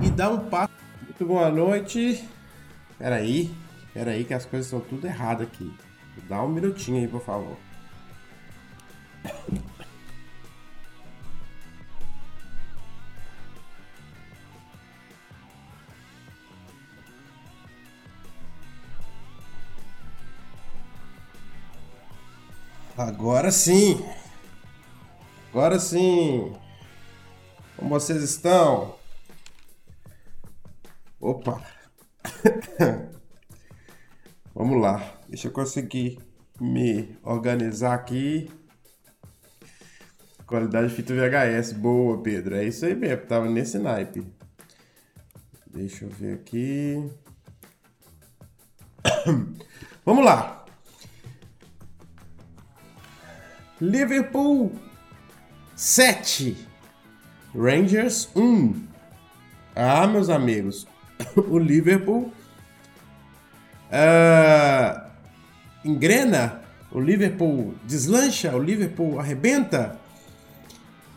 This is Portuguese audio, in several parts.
e dá um passo. Muito boa noite. Peraí, peraí que as coisas estão tudo erradas aqui. Dá um minutinho aí, por favor. Agora sim. Agora sim. Como vocês estão? Opa! Vamos lá. Deixa eu conseguir me organizar aqui. Qualidade de fita VHS. Boa, Pedro. É isso aí mesmo. Tava nesse naipe. Deixa eu ver aqui. Vamos lá. Liverpool 7. Rangers 1. Ah, meus amigos, o Liverpool uh, engrena, o Liverpool deslancha, o Liverpool arrebenta.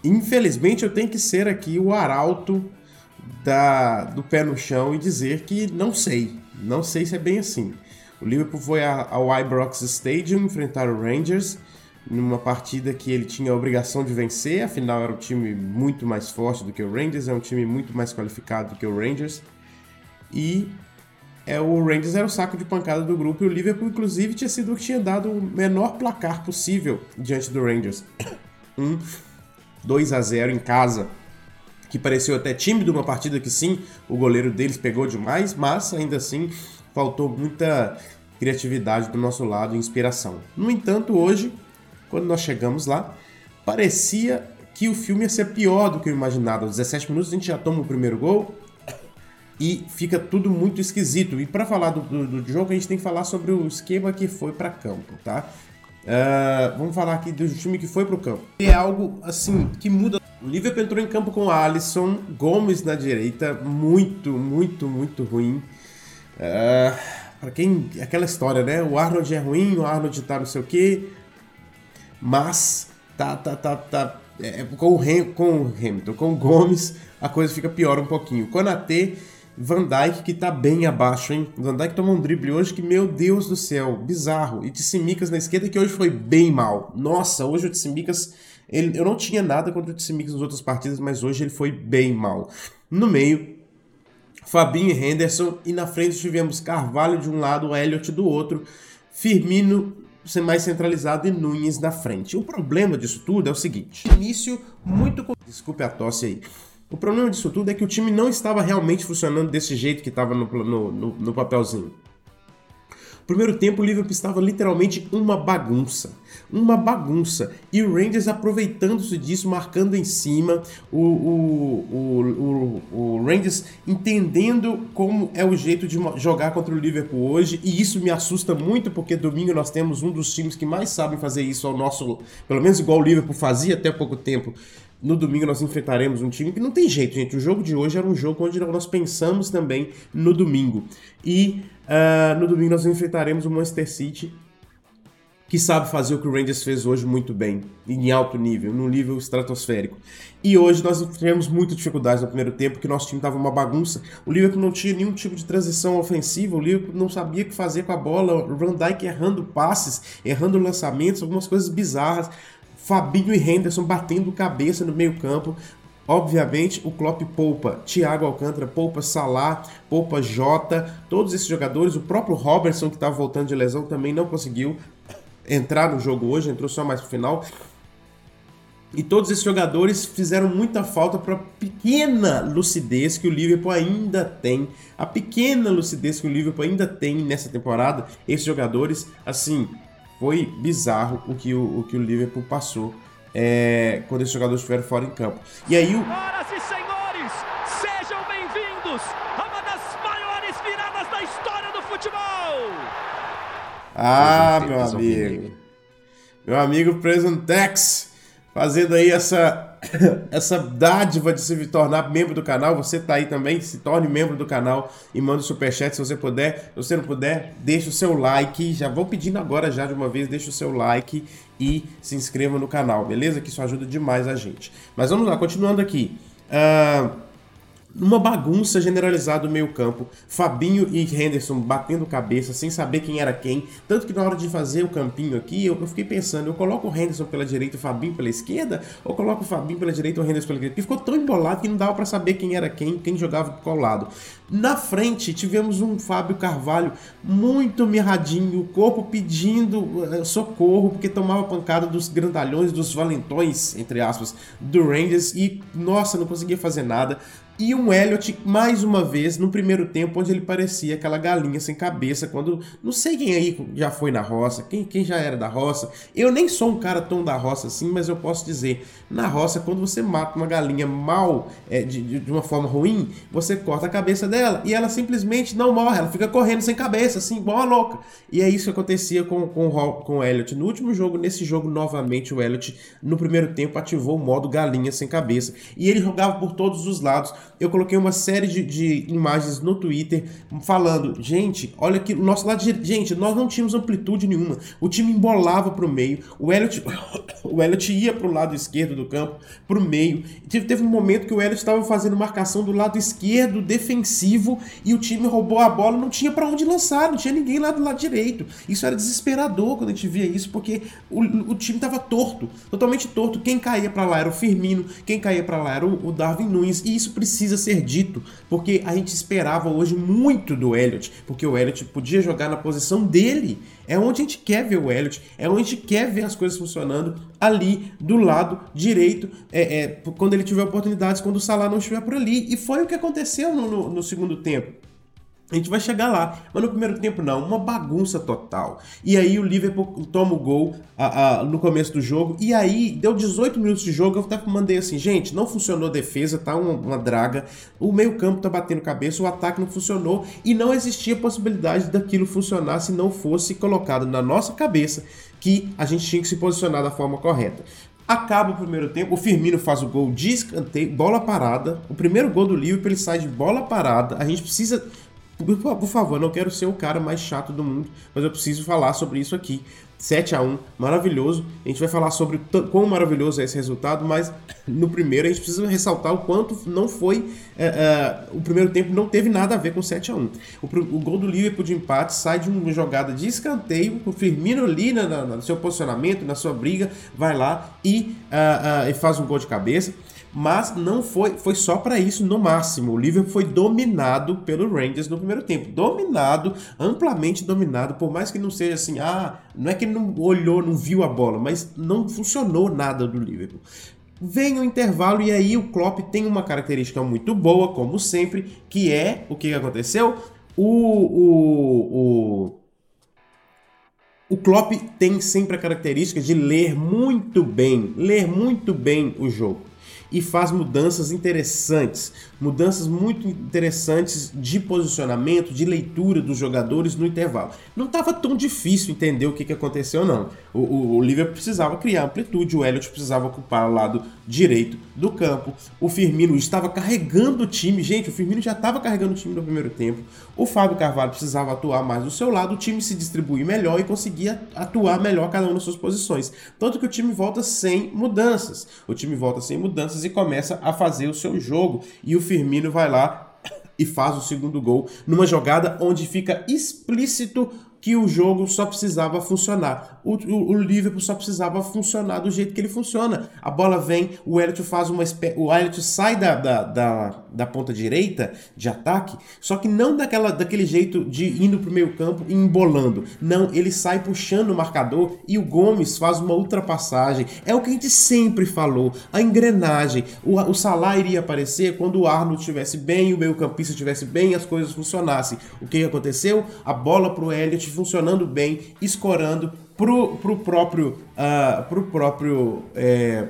Infelizmente, eu tenho que ser aqui o arauto da, do pé no chão e dizer que não sei. Não sei se é bem assim. O Liverpool foi ao Ibrox Stadium enfrentar o Rangers numa partida que ele tinha a obrigação de vencer, afinal era um time muito mais forte do que o Rangers, é um time muito mais qualificado do que o Rangers. E é, o Rangers era o saco de pancada do grupo e o Liverpool, inclusive, tinha sido o que tinha dado o menor placar possível diante do Rangers. Um 2 a 0 em casa, que pareceu até tímido, uma partida que sim, o goleiro deles pegou demais, mas ainda assim faltou muita criatividade do nosso lado e inspiração. No entanto, hoje quando nós chegamos lá, parecia que o filme ia ser pior do que eu imaginava. Aos 17 minutos a gente já toma o primeiro gol e fica tudo muito esquisito. E para falar do, do, do, jogo, a gente tem que falar sobre o esquema que foi para campo, tá? Uh, vamos falar aqui do time que foi para o campo. É algo assim que muda. O Liverpool entrou em campo com Alisson, Gomes na direita, muito, muito, muito ruim. Uh, para quem aquela história, né? O Arnold é ruim, o Arnold tá não sei o quê mas tá, tá, tá, tá é, com, o com o Hamilton, com o Gomes, a coisa fica pior um pouquinho. Konatê, Van Dijk que tá bem abaixo, hein? Van Dijk tomou um drible hoje que, meu Deus do céu, bizarro. E Tsimikas na esquerda que hoje foi bem mal. Nossa, hoje o Tsimikas, eu não tinha nada contra o Tsimikas nas outras partidas, mas hoje ele foi bem mal. No meio, Fabinho e Henderson, e na frente tivemos Carvalho de um lado, Elliot do outro, Firmino ser mais centralizado e Nunes na frente. O problema disso tudo é o seguinte: início muito. Desculpe a tosse aí. O problema disso tudo é que o time não estava realmente funcionando desse jeito que estava no, no, no, no papelzinho. Primeiro tempo, o Liverpool estava literalmente uma bagunça. Uma bagunça. E o Rangers aproveitando-se disso, marcando em cima. O, o, o, o, Rangers entendendo como é o jeito de jogar contra o Liverpool hoje. E isso me assusta muito, porque domingo nós temos um dos times que mais sabem fazer isso ao nosso. Pelo menos igual o Liverpool fazia até pouco tempo. No domingo nós enfrentaremos um time que não tem jeito, gente. O jogo de hoje era um jogo onde nós pensamos também no domingo. E Uh, no domingo nós enfrentaremos o Manchester City, que sabe fazer o que o Rangers fez hoje muito bem, em alto nível, num nível estratosférico. E hoje nós tivemos muitas dificuldades no primeiro tempo, que nosso time estava uma bagunça. O Liverpool não tinha nenhum tipo de transição ofensiva, o Liverpool não sabia o que fazer com a bola, o Van Dijk errando passes, errando lançamentos, algumas coisas bizarras. Fabinho e Henderson batendo cabeça no meio campo. Obviamente, o Klopp poupa Thiago Alcântara, poupa Salah, poupa Jota, todos esses jogadores. O próprio Robertson, que estava voltando de lesão, também não conseguiu entrar no jogo hoje, entrou só mais pro final. E todos esses jogadores fizeram muita falta para a pequena lucidez que o Liverpool ainda tem. A pequena lucidez que o Liverpool ainda tem nessa temporada. Esses jogadores, assim, foi bizarro o que o, o, que o Liverpool passou é, quando esses jogadores estiveram fora em campo. E aí o. Senhoras e senhores, sejam bem-vindos a uma das maiores viradas da história do futebol! Ah, meu amigo. Meu amigo Presentex, fazendo aí essa, essa dádiva de se tornar membro do canal. Você tá aí também, se torne membro do canal e manda o superchat se você puder. Se você não puder, deixa o seu like. Já vou pedindo agora já de uma vez, deixa o seu like e se inscreva no canal, beleza? Que isso ajuda demais a gente. Mas vamos lá, continuando aqui. Uh, uma bagunça generalizada no meio campo, Fabinho e Henderson batendo cabeça, sem saber quem era quem, tanto que na hora de fazer o campinho aqui, eu, fiquei pensando, eu coloco o Henderson pela direita e o Fabinho pela esquerda, ou coloco o Fabinho pela direita e o Henderson pela direita, porque ficou tão embolado que não dava para saber quem era quem, quem jogava por qual lado. Na frente, tivemos um Fábio Carvalho muito mirradinho, o corpo pedindo uh, socorro, porque tomava pancada dos grandalhões, dos valentões, entre aspas, do Rangers, e, nossa, não conseguia fazer nada. E um Elliot, mais uma vez, no primeiro tempo, onde ele parecia aquela galinha sem cabeça, quando. Não sei quem aí já foi na roça, quem, quem já era da roça. Eu nem sou um cara tão da roça assim, mas eu posso dizer: na roça, quando você mata uma galinha mal, é, de, de uma forma ruim, você corta a cabeça dela e ela simplesmente não morre, ela fica correndo sem cabeça, assim, igual uma louca. E é isso que acontecia com, com, com o Elliot. No último jogo, nesse jogo, novamente, o Elliot, no primeiro tempo, ativou o modo galinha sem cabeça. E ele jogava por todos os lados eu coloquei uma série de, de imagens no Twitter falando, gente, olha que o nosso lado de, gente, nós não tínhamos amplitude nenhuma. O time embolava para o meio, o Elliot, o Elliot ia para o lado esquerdo do campo, para o meio. Teve, teve um momento que o Elliot estava fazendo marcação do lado esquerdo defensivo e o time roubou a bola, não tinha para onde lançar, não tinha ninguém lá do lado direito. Isso era desesperador quando a gente via isso, porque o, o time estava torto, totalmente torto. Quem caía para lá era o Firmino, quem caía para lá era o, o Darwin Nunes, e isso precisa precisa ser dito, porque a gente esperava hoje muito do Elliot, porque o Elliot podia jogar na posição dele. É onde a gente quer ver o Elliot, é onde a gente quer ver as coisas funcionando ali do lado direito, é, é quando ele tiver oportunidades, quando o Salah não estiver por ali. E foi o que aconteceu no, no, no segundo tempo. A gente vai chegar lá, mas no primeiro tempo não, uma bagunça total. E aí o Liverpool toma o gol a, a, no começo do jogo, e aí deu 18 minutos de jogo, eu até mandei assim, gente, não funcionou a defesa, tá uma, uma draga, o meio campo tá batendo cabeça, o ataque não funcionou, e não existia possibilidade daquilo funcionar se não fosse colocado na nossa cabeça que a gente tinha que se posicionar da forma correta. Acaba o primeiro tempo, o Firmino faz o gol de escanteio, bola parada. O primeiro gol do Liverpool ele sai de bola parada. A gente precisa por, favor, não quero ser o cara mais chato do mundo, mas eu preciso falar sobre isso aqui. 7 a 1 maravilhoso. A gente vai falar sobre quão maravilhoso é esse resultado, mas no primeiro a gente precisa ressaltar o quanto não foi. É, é, o primeiro tempo não teve nada a ver com 7 a 1 o, o gol do Liverpool de empate sai de uma jogada de escanteio. O Firmino ali na, na, no seu posicionamento, na sua briga, vai lá e, uh, e faz um gol de cabeça mas não foi, foi só para isso no máximo. O Liverpool foi dominado pelo Rangers no primeiro tempo, dominado, amplamente dominado, por mais que não seja assim, ah, não é que ele não olhou, não viu a bola, mas não funcionou nada do Liverpool. Vem o intervalo e aí o Klopp tem uma característica muito boa, como sempre, que é o que aconteceu? O, o, o, o Klopp tem sempre a característica de ler muito bem, ler muito bem o jogo e faz mudanças interessantes, mudanças muito interessantes de posicionamento, de leitura dos jogadores no intervalo. Não estava tão difícil entender o que, que aconteceu, não. O, o, o Liverpool precisava criar amplitude, o Elliot precisava ocupar o lado direito do campo, o Firmino estava carregando o time, gente, o Firmino já estava carregando o time no primeiro tempo, o Fábio Carvalho precisava atuar mais do seu lado, o time se distribuir melhor e conseguia atuar melhor cada um nas suas posições. Tanto que o time volta sem mudanças. O time volta sem mudanças e começa a fazer o seu jogo. E o Firmino vai lá e faz o segundo gol numa jogada onde fica explícito que o jogo só precisava funcionar. O, o, o, Liverpool só precisava funcionar do jeito que ele funciona. A bola vem, o Elliot faz uma o Elliot sai da, da, da, da, ponta direita de ataque, só que não daquela, daquele jeito de indo pro meio campo e embolando. Não, ele sai puxando o marcador e o Gomes faz uma ultrapassagem. É o que a gente sempre falou, a engrenagem. O, o Salah iria aparecer quando o Arnold estivesse bem, o meio campista estivesse bem as coisas funcionassem. O que aconteceu? A bola pro Elliot funcionando bem, escorando pro, pro próprio, uh, pro próprio é,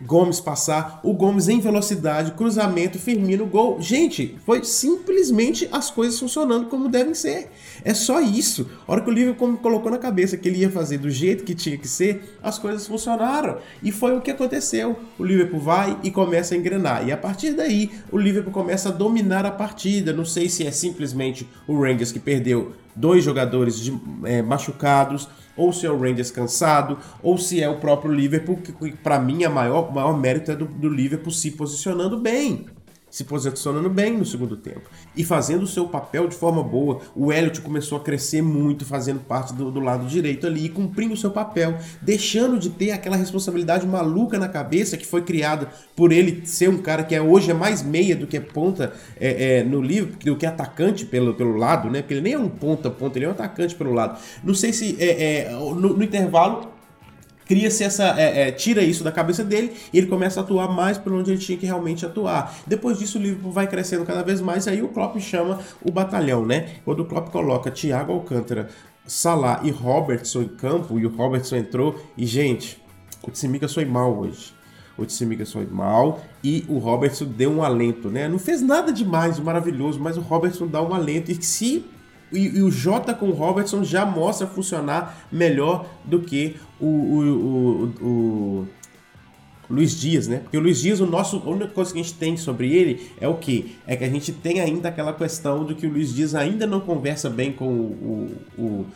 Gomes passar, o Gomes em velocidade, cruzamento, Firmino, gol. Gente, foi simplesmente as coisas funcionando como devem ser. É só isso. A hora que o Liverpool colocou na cabeça que ele ia fazer do jeito que tinha que ser, as coisas funcionaram. E foi o que aconteceu. O Liverpool vai e começa a engrenar. E a partir daí, o Liverpool começa a dominar a partida. Não sei se é simplesmente o Rangers que perdeu dois jogadores de, é, machucados, ou se é o Rangers cansado, ou se é o próprio Liverpool, que para mim a maior, maior mérito é do, do Liverpool se posicionando bem. Se posicionando bem no segundo tempo e fazendo o seu papel de forma boa. O Elliot começou a crescer muito, fazendo parte do, do, lado direito ali e cumprindo o seu papel, deixando de ter aquela responsabilidade maluca na cabeça que foi criada por ele ser um cara que é, hoje é mais meia do que ponta é, é, no livro, do que atacante pelo, pelo lado, né? Porque ele nem é um ponta ponta, ele é um atacante pelo lado. Não sei se é, é no, no intervalo cria-se essa. É, é, tira isso da cabeça dele e ele começa a atuar mais por onde ele tinha que realmente atuar. Depois disso, o Liverpool vai crescendo cada vez mais, e aí o Klopp chama o batalhão, né? Quando o Klopp coloca Thiago Alcântara, Salah e Robertson em campo, e o Robertson entrou, e gente, o Tsimikas foi mal hoje. O Tsimikas foi mal e o Robertson deu um alento, né? Não fez nada demais, maravilhoso, mas o Robertson dá um alento. E se e, e, o J com o Robertson já mostra funcionar melhor do que o, o, o, o Luiz Dias, né? Porque o Luiz Dias, o nosso, a única coisa que a gente tem sobre ele é o que? É que a gente tem ainda aquela questão de que o Luiz Dias ainda não conversa bem com o, o o,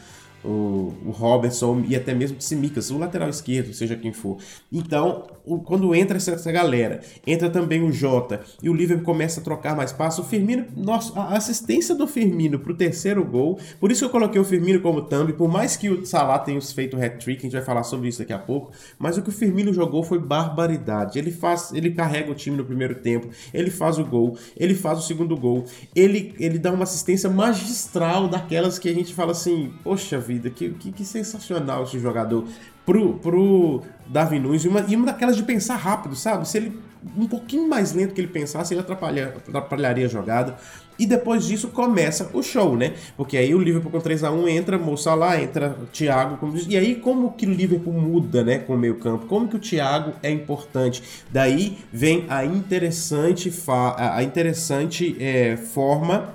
o Robertson e até mesmo o Simicas, o lateral esquerdo, seja quem for. Então, o, quando entra essa, essa, galera, entra também o Jota e o Liverpool começa a trocar mais passos, o Firmino, nossa, a assistência do Firmino pro terceiro gol, por isso que eu coloquei o Firmino como thumb, por mais que o Salah tenha feito o hat-trick, a gente vai falar sobre isso daqui a pouco, mas o que o Firmino jogou foi barbaridade. Ele faz, ele carrega o time no primeiro tempo, ele faz o gol, ele faz o segundo gol, ele, ele dá uma assistência magistral daquelas que a gente fala assim, poxa vida, vida. Que, que, que sensacional esse jogador. Pro, pro Darwin Nunes, e uma, e uma daquelas de pensar rápido, sabe? Se ele um pouquinho mais lento que ele pensasse, ele atrapalha, atrapalharia a jogada. E depois disso começa o show, né? Porque aí o Liverpool com 3 a 1 entra Mo Salah, entra Thiago, como diz, e aí como que o Liverpool muda, né, com o meio-campo? Como que o Thiago é importante? Daí vem a interessante a interessante é, forma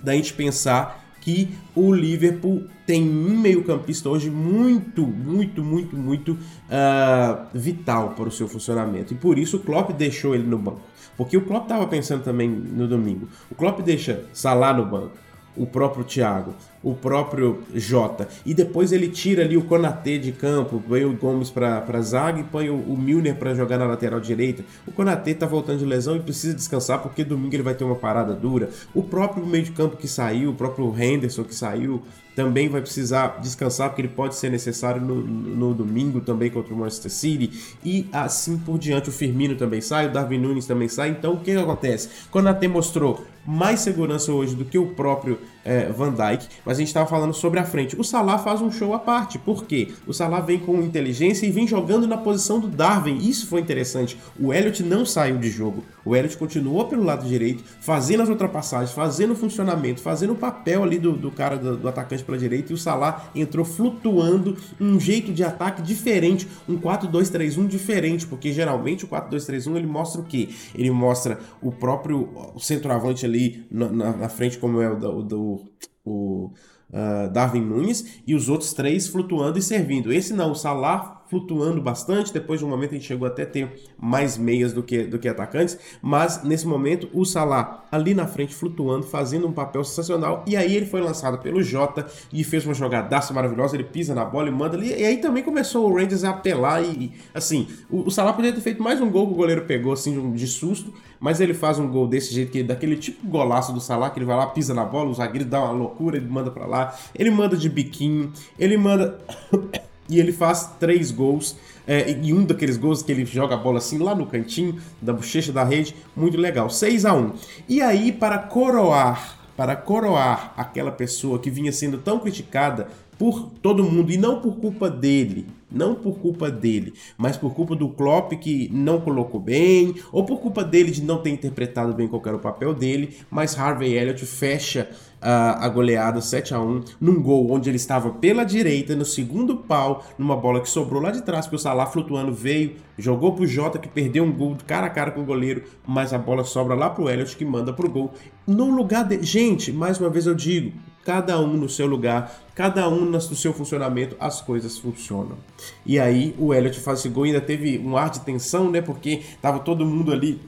da gente pensar que o Liverpool tem um meio-campista hoje muito, muito, muito, muito uh, vital para o seu funcionamento. E por isso o Klopp deixou ele no banco. Porque o Klopp estava pensando também no domingo. O Klopp deixa Salah no banco o próprio Thiago, o próprio Jota. E depois ele tira ali o Konatê de campo, põe o Gomes para zaga e põe o, o Milner para jogar na lateral direita. O Konatê tá voltando de lesão e precisa descansar porque domingo ele vai ter uma parada dura. O próprio meio de campo que saiu, o próprio Henderson que saiu, também vai precisar descansar porque ele pode ser necessário no, no, domingo também contra o Manchester City e assim por diante. O Firmino também sai, o Darwin Nunes também sai. Então o que, acontece? Konatê mostrou mais segurança hoje do que o próprio é, Van Dijk, mas a gente estava falando sobre a frente. O Salah faz um show à parte, por quê? O Salah vem com inteligência e vem jogando na posição do Darwin, isso foi interessante. O Elliot não saiu de jogo, o Elliot continuou pelo lado direito, fazendo as ultrapassagens, fazendo o funcionamento, fazendo o papel ali do, do cara, do, do atacante pela direita, e o Salah entrou flutuando, um jeito de ataque diferente, um 4-2-3-1 diferente, porque geralmente o 4-2-3-1 ele mostra o quê? Ele mostra o próprio centroavante ali na, na, na frente, como é o, do o, uh, Darwin Nunes, e os outros três flutuando e servindo. Esse não, o Salah flutuando bastante. Depois de um momento a gente chegou até a ter mais meias do que, do que atacantes, mas nesse momento o Salah ali na frente flutuando, fazendo um papel sensacional. E aí ele foi lançado pelo Jota e fez uma jogadaça maravilhosa. Ele pisa na bola e manda ali. E aí também começou o Rangers a apelar e, assim, o, o Salah poderia ter feito mais um gol que o goleiro pegou assim de susto, mas ele faz um gol desse jeito que daquele tipo golaço do Salah que ele vai lá, pisa na bola, o zagueiro dá uma loucura, ele manda para lá. Ele manda de biquinho, ele manda e ele faz três gols. É, e um daqueles gols que ele joga a bola assim lá no cantinho da bochecha da rede, muito legal. 6 a 1 E aí, para coroar, para coroar aquela pessoa que vinha sendo tão criticada por todo mundo, e não por culpa dele, não por culpa dele, mas por culpa do Klopp que não colocou bem, ou por culpa dele de não ter interpretado bem qual era o papel dele, mas Harvey Elliott fecha a, goleada 7 a 1 num gol onde ele estava pela direita, no segundo pau, numa bola que sobrou lá de trás, porque o Salah flutuando veio, jogou pro Jota que perdeu um gol cara a cara com o goleiro, mas a bola sobra lá pro Elliott que manda pro gol. No lugar de. Gente, mais uma vez eu digo, cada um no seu lugar, cada um no seu funcionamento, as coisas funcionam. E aí o Elliott faz esse gol, ainda teve um ar de tensão, né? Porque tava todo mundo ali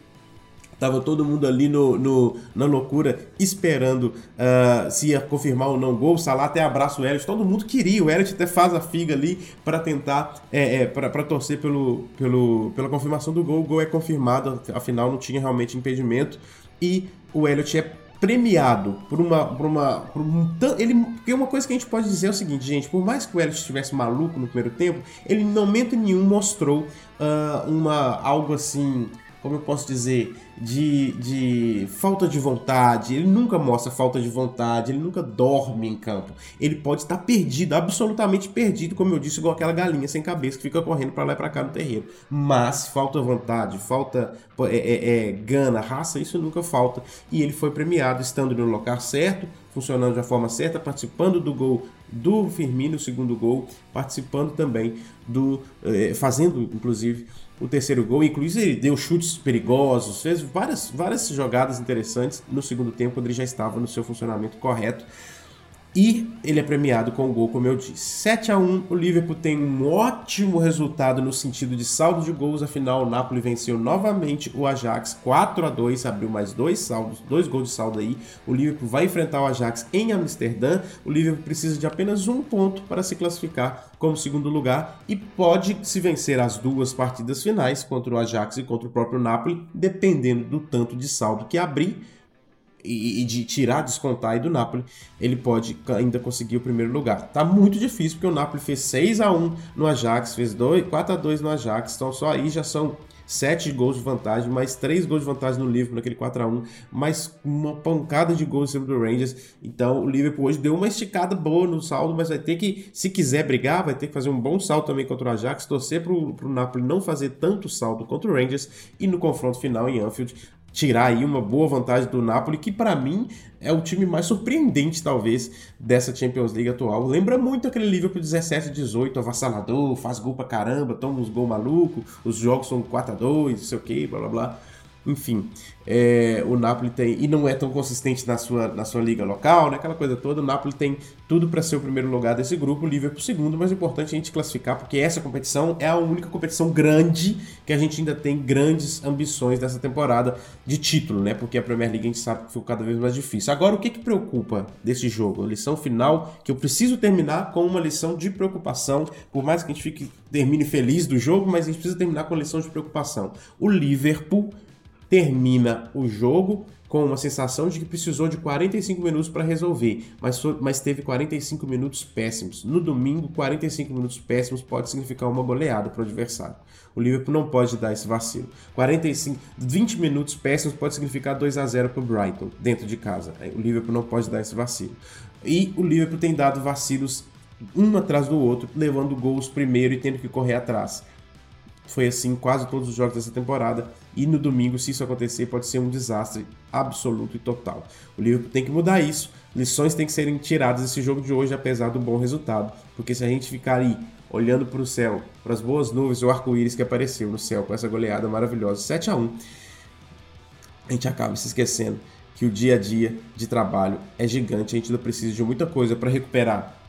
Tava todo mundo ali no, no na loucura, esperando uh, se ia confirmar ou não o gol. Salah até abraça o Elliot. Todo mundo queria. O Elliot até faz a figa ali para tentar, é, é, para torcer pelo, pelo, pela confirmação do gol. O gol é confirmado, afinal não tinha realmente impedimento. E o Elliot é premiado por uma. Por uma por um, ele, porque uma coisa que a gente pode dizer é o seguinte, gente: por mais que o Elliot estivesse maluco no primeiro tempo, ele em momento nenhum mostrou uh, uma, algo assim como eu posso dizer, de, de falta de vontade. Ele nunca mostra falta de vontade, ele nunca dorme em campo. Ele pode estar perdido, absolutamente perdido, como eu disse, igual aquela galinha sem cabeça que fica correndo para lá e para cá no terreiro. Mas falta vontade, falta é, é, é, gana, raça, isso nunca falta. E ele foi premiado estando no local certo, funcionando da forma certa, participando do gol do Firmino, o segundo gol, participando também do. Eh, fazendo, inclusive, o terceiro gol. Inclusive, ele deu chutes perigosos, fez várias, várias jogadas interessantes no segundo tempo, ele já estava no seu funcionamento correto. E ele é premiado com o gol, como eu disse. 7 a 1 o Liverpool tem um ótimo resultado no sentido de saldo de gols. Afinal, o Napoli venceu novamente o Ajax 4 a 2 abriu mais dois saldos, dois gols de saldo aí. O Liverpool vai enfrentar o Ajax em Amsterdã. O Liverpool precisa de apenas um ponto para se classificar como segundo lugar e pode se vencer as duas partidas finais contra o Ajax e contra o próprio Napoli, dependendo do tanto de saldo que abrir e, de tirar, descontar aí do Napoli, ele pode ainda conseguir o primeiro lugar. Tá muito difícil, porque o Napoli fez 6 a 1 no Ajax, fez 2, 4 a 2 no Ajax, então só aí já são 7 gols de vantagem, mais 3 gols de vantagem no Liverpool naquele 4 a 1 mais uma pancada de gols em cima do Rangers. Então o Liverpool hoje deu uma esticada boa no saldo, mas vai ter que, se quiser brigar, vai ter que fazer um bom saldo também contra o Ajax, torcer para o Napoli não fazer tanto saldo contra o Rangers e no confronto final em Anfield tirar aí uma boa vantagem do Napoli, que para mim é o time mais surpreendente, talvez, dessa Champions League atual. Lembra muito aquele Liverpool 17 18, avassalador, faz gol pra caramba, toma uns gols maluco, os jogos são 4 a 2 não sei o que, blá blá blá. Enfim, é, o Napoli tem. E não é tão consistente na sua, na sua liga local, né? Aquela coisa toda. O Napoli tem tudo para ser o primeiro lugar desse grupo, o Liverpool segundo, mas é importante a gente classificar, porque essa competição é a única competição grande que a gente ainda tem grandes ambições dessa temporada de título, né? Porque a Premier League a gente sabe que ficou cada vez mais difícil. Agora, o que, que preocupa desse jogo? A lição final, que eu preciso terminar com uma lição de preocupação, por mais que a gente fique, termine feliz do jogo, mas a gente precisa terminar com uma lição de preocupação. O Liverpool termina o jogo com uma sensação de que precisou de 45 minutos para resolver, mas, mas teve 45 minutos péssimos. No domingo, 45 minutos péssimos pode significar uma goleada para o adversário. O Liverpool não pode dar esse vacilo. 45, 20 minutos péssimos pode significar 2 a 0 para o Brighton, dentro de casa. O Liverpool não pode dar esse vacilo. E o Liverpool tem dado vacilos um atrás do outro, levando gols primeiro e tendo que correr atrás. Foi assim quase todos os jogos dessa temporada. E no domingo, se isso acontecer, pode ser um desastre absoluto e total. O Liverpool tem que mudar isso. Lições têm que serem tiradas desse jogo de hoje, apesar do bom resultado. Porque se a gente ficar aí olhando para o céu, para as boas nuvens, o arco-íris que apareceu no céu com essa goleada maravilhosa, 7 a 1 a gente acaba se esquecendo que o dia a dia de trabalho é gigante. A gente ainda precisa de muita coisa para recuperar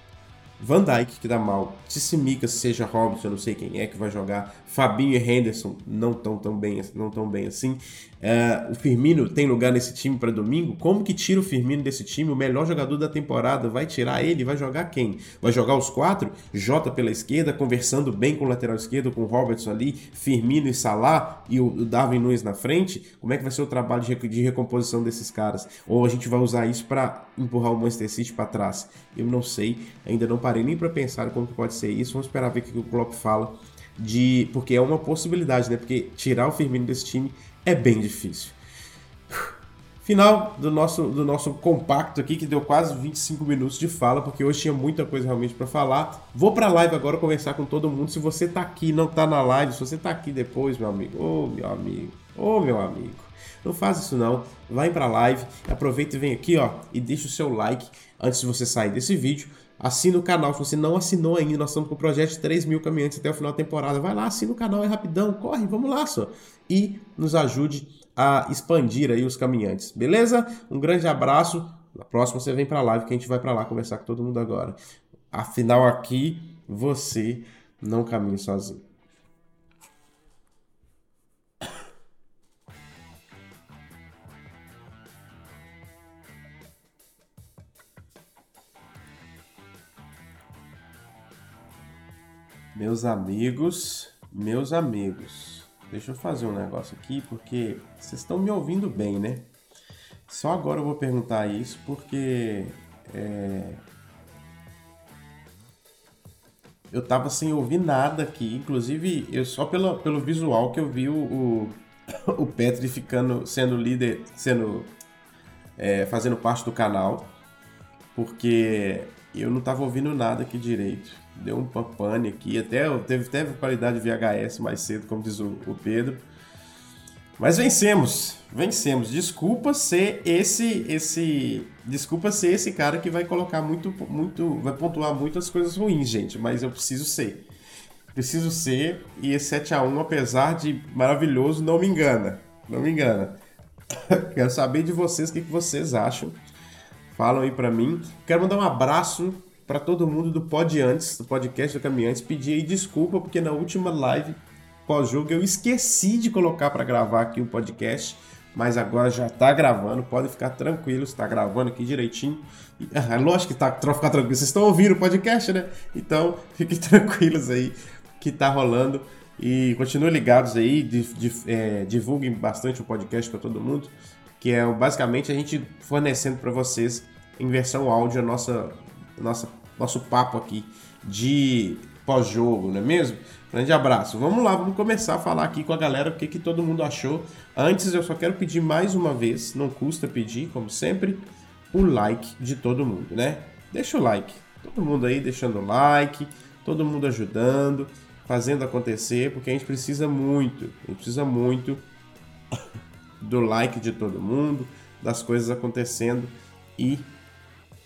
Van Dijk que dá mal, Tsimikas, seja Robson, eu não sei quem é que vai jogar, Fabinho e Henderson não estão tão bem, não tão bem assim. Uh, o Firmino tem lugar nesse time para domingo? Como que tira o Firmino desse time? O melhor jogador da temporada vai tirar ele? Vai jogar quem? Vai jogar os quatro? Jota pela esquerda, conversando bem com o lateral esquerdo, com o Robertson ali, Firmino e Salah e o Darwin Nunes na frente? Como é que vai ser o trabalho de, de recomposição desses caras? Ou a gente vai usar isso para empurrar o Manchester City para trás? Eu não sei, ainda não parei nem para pensar como que pode ser isso. Vamos esperar ver o que o Klopp fala de porque é uma possibilidade, né? Porque tirar o Firmino desse time é bem difícil. Final do nosso, do nosso compacto aqui, que deu quase 25 minutos de fala, porque hoje tinha muita coisa realmente para falar. Vou para a live agora conversar com todo mundo. Se você tá aqui não tá na live, se você tá aqui depois, meu amigo, ô oh, meu amigo, ô oh, meu amigo, não faz isso não. Vai para a live, aproveita e vem aqui, ó, e deixa o seu like antes de você sair desse vídeo Assina o canal. Se você não assinou ainda, nós estamos com o projeto de 3 mil caminhantes até o final da temporada. Vai lá, assina o canal, é rapidão, corre, vamos lá só. E nos ajude a expandir aí os caminhantes, beleza? Um grande abraço. Na próxima você vem para live que a gente vai para lá conversar com todo mundo agora. Afinal, aqui você não caminha sozinho. Meus amigos, meus amigos, deixa eu fazer um negócio aqui porque vocês estão me ouvindo bem, né? Só agora eu vou perguntar isso porque é... eu tava sem ouvir nada aqui, inclusive eu só pelo, pelo visual que eu vi o, o, o Petri ficando sendo líder, sendo é, fazendo parte do canal, porque eu não tava ouvindo nada aqui direito deu um pane aqui, até teve, teve qualidade VHS mais cedo, como diz o, o Pedro. Mas vencemos, vencemos. Desculpa ser esse esse desculpa ser esse cara que vai colocar muito muito vai pontuar muitas coisas ruins, gente, mas eu preciso ser. Preciso ser e esse 7 a 1 apesar de maravilhoso não me engana. Não me engana. Quero saber de vocês o que vocês acham. Falam aí para mim. Quero mandar um abraço para todo mundo do Pod Antes, do podcast do Caminhantes, pedir aí desculpa porque na última live pós-jogo eu esqueci de colocar para gravar aqui o podcast, mas agora já está gravando, podem ficar tranquilos, está gravando aqui direitinho. É lógico que tá, ficar tranquilo, vocês estão ouvindo o podcast, né? Então fiquem tranquilos aí que tá rolando e continuem ligados aí, é, divulguem bastante o podcast para todo mundo, que é basicamente a gente fornecendo para vocês em versão áudio a nossa nossa nosso papo aqui de pós-jogo, não é mesmo? Grande abraço. Vamos lá, vamos começar a falar aqui com a galera o que, que todo mundo achou. Antes, eu só quero pedir mais uma vez, não custa pedir, como sempre, o like de todo mundo, né? Deixa o like. Todo mundo aí deixando o like, todo mundo ajudando, fazendo acontecer, porque a gente precisa muito, a gente precisa muito do like de todo mundo, das coisas acontecendo e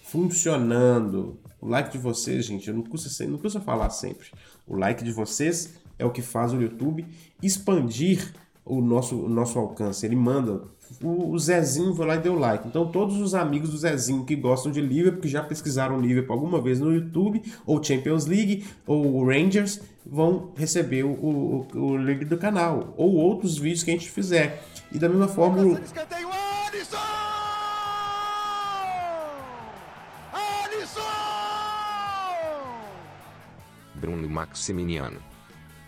funcionando. O like de vocês, gente, não custa, não custa falar sempre. O like de vocês é o que faz o YouTube expandir o nosso, o nosso alcance. Ele manda. O, o Zezinho foi lá e deu like. Então, todos os amigos do Zezinho que gostam de Liverpool, que já pesquisaram Liverpool alguma vez no YouTube, ou Champions League, ou Rangers, vão receber o, o, o link do canal. Ou outros vídeos que a gente fizer. E da mesma forma. O... Bruno Maximiliano.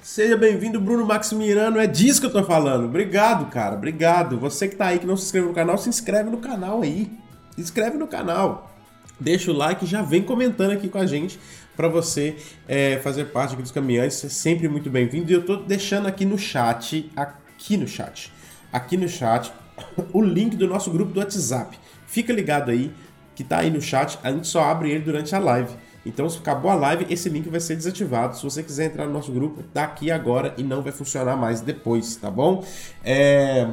Seja bem-vindo, Bruno Maximiliano. É disso que eu tô falando. Obrigado, cara. Obrigado. Você que tá aí que não se inscreveu no canal, se inscreve no canal aí. Se inscreve no canal. Deixa o like e já vem comentando aqui com a gente para você é, fazer parte dos caminhantes. É sempre muito bem-vindo. E eu tô deixando aqui no chat, aqui no chat, aqui no chat, o link do nosso grupo do WhatsApp. Fica ligado aí, que tá aí no chat. A gente só abre ele durante a live. Então, se acabou a live, esse link vai ser desativado. Se você quiser entrar no nosso grupo, tá aqui agora e não vai funcionar mais depois, tá bom? É...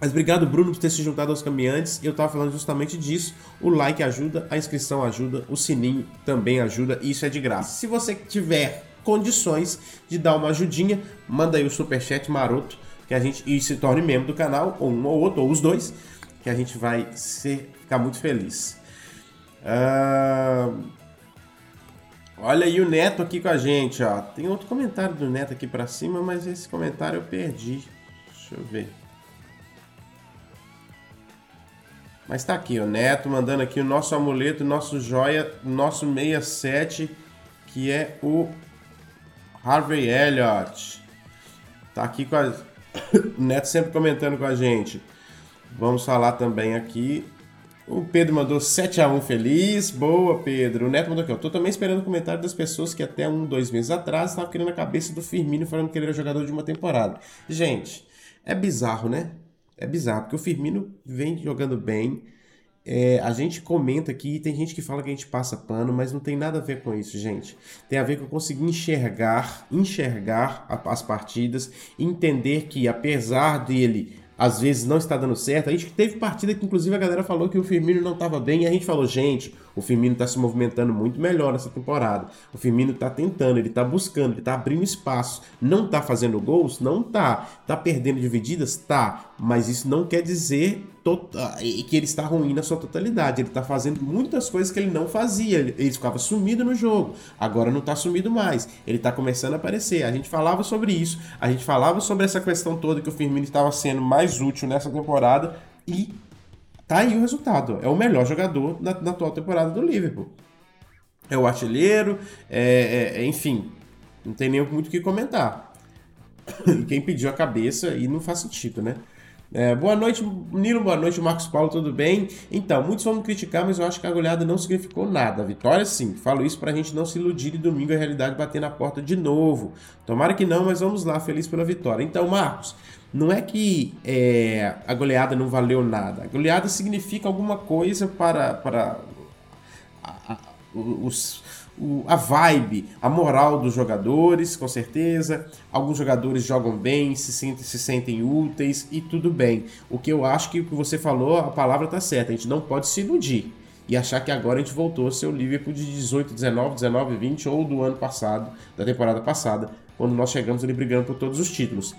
Mas obrigado, Bruno, por ter se juntado aos caminhantes. Eu estava falando justamente disso. O like ajuda, a inscrição ajuda, o sininho também ajuda isso é de graça. Se você tiver condições de dar uma ajudinha, manda aí o superchat maroto que a gente e se torne membro do canal, ou um ou outro, ou os dois, que a gente vai ser, ficar muito feliz. Uh... Olha aí o Neto aqui com a gente, ó. Tem outro comentário do Neto aqui para cima, mas esse comentário eu perdi. Deixa eu ver. Mas tá aqui, o Neto mandando aqui o nosso amuleto, nosso joia, nosso 67, que é o Harvey Elliott. Tá aqui com a... o Neto sempre comentando com a gente. Vamos falar também aqui o Pedro mandou 7x1 feliz. Boa, Pedro. O Neto mandou aqui, ó. Tô também esperando o comentário das pessoas que até um, dois meses atrás estavam querendo a cabeça do Firmino falando que ele era jogador de uma temporada. Gente, é bizarro, né? É bizarro, porque o Firmino vem jogando bem. É, a gente comenta aqui, tem gente que fala que a gente passa pano, mas não tem nada a ver com isso, gente. Tem a ver com eu conseguir enxergar, enxergar as partidas, entender que apesar dele às vezes não está dando certo. A gente teve partida que, inclusive, a galera falou que o Firmino não estava bem, e a gente falou, gente, o Firmino está se movimentando muito melhor nessa temporada. O Firmino está tentando, ele está buscando, ele está abrindo espaço. Não está fazendo gols? Não tá. Está perdendo divididas? Tá. Mas isso não quer dizer tota, que ele está ruim na sua totalidade. Ele está fazendo muitas coisas que ele não fazia. Ele ficava sumido no jogo. Agora não está sumido mais. Ele está começando a aparecer. A gente falava sobre isso. A gente falava sobre essa questão toda que o Firmino estava sendo mais útil nessa temporada e tá aí o resultado. É o melhor jogador na, na atual temporada do Liverpool. É o artilheiro, é, é, é enfim, Não tem nem muito o que comentar. Quem pediu a cabeça e não faz sentido, né? É, boa noite, Nilo, boa noite, Marcos Paulo, tudo bem? Então, muitos vão me criticar, mas eu acho que a goleada não significou nada. vitória, sim. Falo isso pra gente não se iludir e domingo a realidade bater na porta de novo. Tomara que não, mas vamos lá, feliz pela vitória. Então, Marcos, não é que é, a goleada não valeu nada. A goleada significa alguma coisa para, para a, a, os o, a vibe, a moral dos jogadores, com certeza. Alguns jogadores jogam bem, se sentem, se sentem úteis e tudo bem. O que eu acho que o que você falou, a palavra está certa. A gente não pode se iludir e achar que agora a gente voltou a ser o Liverpool de 18, 19, 19, 20 ou do ano passado, da temporada passada, quando nós chegamos ali brigando por todos os títulos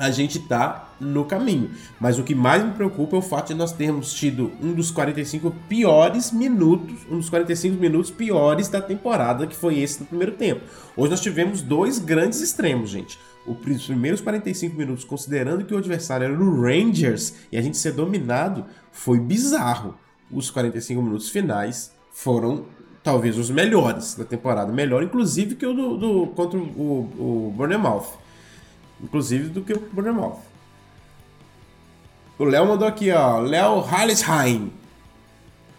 a gente está no caminho. Mas o que mais me preocupa é o fato de nós termos tido um dos 45 piores minutos, um dos 45 minutos piores da temporada, que foi esse no primeiro tempo. Hoje nós tivemos dois grandes extremos, gente. Os primeiros 45 minutos, considerando que o adversário era o Rangers e a gente ser dominado, foi bizarro. Os 45 minutos finais foram talvez os melhores da temporada, melhor inclusive que o do, do contra o, o Bournemouth inclusive do que o Bournemouth. O Léo mandou aqui, ó, Léo Hallesheim.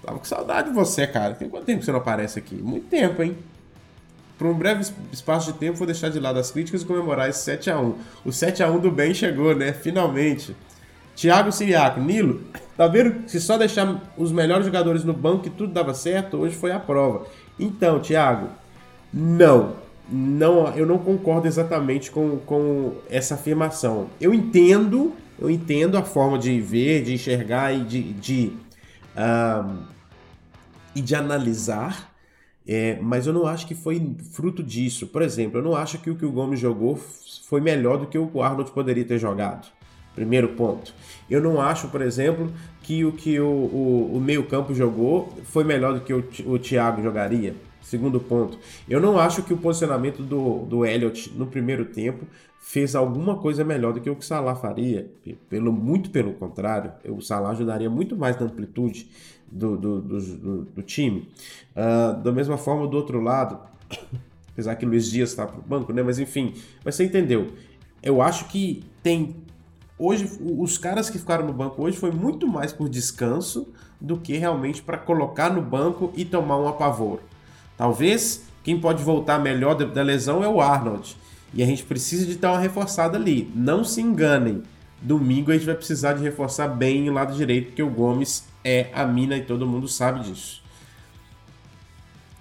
Tava com saudade de você, cara. Tem quanto tempo que você não aparece aqui? Muito tempo, hein? Por um breve espaço de tempo, vou deixar de lado as críticas e comemorar esse 7x1. O 7x1 do bem chegou, né? Finalmente. Thiago Siriaco, Nilo, tá vendo? Se só deixar os melhores jogadores no banco e tudo dava certo, hoje foi a prova. Então, Thiago, não não, eu não concordo exatamente com, com essa afirmação. Eu entendo, eu entendo a forma de ver, de enxergar e de, de, e de analisar, é, mas eu não acho que foi fruto disso. Por exemplo, eu não acho que o que o Gomes jogou foi melhor do que o Arnold poderia ter jogado. Primeiro ponto. Eu não acho, por exemplo, que o que o, o, o meio-campo jogou foi melhor do que o, o Thiago jogaria. Segundo ponto, eu não acho que o posicionamento do, do Elliott no primeiro tempo fez alguma coisa melhor do que o que o Salah faria. Pelo, muito pelo contrário, o Salah ajudaria muito mais na amplitude do, do, do, do time. Uh, da mesma forma, do outro lado, apesar que Luiz Dias está para o banco, né? mas enfim, mas você entendeu. Eu acho que tem. Hoje, os caras que ficaram no banco hoje foi muito mais por descanso do que realmente para colocar no banco e tomar um apavoro. Talvez quem pode voltar melhor da lesão é o Arnold. E a gente precisa de dar uma reforçada ali. Não se enganem. Domingo a gente vai precisar de reforçar bem o lado direito, porque o Gomes é a mina e todo mundo sabe disso.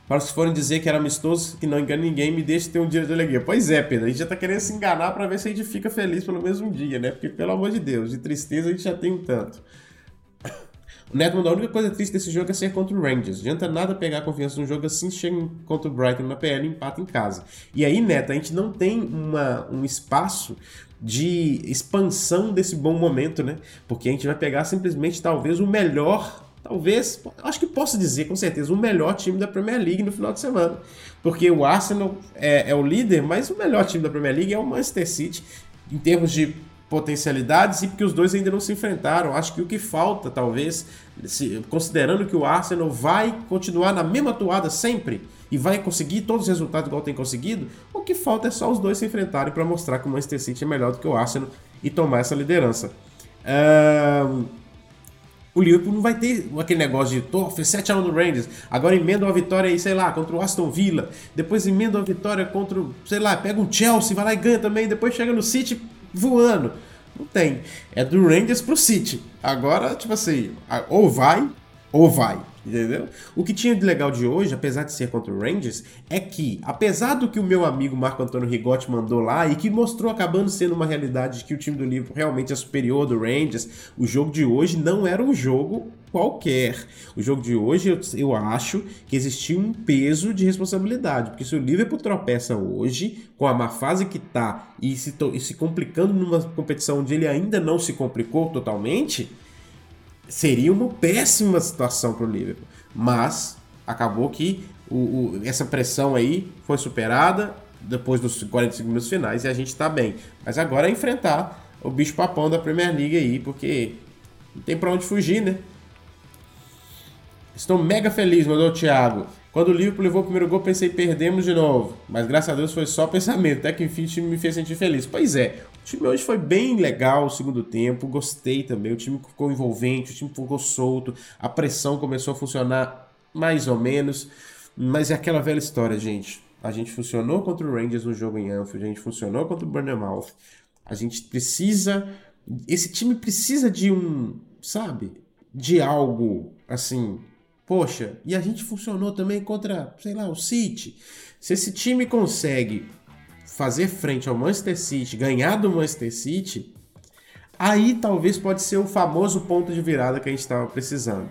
Para que forem dizer que era amistoso, que não engana ninguém, me deixe ter um dia de alegria. Pois é, Pedro, a gente já tá querendo se enganar para ver se a gente fica feliz pelo mesmo dia, né? Porque, pelo amor de Deus, de tristeza a gente já tem um tanto. O Neto a única coisa triste desse jogo é ser contra o Rangers. Adianta nada pegar confiança no jogo assim, chega contra o Brighton na PL e empata em casa. E aí, Neto, a gente não tem uma, um espaço de expansão desse bom momento, né? Porque a gente vai pegar simplesmente talvez o melhor, talvez, acho que posso dizer com certeza, o melhor time da Premier League no final de semana. Porque o Arsenal é, é o líder, mas o melhor time da Premier League é o Manchester City em termos de potencialidades e porque os dois ainda não se enfrentaram. Acho que o que falta, talvez, se, considerando que o Arsenal vai continuar na mesma toada sempre e vai conseguir todos os resultados igual tem conseguido, o que falta é só os dois se enfrentarem para mostrar que o Manchester City é melhor do que o Arsenal e tomar essa liderança. Um, o Liverpool não vai ter aquele negócio de oh, fez 7x1 no Rangers, agora emenda uma vitória aí, sei lá, contra o Aston Villa, depois emenda uma vitória contra, sei lá, pega um Chelsea, vai lá e ganha também, depois chega no City, voando. Não tem. É do Rangers pro City. Agora, tipo assim, ou vai, ou vai. Entendeu? O que tinha de legal de hoje, apesar de ser contra o Rangers, é que, apesar do que o meu amigo Marco Antônio Rigotti mandou lá e que mostrou acabando sendo uma realidade de que o time do Liverpool realmente é superior do Rangers, o jogo de hoje não era um jogo qualquer. O jogo de hoje eu, eu acho que existia um peso de responsabilidade, porque se o Liverpool tropeça hoje, com a má fase que tá e se, e se complicando numa competição onde ele ainda não se complicou totalmente seria uma péssima situação para o Liverpool. Mas acabou que o, o, essa pressão aí foi superada depois dos 45 minutos finais e a gente está bem. Mas agora é enfrentar o bicho papão da Premier League aí, porque não tem para onde fugir, né? Estou mega feliz, mandou o Thiago. Quando o Liverpool levou o primeiro gol, pensei, perdemos de novo. Mas graças a Deus foi só pensamento. Até que enfim o time me fez sentir feliz. Pois é, o time hoje foi bem legal o segundo tempo. Gostei também. O time ficou envolvente, o time ficou solto. A pressão começou a funcionar mais ou menos. Mas é aquela velha história, gente. A gente funcionou contra o Rangers no jogo em Anfield. A gente funcionou contra o Bournemouth. A gente precisa. Esse time precisa de um. Sabe? De algo assim Poxa, e a gente funcionou também contra, sei lá, o City. Se esse time consegue fazer frente ao Manchester City, ganhar do Manchester City, aí talvez pode ser o famoso ponto de virada que a gente estava precisando.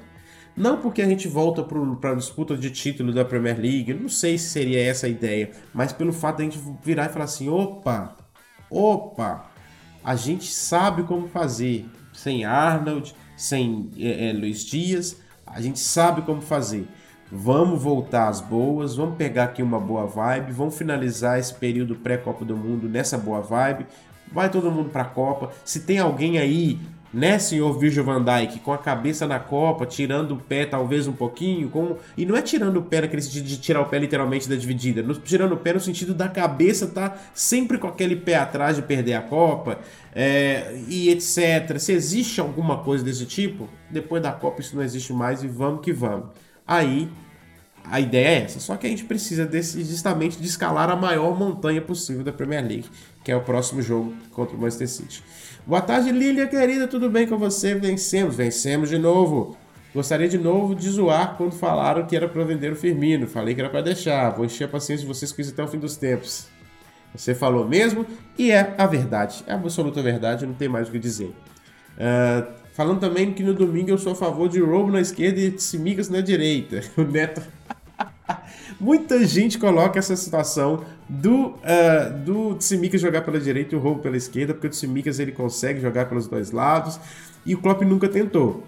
Não porque a gente volta para a disputa de título da Premier League, não sei se seria essa a ideia, mas pelo fato de a gente virar e falar assim: opa, opa, a gente sabe como fazer, sem Arnold, sem é, é, Luiz Dias, a gente sabe como fazer. Vamos voltar às boas, vamos pegar aqui uma boa vibe, vamos finalizar esse período pré-Copa do Mundo nessa boa vibe. Vai todo mundo para a Copa. Se tem alguém aí né, senhor Virgil van Dijk, com a cabeça na Copa, tirando o pé talvez um pouquinho, com... e não é tirando o pé naquele sentido de tirar o pé literalmente da dividida, no... tirando o pé no sentido da cabeça tá sempre com aquele pé atrás de perder a Copa, é... e etc. Se existe alguma coisa desse tipo, depois da Copa isso não existe mais e vamos que vamos. Aí a ideia é essa, só que a gente precisa desse, justamente de escalar a maior montanha possível da Premier League, que é o próximo jogo contra o Manchester City. Boa tarde, Lilia querida, tudo bem com você? Vencemos, vencemos de novo. Gostaria de novo de zoar quando falaram que era para vender o Firmino. Falei que era para deixar. Vou encher a paciência de vocês com isso até o fim dos tempos. Você falou mesmo e é a verdade. É a absoluta verdade, não tem mais o que dizer. Uh, falando também que no domingo eu sou a favor de roubo na esquerda e Simigas na direita. O Neto. Muita gente coloca essa situação do, uh, do Tsimikas jogar pela direita e o Roubo pela esquerda, porque o Tsimikas ele consegue jogar pelos dois lados e o Klopp nunca tentou.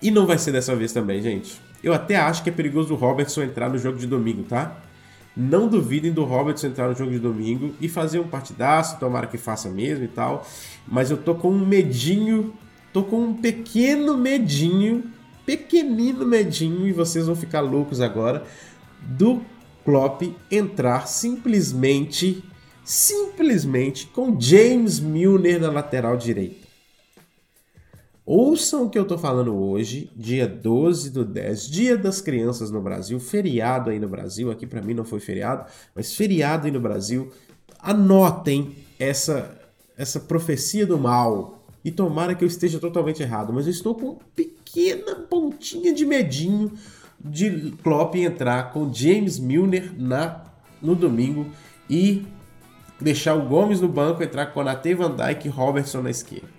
E não vai ser dessa vez também, gente. Eu até acho que é perigoso o Robertson entrar no jogo de domingo, tá? Não duvidem do Robertson entrar no jogo de domingo e fazer um partidaço, tomara que faça mesmo e tal. Mas eu tô com um medinho, tô com um pequeno medinho, pequenino medinho, e vocês vão ficar loucos agora, do Klopp entrar simplesmente, simplesmente com James Milner na lateral direita. Ouçam o que eu tô falando hoje, dia 12 do 10, dia das crianças no Brasil, feriado aí no Brasil, aqui para mim não foi feriado, mas feriado aí no Brasil. Anotem essa essa profecia do mal e tomara que eu esteja totalmente errado, mas eu estou com uma pequena pontinha de medinho de Klopp entrar com James Milner na, no domingo e deixar o Gomes no banco, entrar com Konate, Van Dijk e Robertson na esquerda.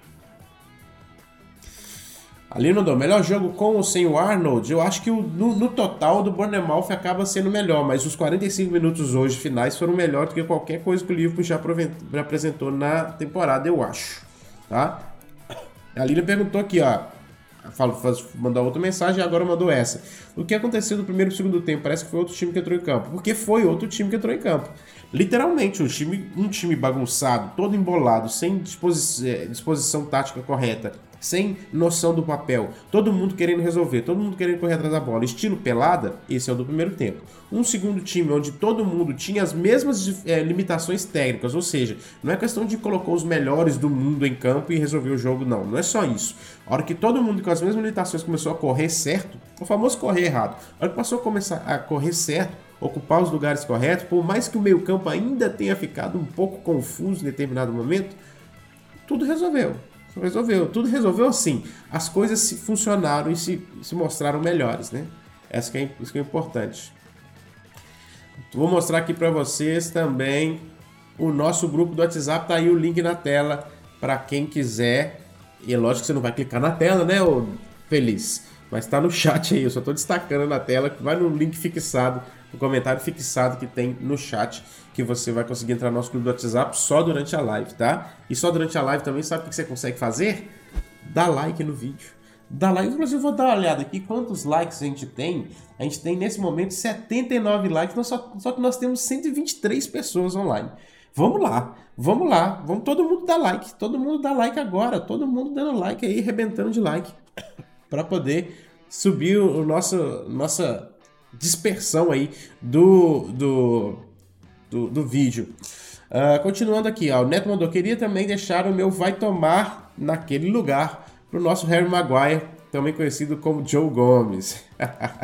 Ali no do melhor jogo com ou sem o Arnold, eu acho que o, no, no, total do Bournemouth acaba sendo melhor, mas os 45 minutos hoje finais foram melhor do que qualquer coisa que o Liverpool já, já apresentou na temporada, eu acho. Tá? A Lina perguntou aqui, ó, Falo, mandou outra mensagem e agora mandou essa. O que aconteceu no primeiro e segundo tempo? Parece que foi outro time que entrou em campo. Porque foi outro time que entrou em campo. Literalmente, um time, um time bagunçado, todo embolado, sem disposi é, disposição tática correta, sem noção do papel, todo mundo querendo resolver, todo mundo querendo correr atrás da bola, estilo pelada, esse é o do primeiro tempo. Um segundo time onde todo mundo tinha as mesmas é, limitações técnicas, ou seja, não é questão de colocar os melhores do mundo em campo e resolver o jogo, não, não é só isso. A hora que todo mundo com as mesmas limitações começou a correr certo, o famoso correr errado, a hora que passou a começar a correr certo, ocupar os lugares corretos, por mais que o meio-campo ainda tenha ficado um pouco confuso em determinado momento, tudo resolveu. Resolveu. Tudo resolveu assim. As coisas se funcionaram e se, se mostraram melhores, né? Essa que é, isso que é importante. Vou mostrar aqui para vocês também o nosso grupo do WhatsApp. Tá aí o link na tela para quem quiser. E é lógico que você não vai clicar na tela, né, ô feliz? Mas tá no chat aí, eu só tô destacando na tela. Vai no link fixado o comentário fixado que tem no chat, que você vai conseguir entrar no nosso clube do WhatsApp só durante a live, tá? E só durante a live também, sabe o que você consegue fazer? Dá like no vídeo. Dá like, inclusive eu vou dar uma olhada aqui quantos likes a gente tem. A gente tem nesse momento 79 likes, só, só que nós temos 123 pessoas online. Vamos lá, vamos lá, vamos todo mundo dar like, todo mundo dá like agora, todo mundo dando like aí, arrebentando de like, para poder subir o nosso, nossa dispersão aí do, do, do, do vídeo. Uh, continuando aqui, ó, o Neto mandou, queria também deixar o meu vai tomar naquele lugar para o nosso Harry Maguire, também conhecido como Joe Gomes.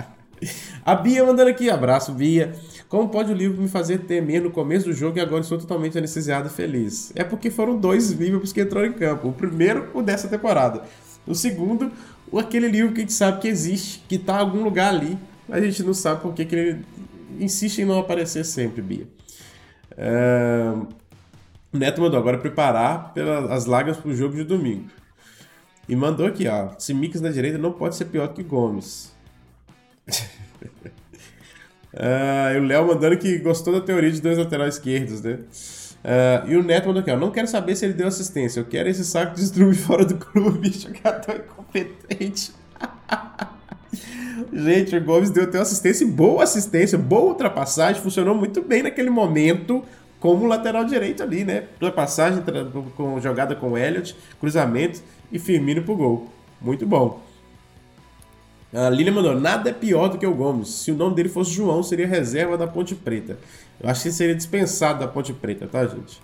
a Bia mandando aqui, abraço Bia. Como pode o livro me fazer temer no começo do jogo e agora estou totalmente anestesiado e feliz? É porque foram dois livros que entraram em campo. O primeiro, o dessa temporada. O segundo, aquele livro que a gente sabe que existe, que está em algum lugar ali, a gente não sabe por que ele insiste em não aparecer sempre, Bia. Uh, o Neto mandou agora preparar pelas lágrimas para o jogo de domingo. E mandou aqui, ó. Mix na direita não pode ser pior que Gomes. Uh, e o Léo mandando que gostou da teoria de dois laterais esquerdos, né? Uh, e o Neto mandou aqui, ó. Não quero saber se ele deu assistência. Eu quero esse saco de destruir fora do clube. Jogador incompetente. Gente, o Gomes deu até assistência, boa assistência, boa ultrapassagem, funcionou muito bem naquele momento como lateral direito ali, né? Ultrapassagem com jogada com o Elliot, cruzamento e Firmino pro gol. Muito bom. A Lilian mandou, nada é pior do que o Gomes. Se o nome dele fosse João, seria reserva da Ponte Preta. Eu acho que seria dispensado da Ponte Preta, tá, gente?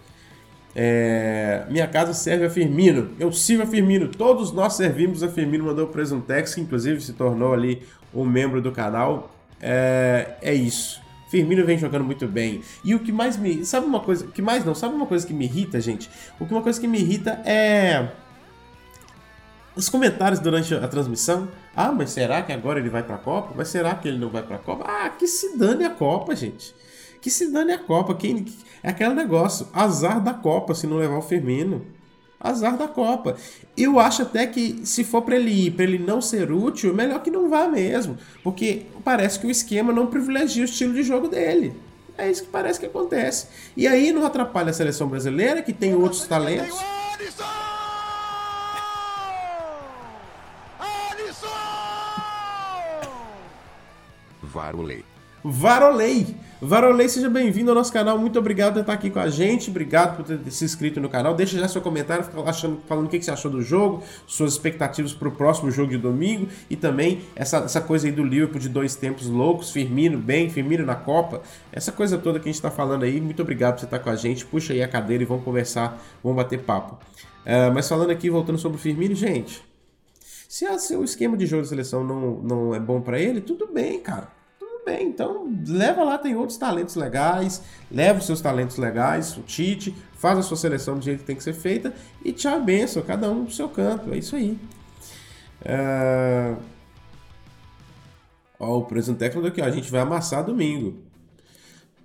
É... Minha casa serve a Firmino. Eu sirvo a Firmino. Todos nós servimos a Firmino. Mandou o Presuntex, que inclusive se tornou ali um membro do canal. É, é isso. Firmino vem jogando muito bem. E o que mais me. Sabe uma coisa. que mais não? Sabe uma coisa que me irrita, gente? O que uma coisa que me irrita é os comentários durante a transmissão. Ah, mas será que agora ele vai para a Copa? Mas será que ele não vai para a Copa? Ah, que se dane a Copa, gente. Que se dane a Copa. Quem é aquele negócio, azar da Copa se não levar o Firmino. Azar da Copa. Eu acho até que se for para ele ir, para ele não ser útil, melhor que não vá mesmo, porque parece que o esquema não privilegia o estilo de jogo dele. É isso que parece que acontece. E aí não atrapalha a seleção brasileira, que tem outros talentos. Varolei. Varolei! Varolei, seja bem-vindo ao nosso canal. Muito obrigado por estar aqui com a gente. Obrigado por ter se inscrito no canal. Deixa já seu comentário achando, falando o que você achou do jogo, suas expectativas para o próximo jogo de domingo e também essa, essa coisa aí do Liverpool de dois tempos loucos, Firmino bem, Firmino na Copa. Essa coisa toda que a gente está falando aí. Muito obrigado por você estar com a gente. Puxa aí a cadeira e vamos conversar, vamos bater papo. Uh, mas falando aqui, voltando sobre o Firmino, gente. Se, a, se o esquema de jogo da seleção não, não é bom para ele, tudo bem, cara bem, então leva lá, tem outros talentos legais, leva os seus talentos legais, o Tite, faz a sua seleção do jeito que tem que ser feita e tchau, benção, cada um pro seu canto, é isso aí. É... Ó, o presidente técnico aqui, ó, a gente vai amassar domingo.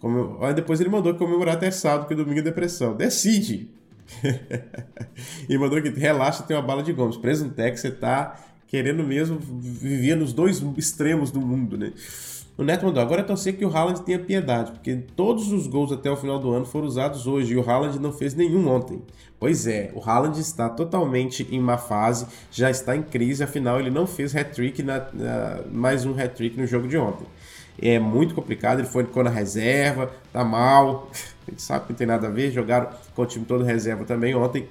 Como... Ó, depois ele mandou comemorar até sábado, que domingo é depressão. Decide! e mandou aqui, relaxa, tem uma bala de Gomes. Presuntec, você tá querendo mesmo viver nos dois extremos do mundo, né? O Neto mandou, agora é torcer que o Haaland tenha piedade, porque todos os gols até o final do ano foram usados hoje e o Haaland não fez nenhum ontem. Pois é, o Haaland está totalmente em má fase, já está em crise, afinal ele não fez hat-trick, na, na, mais um hat-trick no jogo de ontem. É muito complicado, ele foi ficou na reserva, tá mal, a gente sabe que não tem nada a ver, jogaram com o time todo reserva também ontem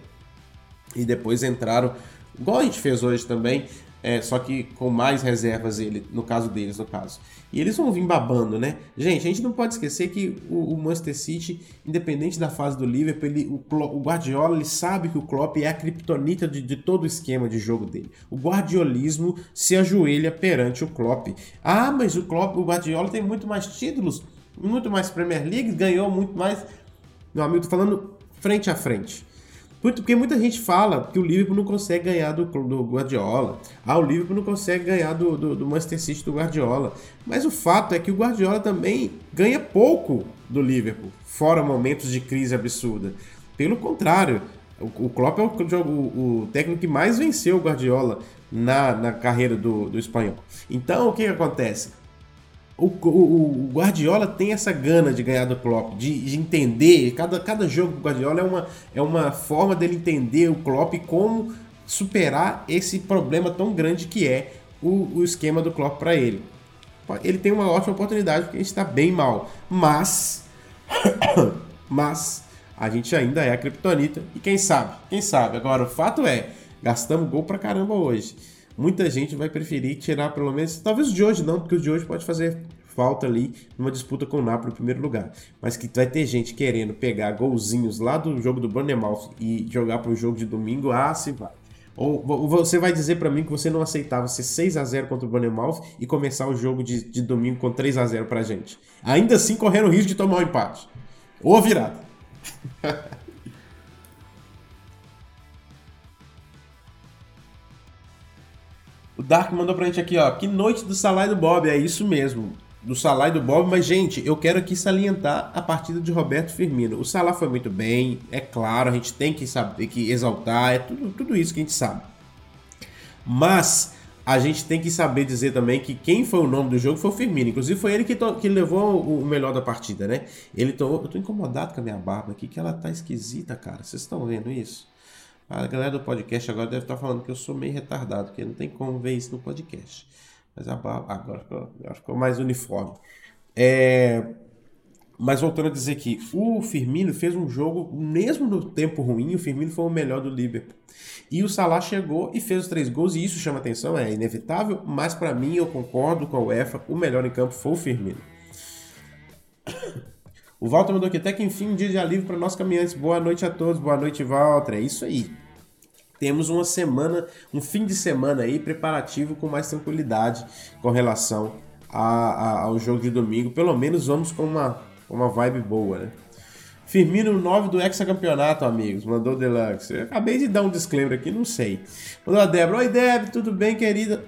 e depois entraram, igual a gente fez hoje também, é, só que com mais reservas ele, no caso deles, no caso. E eles vão vir babando, né? Gente, a gente não pode esquecer que o, o Manchester City, independente da fase do Liverpool, ele, o, o, Guardiola ele sabe que o Klopp é a criptonita de, de, todo o esquema de jogo dele. O guardiolismo se ajoelha perante o Klopp. Ah, mas o Klopp, o Guardiola tem muito mais títulos, muito mais Premier League, ganhou muito mais. Meu amigo, tô falando frente a frente. Porque muita gente fala que o Liverpool não consegue ganhar do, do Guardiola. Ah, o Liverpool não consegue ganhar do, do, do, Manchester City do Guardiola. Mas o fato é que o Guardiola também ganha pouco do Liverpool, fora momentos de crise absurda. Pelo contrário, o, o Klopp é o, o, o técnico que mais venceu o Guardiola na, na carreira do, do espanhol. Então, o que, que acontece? O, o, o, Guardiola tem essa gana de ganhar do Klopp, de, de, entender. Cada, cada jogo do Guardiola é uma, é uma forma dele entender o Klopp como superar esse problema tão grande que é o, o esquema do Klopp para ele. Ele tem uma ótima oportunidade porque a gente está bem mal, mas mas a gente ainda é a criptonita e quem sabe, quem sabe. Agora o fato é, gastamos gol pra caramba hoje muita gente vai preferir tirar pelo menos, talvez o de hoje não, porque o de hoje pode fazer falta ali numa disputa com o Napoli em primeiro lugar. Mas que vai ter gente querendo pegar golzinhos lá do jogo do Bournemouth e jogar para o jogo de domingo, ah, se vai. Ou você vai dizer para mim que você não aceitava ser 6 a 0 contra o Bournemouth e começar o jogo de, de domingo com 3 a 0 pra gente. Ainda assim correndo o risco de tomar um empate. Ou a virada. o Dark mandou pra gente aqui, ó. Que noite do Salah do Bob. É isso mesmo do Salah do Bob, mas gente, eu quero aqui salientar a partida de Roberto Firmino. O Salah foi muito bem, é claro, a gente tem que saber que exaltar, é tudo, tudo isso que a gente sabe. Mas a gente tem que saber dizer também que quem foi o nome do jogo foi o Firmino. Inclusive foi ele que, que levou o melhor da partida, né? Ele to... Eu tô incomodado com a minha barba aqui, que ela tá esquisita, cara. Vocês estão vendo isso? A galera do podcast agora deve estar falando que eu sou meio retardado, porque não tem como ver isso no podcast. Mas agora ficou, agora ficou mais uniforme. É, mas voltando a dizer que o Firmino fez um jogo, mesmo no tempo ruim, o Firmino foi o melhor do Liverpool. E o Salah chegou e fez os três gols, e isso chama atenção, é inevitável, mas para mim, eu concordo com a UEFA, o melhor em campo foi o Firmino. O Walter mandou aqui, até que enfim, um dia de alívio para nós caminhantes. Boa noite a todos, boa noite, Walter. É isso aí temos uma semana, um fim de semana aí preparativo com mais tranquilidade com relação a, a, ao jogo de domingo. Pelo menos vamos com uma, uma vibe boa, né? Firmino 9 do hexacampeonato, amigos. Mandou Deluxe. Eu acabei de dar um disclaimer aqui, não sei. Mandou a Débora. Oi, Débora, tudo bem, querida?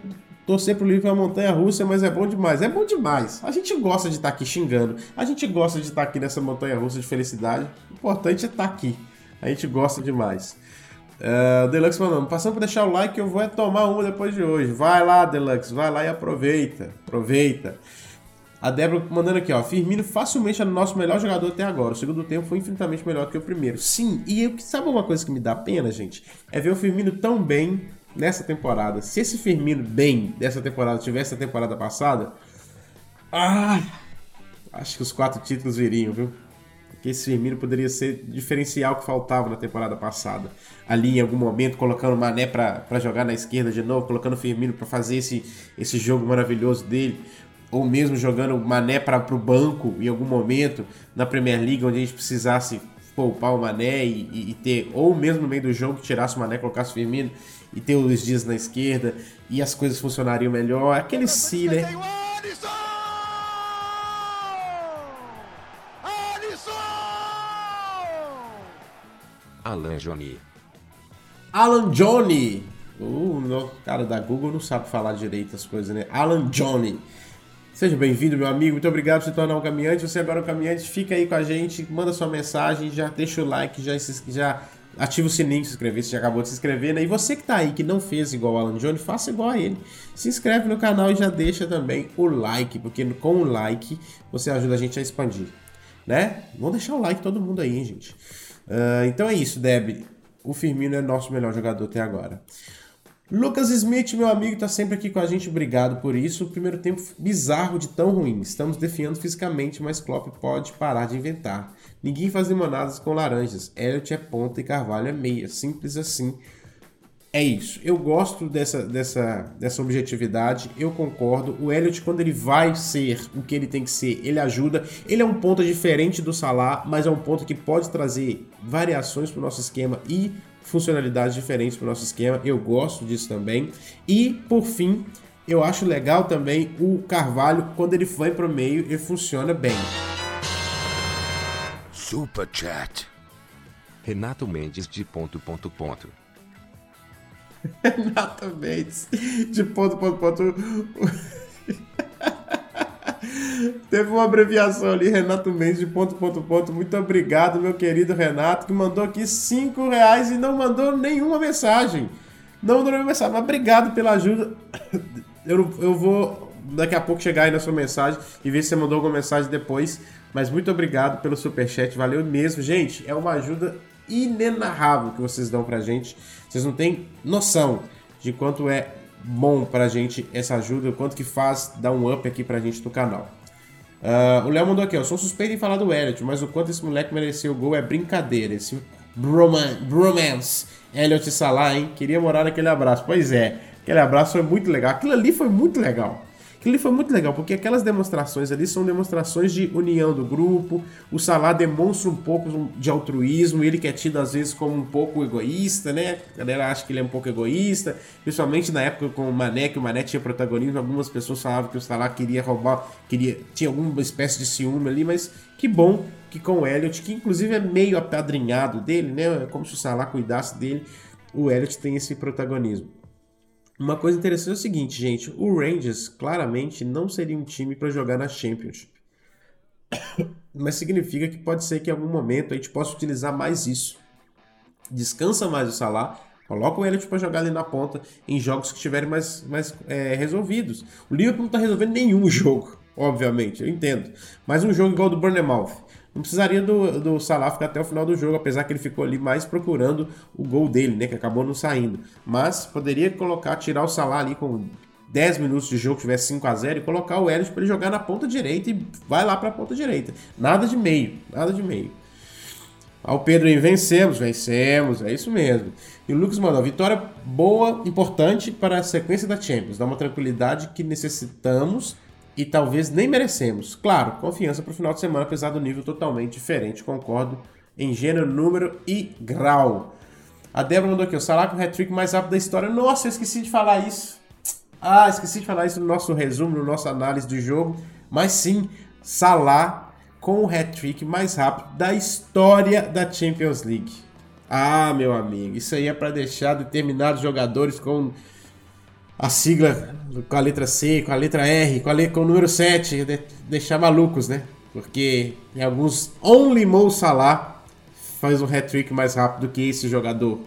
Torcer pro livro é uma montanha russa, mas é bom demais. É bom demais. A gente gosta de estar tá aqui xingando. A gente gosta de estar tá aqui nessa montanha russa de felicidade. O importante é estar tá aqui. A gente gosta demais. Uh, Deluxe falando, passando para deixar o like, eu vou é tomar uma depois de hoje. Vai lá, Deluxe, vai lá e aproveita. Aproveita. A Débora mandando aqui, ó. Firmino facilmente é o nosso melhor jogador até agora. O segundo tempo foi infinitamente melhor que o primeiro. Sim, e eu, sabe uma coisa que me dá pena, gente? É ver o Firmino tão bem nessa temporada. Se esse Firmino bem dessa temporada tivesse a temporada passada. Ah! Acho que os quatro títulos viriam, viu? Que esse Firmino poderia ser diferencial que faltava na temporada passada. Ali em algum momento colocando o Mané para jogar na esquerda de novo, colocando o Firmino para fazer esse, esse jogo maravilhoso dele, ou mesmo jogando o Mané para o banco em algum momento na Premier League onde a gente precisasse poupar o Mané e, e, e ter, ou mesmo no meio do jogo tirasse o Mané, colocasse o Firmino e ter o Luiz Dias na esquerda e as coisas funcionariam melhor. Aquele si, né? Alan Johnny. Alan Johnny. Uh, o cara da Google não sabe falar direito as coisas, né? Alan Johnny. Seja bem-vindo, meu amigo. Muito obrigado por se tornar um caminhante. Você agora é um caminhante, fica aí com a gente, manda sua mensagem, já deixa o like, já, já ativa o sininho se inscrever, se já acabou de se inscrever, né? E você que tá aí, que não fez igual o Alan Johnny, faça igual a ele. Se inscreve no canal e já deixa também o like, porque com o like você ajuda a gente a expandir, né? Vamos deixar o like todo mundo aí, hein, gente. Uh, então é isso, Deb. O Firmino é nosso melhor jogador até agora. Lucas Smith, meu amigo, está sempre aqui com a gente. Obrigado por isso. O primeiro tempo bizarro de tão ruim. Estamos defiando fisicamente, mas Klopp pode parar de inventar. Ninguém faz limonadas com laranjas. Elliot é ponta e Carvalho é meia. Simples assim é isso. Eu gosto dessa, dessa, dessa objetividade, eu concordo. O Elliot, quando ele vai ser o que ele tem que ser, ele ajuda. Ele é um ponto diferente do Salah, mas é um ponto que pode trazer variações para o nosso esquema e funcionalidades diferentes para o nosso esquema. Eu gosto disso também. E, por fim, eu acho legal também o Carvalho, quando ele vai para o meio, ele funciona bem. Super Chat. Renato Mendes de ponto, ponto, ponto. Renata Mendes, de ponto, ponto, ponto. Teve uma abreviação ali, Renato Mendes, de ponto, ponto, ponto. Muito obrigado, meu querido Renato, que mandou aqui 5 reais e não mandou nenhuma mensagem. Não mandou nenhuma mensagem, mas obrigado pela ajuda. Eu, eu vou daqui a pouco chegar aí na sua mensagem e ver se você mandou alguma mensagem depois. Mas muito obrigado pelo superchat, valeu mesmo. Gente, é uma ajuda inenarrável que vocês dão pra gente. Vocês não têm noção de quanto é bom pra gente essa ajuda, o quanto que faz dar um up aqui pra gente no canal. Uh, o Léo mandou aqui, ó. Sou suspeito em falar do Elliot, mas o quanto esse moleque mereceu o gol é brincadeira. Esse broman, bromance. Elliot Salah, hein? Queria morar naquele abraço. Pois é, aquele abraço foi muito legal. Aquilo ali foi muito legal. Aquilo foi muito legal, porque aquelas demonstrações ali são demonstrações de união do grupo. O Salah demonstra um pouco de altruísmo, ele que é tido às vezes como um pouco egoísta, né? A galera acha que ele é um pouco egoísta, principalmente na época com o Mané, que o Mané tinha protagonismo. Algumas pessoas falavam que o Salah queria roubar, queria tinha alguma espécie de ciúme ali, mas que bom que com o Elliot, que inclusive é meio apadrinhado dele, né? Como se o Salah cuidasse dele, o Elliot tem esse protagonismo. Uma coisa interessante é o seguinte, gente: o Rangers claramente não seria um time para jogar na Championship. Mas significa que pode ser que em algum momento a gente possa utilizar mais isso. Descansa mais o Salah, coloca o Elliott para jogar ali na ponta em jogos que estiverem mais, mais é, resolvidos. O Liverpool não está resolvendo nenhum jogo, obviamente, eu entendo. Mas um jogo igual do Bournemouth, não precisaria do, do Salah ficar até o final do jogo, apesar que ele ficou ali mais procurando o gol dele, né? Que acabou não saindo. Mas poderia colocar, tirar o Salah ali com 10 minutos de jogo, tivesse 5 a 0 e colocar o Elliot para ele jogar na ponta direita e vai lá para a ponta direita. Nada de meio, nada de meio. Ao Pedro aí, vencemos, vencemos, é isso mesmo. E o Lucas mandou, vitória boa, importante para a sequência da Champions, dá uma tranquilidade que necessitamos e talvez nem merecemos. Claro, confiança para o final de semana, apesar do nível totalmente diferente, concordo em gênero, número e grau. A Débora mandou aqui, o Salah com o hat-trick mais rápido da história. Nossa, eu esqueci de falar isso. Ah, esqueci de falar isso no nosso resumo, no nosso análise do jogo. Mas sim, Salah com o hat-trick mais rápido da história da Champions League. Ah, meu amigo, isso aí é para deixar determinados jogadores com a sigla com a letra C, com a letra R, com, a com o número 7, de, deixar malucos, né? Porque em alguns Only Mo Salah faz um hat-trick mais rápido que esse jogador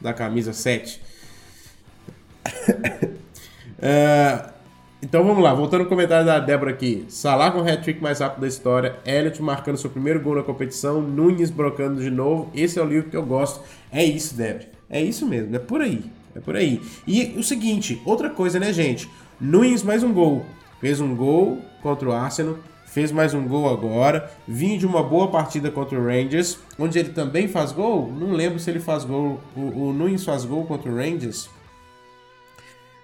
da camisa 7. uh, é, então vamos lá, voltando ao comentário da Débora aqui. Salah com o hat-trick mais rápido da história, Elliot marcando seu primeiro gol na competição, Nunes brocando de novo. Esse é o livro que eu gosto. É isso, Débora. É isso mesmo, é por aí. É por aí. E o seguinte, outra coisa, né, gente? Nunes mais um gol. Fez um gol contra o Arsenal, fez mais um gol agora. Vinha de uma boa partida contra o Rangers, onde ele também faz gol. Não lembro se ele faz gol. O, o Nunes faz gol contra o Rangers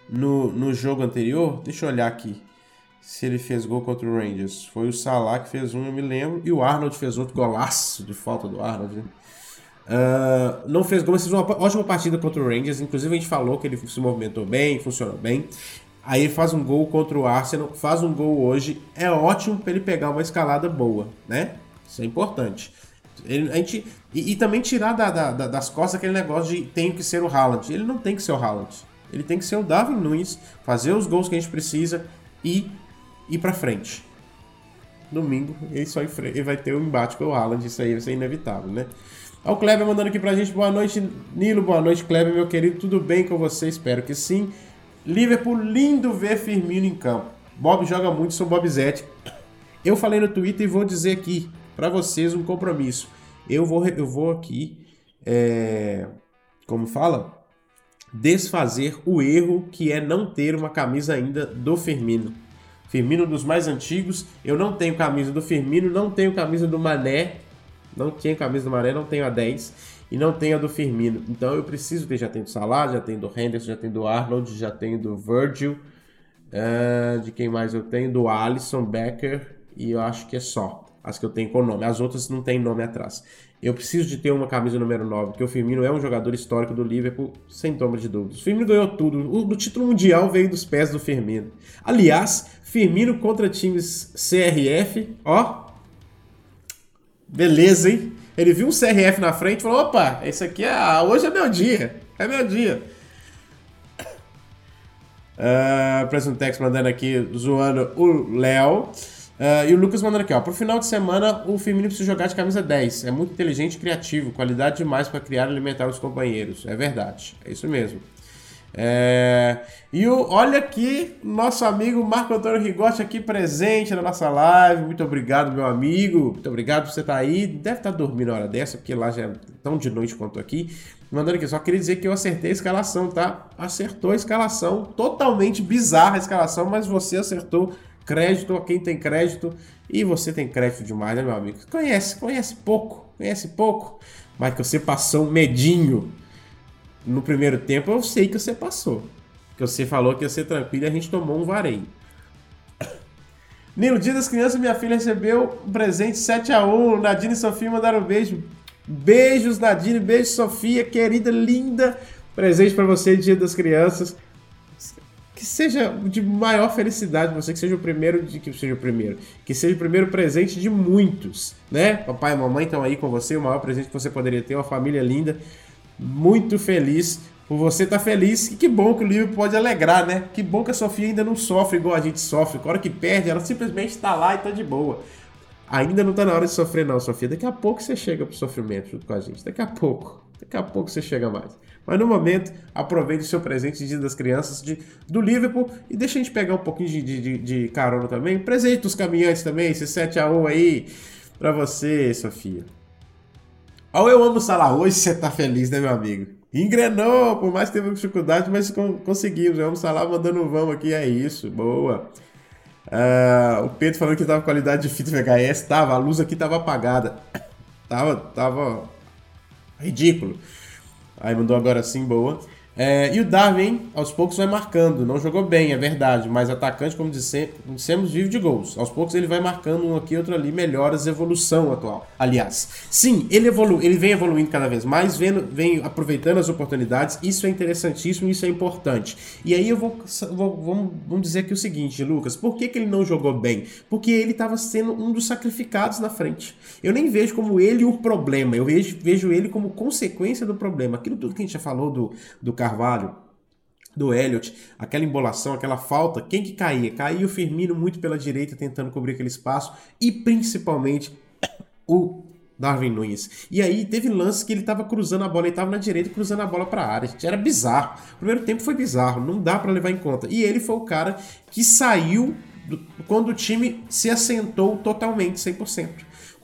no, no jogo anterior. Deixa eu olhar aqui se ele fez gol contra o Rangers. Foi o Salah que fez um, eu me lembro. E o Arnold fez outro golaço de falta do Arnold. Né? Uh, não fez gol, mas fez uma ótima partida contra o Rangers. Inclusive, a gente falou que ele se movimentou bem, funcionou bem. Aí ele faz um gol contra o Arsenal, faz um gol hoje. É ótimo para ele pegar uma escalada boa, né? Isso é importante. Ele, a gente, e, e também tirar da, da, das costas aquele negócio de tem que ser o Haaland. Ele não tem que ser o Haaland. Ele tem que ser o Darwin Nunes, fazer os gols que a gente precisa e ir para frente. Domingo ele só ele vai ter um embate com o Haaland, isso aí vai ser inevitável, né? Olha o Kleber mandando aqui pra gente. Boa noite, Nilo. Boa noite, Kleber, meu querido. Tudo bem com você? Espero que sim. Liverpool, lindo ver Firmino em campo. Bob joga muito, sou Bob Zete. Eu falei no Twitter e vou dizer aqui para vocês um compromisso. Eu vou, eu vou aqui, é, como fala, desfazer o erro que é não ter uma camisa ainda do Firmino. Firmino dos mais antigos, eu não tenho camisa do Firmino, não tenho camisa do Mané, não tinha camisa do Mané, não tenho a 10 e não tenho a do Firmino. Então eu preciso ter, já tenho do Salah, já tenho do Henderson, já tenho do Arnold, já tenho do Virgil. Uh, de quem mais eu tenho? Do Alisson, Becker e eu acho que é só. As que eu tenho com nome. As outras não tem nome atrás. Eu preciso de ter uma camisa número 9, porque o Firmino é um jogador histórico do Liverpool, sem sombra de dúvidas. O Firmino ganhou tudo. O título mundial veio dos pés do Firmino. Aliás, Firmino contra times CRF, ó, Beleza, hein? Ele viu um CRF na frente e falou: opa, esse aqui é. Hoje é meu dia. É meu dia. Uh, Preço Tex mandando aqui, zoando o Léo. Uh, e o Lucas mandando aqui, ó. Pro final de semana, o Firmino precisa jogar de camisa 10. É muito inteligente e criativo. Qualidade demais para criar e alimentar os companheiros. É verdade. É isso mesmo. É... E o, olha aqui, nosso amigo Marco Antônio Rigotti aqui presente na nossa live. Muito obrigado, meu amigo. Muito obrigado por você estar aí. Deve estar dormindo na hora dessa, porque lá já é tão de noite quanto aqui. Mandando aqui, só queria dizer que eu acertei a escalação, tá? Acertou a escalação, totalmente bizarra a escalação, mas você acertou crédito a quem tem crédito. E você tem crédito demais, né, meu amigo? Conhece, conhece pouco, conhece pouco. Mas que você passou um medinho no primeiro tempo eu sei que você passou. Que você falou que ia ser tranquilo e a gente tomou um vareio. Nilo, dia das crianças, minha filha recebeu um presente 7x1. Nadine e Sofia mandaram um beijo. Beijos, Nadine. Beijo, Sofia, querida, linda. Presente para você, dia das crianças. Que seja de maior felicidade você, que seja o primeiro de que seja o primeiro, que seja o primeiro presente de muitos, né? Papai e mamãe estão aí com você, o maior presente que você poderia ter, uma família linda. Muito feliz por você estar tá feliz. E que bom que o livro pode alegrar, né? Que bom que a Sofia ainda não sofre igual a gente sofre. A hora que perde, ela simplesmente está lá e está de boa. Ainda não está na hora de sofrer, não, Sofia. Daqui a pouco você chega pro sofrimento junto com a gente. Daqui a pouco. Daqui a pouco você chega mais. Mas no momento, aproveite o seu presente de Dia das Crianças de, do Liverpool e deixa a gente pegar um pouquinho de, de, de carona também. Presente dos caminhantes também, esse 7x1 aí pra você, Sofia. Ó, eu amo Salah hoje, você tá feliz, né, meu amigo? Engrenou, por mais que teve dificuldade, mas conseguimos. Eu amo Salah mandando um vamos aqui, é isso, boa. Uh, o Pedro falando que tava qualidade de fita VHS, tava, a luz aqui tava apagada. Tava, tava ridículo. Aí mandou agora sim, boa. É, e o Darwin, aos poucos, vai marcando. Não jogou bem, é verdade, mas atacante, como dissemos, vive de gols. Aos poucos ele vai marcando um aqui, outro ali, melhoras, evolução atual. Aliás, sim, ele evolu ele vem evoluindo cada vez mais, vem, vem aproveitando as oportunidades. Isso é interessantíssimo, isso é importante. E aí eu vou, vou vamos, vamos dizer aqui o seguinte, Lucas, por que, que ele não jogou bem? Porque ele estava sendo um dos sacrificados na frente. Eu nem vejo como ele o problema, eu vejo, vejo ele como consequência do problema. Aquilo tudo que a gente já falou do, do Carvalho, do Elliot, aquela embolação, aquela falta, quem que caía? Caía o Firmino muito pela direita tentando cobrir aquele espaço e principalmente o Darwin Nunes. E aí teve lances que ele estava cruzando a bola, ele estava na direita cruzando a bola para a área. Era bizarro. O primeiro tempo foi bizarro, não dá para levar em conta. E ele foi o cara que saiu do, quando o time se assentou totalmente, 100%.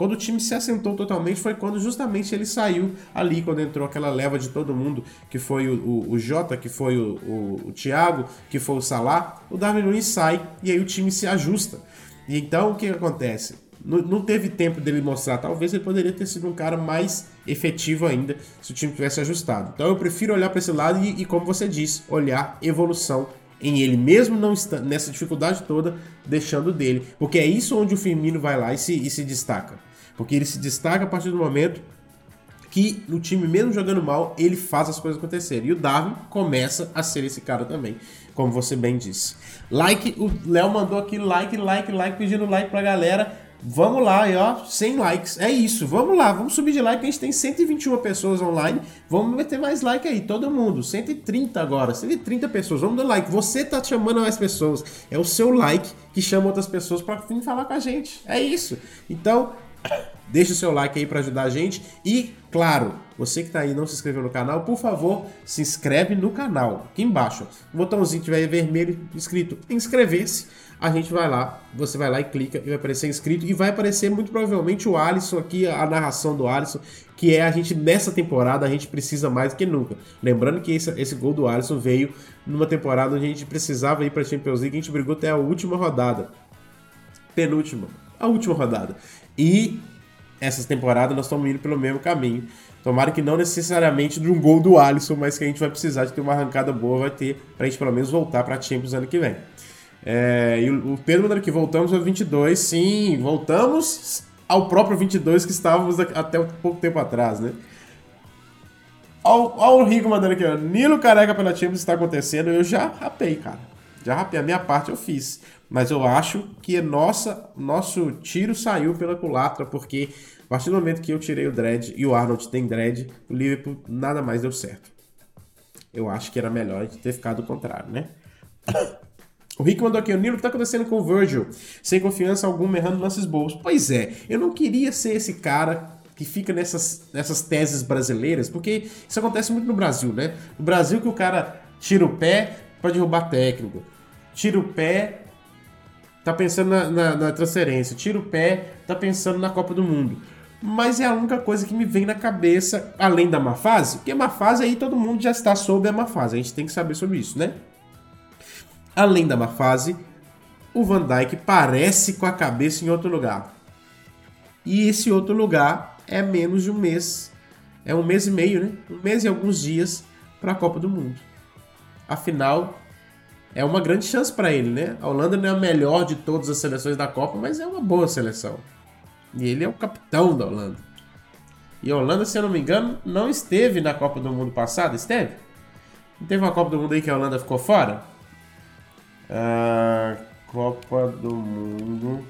Quando o time se assentou totalmente foi quando justamente ele saiu ali, quando entrou aquela leva de todo mundo, que foi o, o, o Jota, que foi o, o, o Thiago, que foi o Salah, o Darwin Nunes sai e aí o time se ajusta. E então o que acontece? Não, não teve tempo dele mostrar, talvez ele poderia ter sido um cara mais efetivo ainda se o time tivesse ajustado. Então eu prefiro olhar para esse lado e, e, como você disse, olhar evolução em ele, mesmo não nessa dificuldade toda, deixando dele. Porque é isso onde o Firmino vai lá e se, e se destaca. Porque ele se destaca a partir do momento que no time, mesmo jogando mal, ele faz as coisas acontecerem. E o Darwin começa a ser esse cara também, como você bem disse. Like, o Léo mandou aqui like, like, like, pedindo like pra galera. Vamos lá, e ó, 100 likes. É isso, vamos lá, vamos subir de like. A gente tem 121 pessoas online. Vamos meter mais like aí, todo mundo. 130 agora, 130 pessoas. Vamos dar like. Você tá chamando mais pessoas. É o seu like que chama outras pessoas para vir falar com a gente. É isso. Então, Deixa o seu like aí para ajudar a gente. E, claro, você que está aí e não se inscreveu no canal, por favor, se inscreve no canal. Aqui embaixo, o botãozinho que tiver vermelho escrito inscrever-se. A gente vai lá, você vai lá e clica e vai aparecer inscrito. E vai aparecer muito provavelmente o Alisson aqui, a narração do Alisson, que é a gente nessa temporada, a gente precisa mais do que nunca. Lembrando que esse, esse gol do Alisson veio numa temporada onde a gente precisava ir para Champions League, a gente brigou até a última rodada. Penúltima, a última rodada. E essa temporada nós estamos indo pelo mesmo caminho. Tomara que não necessariamente de um gol do Alisson, mas que a gente vai precisar de ter uma arrancada boa, vai ter, para a gente pelo menos voltar para a Champions ano que vem. É, e o Pedro mandando que voltamos ao 22, sim, voltamos ao próprio 22 que estávamos até um pouco tempo atrás, né? Olha o Rico mandando aqui. Nilo careca pela Champions está acontecendo, eu já rapei, cara. Já rapei, a minha parte eu fiz mas eu acho que nossa, nosso tiro saiu pela culatra, porque a partir do momento que eu tirei o dread e o Arnold tem dread, o Liverpool nada mais deu certo. Eu acho que era melhor ter ficado o contrário, né? O Rick mandou aqui, o Nilo, o que tá acontecendo com o Virgil? Sem confiança alguma, errando lances bons. Pois é, eu não queria ser esse cara que fica nessas, nessas teses brasileiras, porque isso acontece muito no Brasil, né? No Brasil que o cara tira o pé para derrubar técnico, tira o pé tá pensando na, na, na, transferência, tira o pé, tá pensando na Copa do Mundo. Mas é a única coisa que me vem na cabeça, além da má fase, porque a má fase aí todo mundo já está sob a má fase, a gente tem que saber sobre isso, né? Além da má fase, o Van Dijk parece com a cabeça em outro lugar. E esse outro lugar é menos de um mês, é um mês e meio, né? Um mês e alguns dias para a Copa do Mundo. Afinal, é uma grande chance para ele, né? A Holanda não é a melhor de todas as seleções da Copa, mas é uma boa seleção. E ele é o capitão da Holanda. E a Holanda, se eu não me engano, não esteve na Copa do Mundo passada, esteve? Não teve uma Copa do Mundo aí que a Holanda ficou fora? Ah, Copa do Mundo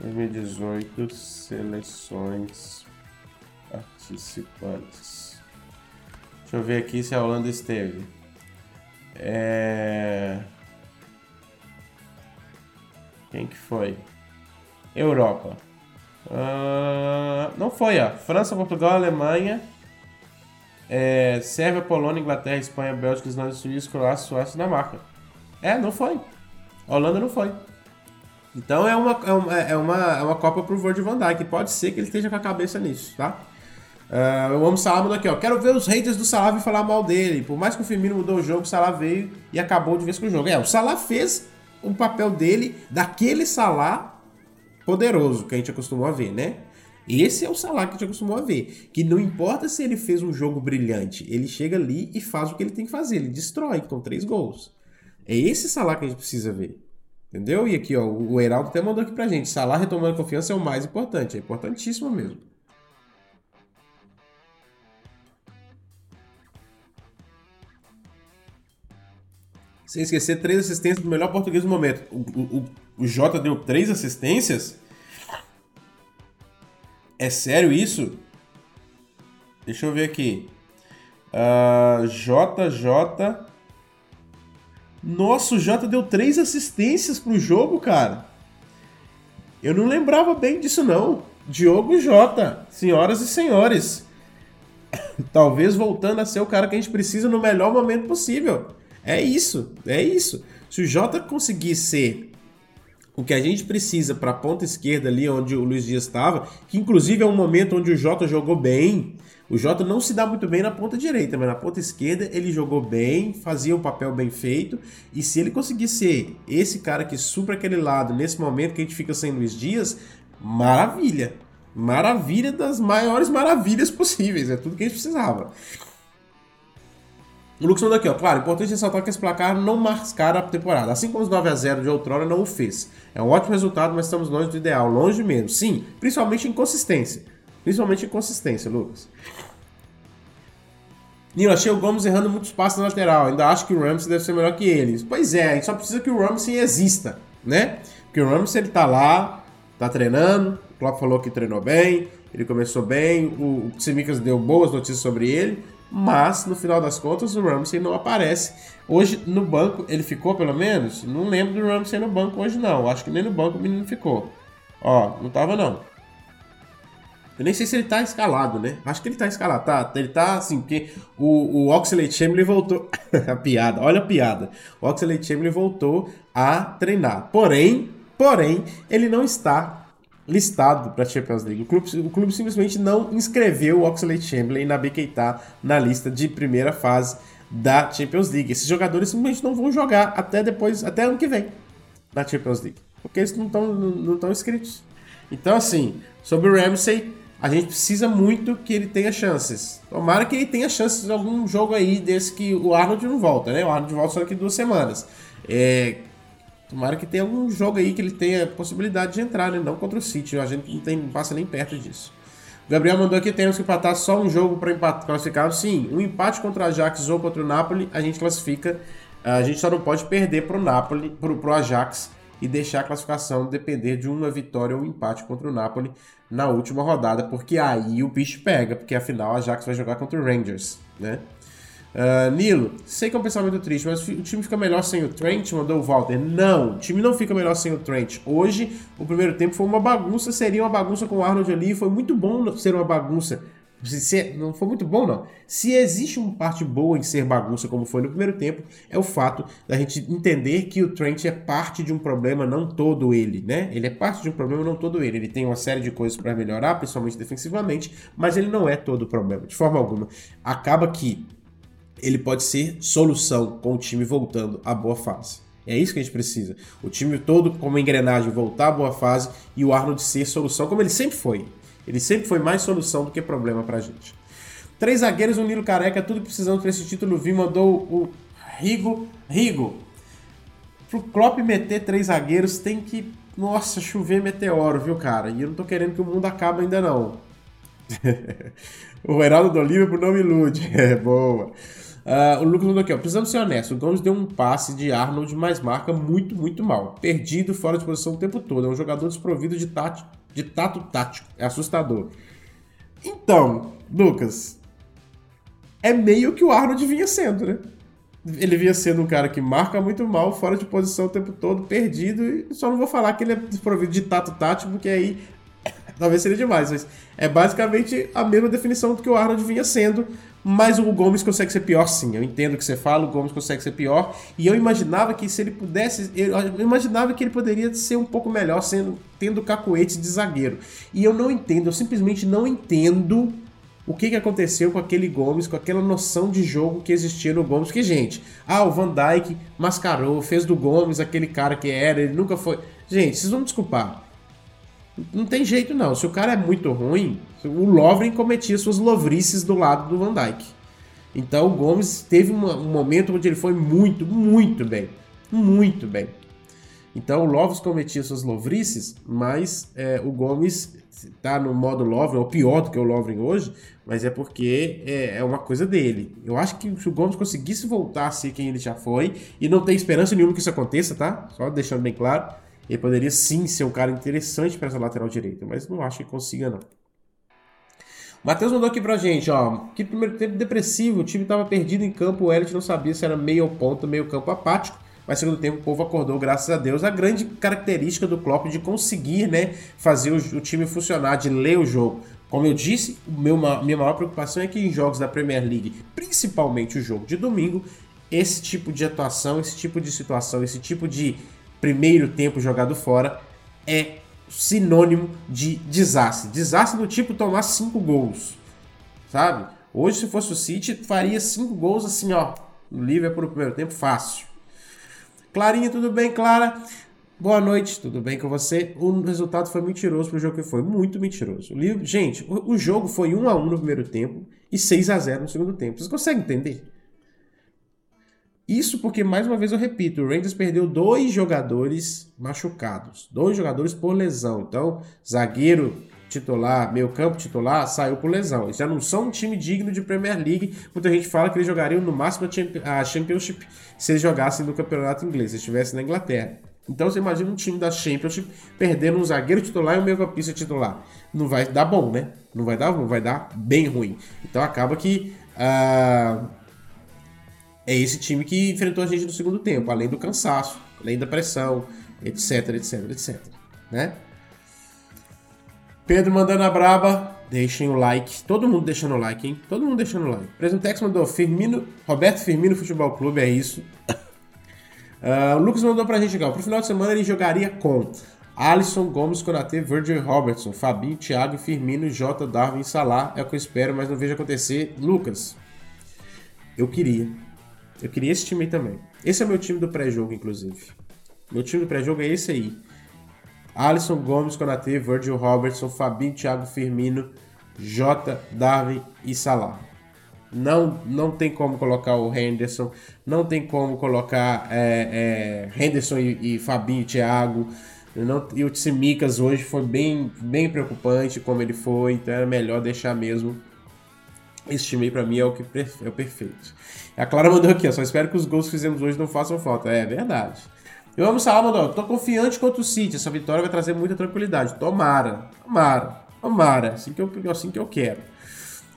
2018, seleções participantes. Deixa eu ver aqui se a Holanda esteve. É... Quem que foi? Europa. Uh, não foi, ó. França, Portugal, Alemanha, é, Sérvia, Polônia, Inglaterra, Espanha, Bélgica, Islândia, Suíça, Croácia, Suécia e Dinamarca. É, não foi. A Holanda não foi. Então é uma, é uma, é uma, é uma Copa pro Virgil van Dijk. Pode ser que ele esteja com a cabeça nisso, tá? Uh, eu amo Salah aqui, ó. Quero ver os haters do Salah vir falar mal dele. Por mais que o Firmino mudou o jogo, o Salah veio e acabou de vez com o jogo. É, o Salah fez o papel dele daquele Salah poderoso que a gente acostumou a ver, né? Esse é o Salah que a gente acostumou a ver. Que não importa se ele fez um jogo brilhante, ele chega ali e faz o que ele tem que fazer. Ele destrói com três gols. É esse Salah que a gente precisa ver. Entendeu? E aqui, ó, o Heraldo até mandou aqui pra gente. Salah retomando confiança é o mais importante. É importantíssimo mesmo. Sem esquecer, três assistências do melhor português do momento. O, o, o Jota deu três assistências? É sério isso? Deixa eu ver aqui. Uh, ah, JJ. Nossa, o Jota deu três assistências pro jogo, cara. Eu não lembrava bem disso, não. Diogo Jota, senhoras e senhores. Talvez voltando a ser o cara que a gente precisa no melhor momento possível. É isso, é isso. Se o Jota conseguir ser o que a gente precisa para a ponta esquerda ali onde o Luiz Dias estava, que inclusive é um momento onde o Jota jogou bem. O Jota não se dá muito bem na ponta direita, mas na ponta esquerda ele jogou bem, fazia um papel bem feito. E se ele conseguir ser esse cara que supra aquele lado nesse momento que a gente fica sem Luiz Dias, maravilha. Maravilha das maiores maravilhas possíveis. É tudo que a gente precisava. O Lucas mandou aqui, ó. Claro, importante ressaltar que esse placar não mascara a temporada. Assim como os 9x0 de outrora não o fez. É um ótimo resultado, mas estamos longe do ideal. Longe mesmo. Sim, principalmente em consistência. Principalmente em consistência, Lucas. Nilo, achei o Gomes errando muitos passos na lateral. Ainda acho que o Ramsey deve ser melhor que eles. Pois é, a gente só precisa que o Ramsey exista, né? Porque o Ramsey, ele tá lá, tá treinando. O Klopp falou que treinou bem, ele começou bem. O Tsimikas deu boas notícias sobre ele mas no final das contas o Ramsey não aparece. Hoje no banco ele ficou pelo menos? Não lembro do Ramsey no banco hoje não. Acho que nem no banco o menino ficou. Ó, não tava não. Eu nem sei se ele tá escalado, né? Acho que ele tá escalado, tá? Ele tá assim, porque o, o Oxley Chamberlain voltou. a piada, olha a piada. O Oxley Chamberlain voltou a treinar. Porém, porém, ele não está listado para a Champions League. O clube, o clube simplesmente não inscreveu o Oxlade Chamberlain Naby Keita na lista de primeira fase da Champions League. Esses jogadores simplesmente não vão jogar até depois, até ano que vem na Champions League, porque eles não estão não estão inscritos. Então assim, sobre o Ramsey, a gente precisa muito que ele tenha chances. Tomara que ele tenha chances em algum jogo aí desse que o Arnold não volta, né? O Arnold volta só daqui duas semanas. É, Tomara que tenha algum jogo aí que ele tenha possibilidade de entrar, né? Não contra o City. A gente não, tem, não passa nem perto disso. O Gabriel mandou aqui: temos que empatar só um jogo para classificar. Sim, um empate contra o Ajax ou contra o Napoli, a gente classifica. A gente só não pode perder para o Napoli, para o Ajax e deixar a classificação depender de uma vitória ou um empate contra o Napoli na última rodada, porque aí o bicho pega, porque afinal a Ajax vai jogar contra o Rangers, né? Uh, Nilo, sei que é um pensamento triste, mas o time fica melhor sem o Trent, mandou o Walter. Não, o time não fica melhor sem o Trent. Hoje, o primeiro tempo foi uma bagunça, seria uma bagunça com o Arnold ali, foi muito bom ser uma bagunça. Se, não foi muito bom, não. Se existe uma parte boa em ser bagunça, como foi no primeiro tempo, é o fato da gente entender que o Trent é parte de um problema, não todo ele, né? Ele é parte de um problema, não todo ele. Ele tem uma série de coisas para melhorar, principalmente defensivamente, mas ele não é todo o problema, de forma alguma. Acaba que ele pode ser solução com o time voltando à boa fase. É isso que a gente precisa. O time todo como engrenagem voltar à boa fase e o Arnold ser solução, como ele sempre foi. Ele sempre foi mais solução do que problema pra gente. Três zagueiros, um Nilo Careca, tudo precisando para esse título. Vi mandou o Rigo. Rigo. pro Klopp meter três zagueiros tem que, nossa, chover meteoro, viu, cara? E eu não tô querendo que o mundo acabe ainda não. o Heraldo do Liverpool não me ilude. É, boa. Uh, o Lucas mandou aqui, ó. Precisamos ser honestos. O Gomes deu um passe de Arnold, mas marca muito, muito mal. Perdido, fora de posição o tempo todo. É um jogador desprovido de, tato, de tato tático. É assustador. Então, Lucas, é meio que o Arnold vinha sendo, né? Ele vinha sendo um cara que marca muito mal, fora de posição o tempo todo, perdido. E só não vou falar que ele é desprovido de tato tático, porque aí talvez seria demais. Mas é basicamente a mesma definição do que o Arnold vinha sendo mas o Gomes consegue ser pior sim. Eu entendo o que você fala, o Gomes consegue ser pior. E eu imaginava que se ele pudesse. Eu imaginava que ele poderia ser um pouco melhor sendo, tendo cacuete de zagueiro. E eu não entendo, eu simplesmente não entendo o que, que aconteceu com aquele Gomes, com aquela noção de jogo que existia no Gomes. Que, gente, ah, o Van Dyke mascarou, fez do Gomes aquele cara que era, ele nunca foi. Gente, vocês vão me desculpar. Não tem jeito não. Se o cara é muito ruim, o Lovren cometia suas lovrices do lado do Van Dyke. Então o Gomes teve uma, um momento onde ele foi muito, muito bem. Muito bem. Então o Lovren cometia suas lovrices, mas é, o Gomes está no modo Lovren, ou pior do que o Lovren hoje, mas é porque é, é, uma coisa dele. Eu acho que se o Gomes conseguisse voltar a ser quem ele já foi, e não tem esperança nenhuma que isso aconteça, tá? Só deixando bem claro, ele poderia sim ser um cara interessante para essa lateral direita, mas não acho que consiga não. Matheus mandou aqui pra gente, ó. Que primeiro tempo depressivo, o time estava perdido em campo, o Elliot não sabia se era meio ponto, meio campo apático. Mas segundo tempo o povo acordou, graças a Deus. A grande característica do Klopp de conseguir, né, fazer o, o time funcionar, de ler o jogo. Como eu disse, meu, minha maior preocupação é que em jogos da Premier League, principalmente o jogo de domingo, esse tipo de atuação, esse tipo de situação, esse tipo de primeiro tempo jogado fora é sinônimo de desastre. Desastre do tipo tomar cinco gols, sabe? Hoje, se fosse o City, faria cinco gols assim, ó, no Liverpool no primeiro tempo, fácil. Clarinha, tudo bem, Clara? Boa noite, tudo bem com você? O resultado foi mentiroso pro jogo que foi, muito mentiroso. Gente, o jogo foi 1 a 1 no primeiro tempo e 6 a 0 no segundo tempo. Vocês conseguem entender? Isso porque, mais uma vez, eu repito, o Rangers perdeu dois jogadores machucados, dois jogadores por lesão. Então, zagueiro titular, meio campo titular, saiu por lesão. Eles já não são um time digno de Premier League. Muita gente fala que eles jogariam no máximo a Championship se eles jogassem no campeonato inglês, se estivessem na Inglaterra. Então você imagina um time da Championship perdendo um zagueiro titular e um meio campista titular. Não vai dar bom, né? Não vai dar bom, vai dar bem ruim. Então acaba que... Uh é esse time que enfrentou a gente no segundo tempo, além do cansaço, além da pressão, etc, etc, etc. Né? Pedro mandando a braba, deixem o like, todo mundo deixando o like, hein? Todo mundo deixando o like. Presentex mandou Firmino, Roberto Firmino Futebol Clube, é isso. uh, o Lucas mandou pra gente aqui, pro final de semana ele jogaria com Alisson, Gomes, Konatê, Virgil Robertson, Fabinho, Thiago, Firmino, J, Darwin, Salah. É o que eu espero, mas não vejo acontecer. Lucas, eu queria. Eu queria esse time aí também. Esse é meu time do pré-jogo, inclusive. Meu time do pré-jogo é esse aí. Alisson Gomes, Konatê, Virgil Robertson, Fabinho, Thiago Firmino, Jota, Darwin e Salah. Não, não tem como colocar o Henderson, não tem como colocar é, é, Henderson e, e Fabinho e Thiago. Não, e o Tsimikas hoje foi bem, bem preocupante como ele foi, então era melhor deixar mesmo. Esse time aí pra mim é o, que, é o perfeito. A Clara mandou aqui, ó, só espero que os gols que fizemos hoje não façam falta. É verdade. Eu amo Salah, mandou, tô confiante contra o City, essa vitória vai trazer muita tranquilidade. Tomara, tomara, tomara, assim que eu, assim que eu quero.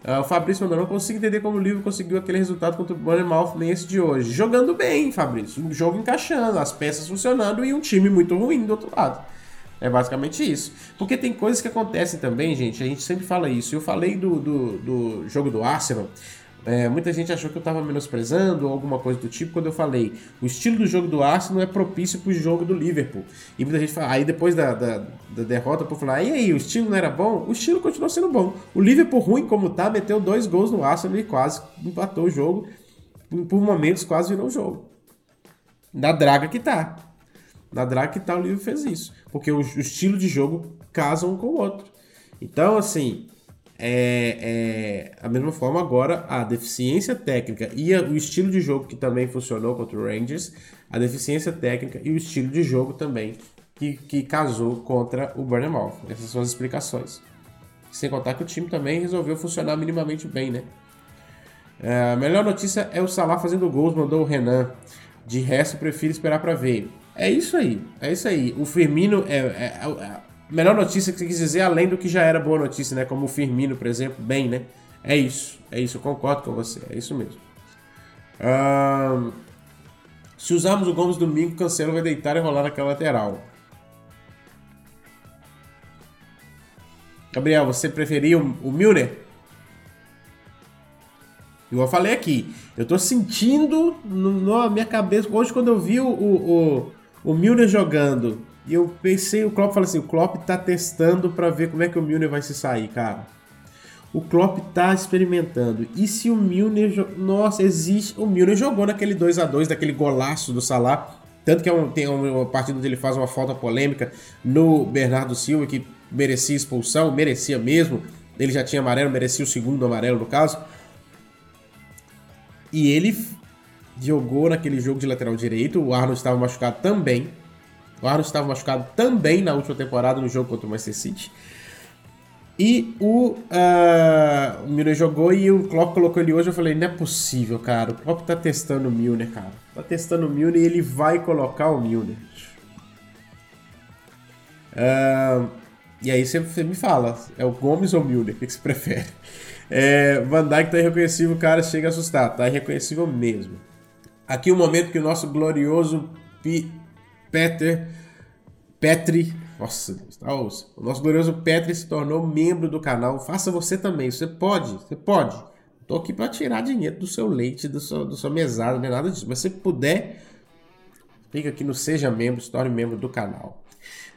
Uh, o Fabrício mandou, não consigo entender como o livro conseguiu aquele resultado contra o Bournemouth nem esse de hoje. Jogando bem, Fabrício, um jogo encaixando, as peças funcionando e um time muito ruim do outro lado. É basicamente isso. Porque tem coisas que acontecem também, gente. A gente sempre fala isso. Eu falei do, do, do jogo do Arsenal. É, muita gente achou que eu estava menosprezando ou alguma coisa do tipo quando eu falei o estilo do jogo do Arsenal é propício para o jogo do Liverpool. E muita gente fala, aí depois da, da, da derrota, por falar, e aí, o estilo não era bom? O estilo continuou sendo bom. O Liverpool, ruim como tá, meteu dois gols no Arsenal e quase empatou o jogo. Por momentos, quase virou o jogo. Na draga que tá. Na que tá, o Liverpool fez isso. Porque o, o estilo de jogo casa um com o outro. Então, assim, é, é, a mesma forma agora a deficiência técnica e a, o estilo de jogo que também funcionou contra o Rangers, a deficiência técnica e o estilo de jogo também que, que casou contra o Bournemouth. Essas são as explicações. Sem contar que o time também resolveu funcionar minimamente bem, né? É, a melhor notícia é o Salah fazendo gols, mandou o Renan. De resto, prefiro esperar para ver. É isso aí, é isso aí. O Firmino é, é, é, a melhor notícia que você quis dizer, além do que já era boa notícia, né? Como o Firmino, por exemplo, bem, né? É isso, é isso, eu concordo com você, é isso mesmo. Se usarmos o Gomes domingo, Cancelo vai deitar e rolar naquela lateral. Gabriel, você preferia o, o Milner? Eu falei aqui, eu tô sentindo no, na minha cabeça. Hoje, quando eu vi o, o, o Milner jogando, e eu pensei, o Klopp falou assim: o Klopp tá testando para ver como é que o Milner vai se sair, cara. O Klopp tá experimentando. E se o Milner. Nossa, existe. O Milner jogou naquele 2 a 2 daquele golaço do Salah. Tanto que é um, tem uma partida onde ele faz uma falta polêmica no Bernardo Silva, que merecia expulsão, merecia mesmo. Ele já tinha amarelo, merecia o segundo amarelo no caso. E ele jogou naquele jogo de lateral direito. O Arnold estava machucado também. O Arnold estava machucado também na última temporada no jogo contra o Manchester City. E o, uh, o Milner jogou e o Klopp colocou ele hoje. Eu falei, não é possível, cara. O Klopp tá testando o Milner, cara. Tá testando o Milner e ele vai colocar o Milner. Uh, e aí você, me fala, é o Gomes ou o Milner? O que você prefere? É, Van Dijk tá irreconhecível, cara chega a assustar. Tá irreconhecível mesmo. Aqui o momento que o nosso glorioso P Peter Petri nossa. O nosso glorioso Petri se tornou membro do canal. Faça você também. Você pode, você pode. Tô aqui para tirar dinheiro do seu leite, do seu, do seu mesado, não é nada disso. Mas se puder, fica aqui no Seja Membro, se torne membro do canal.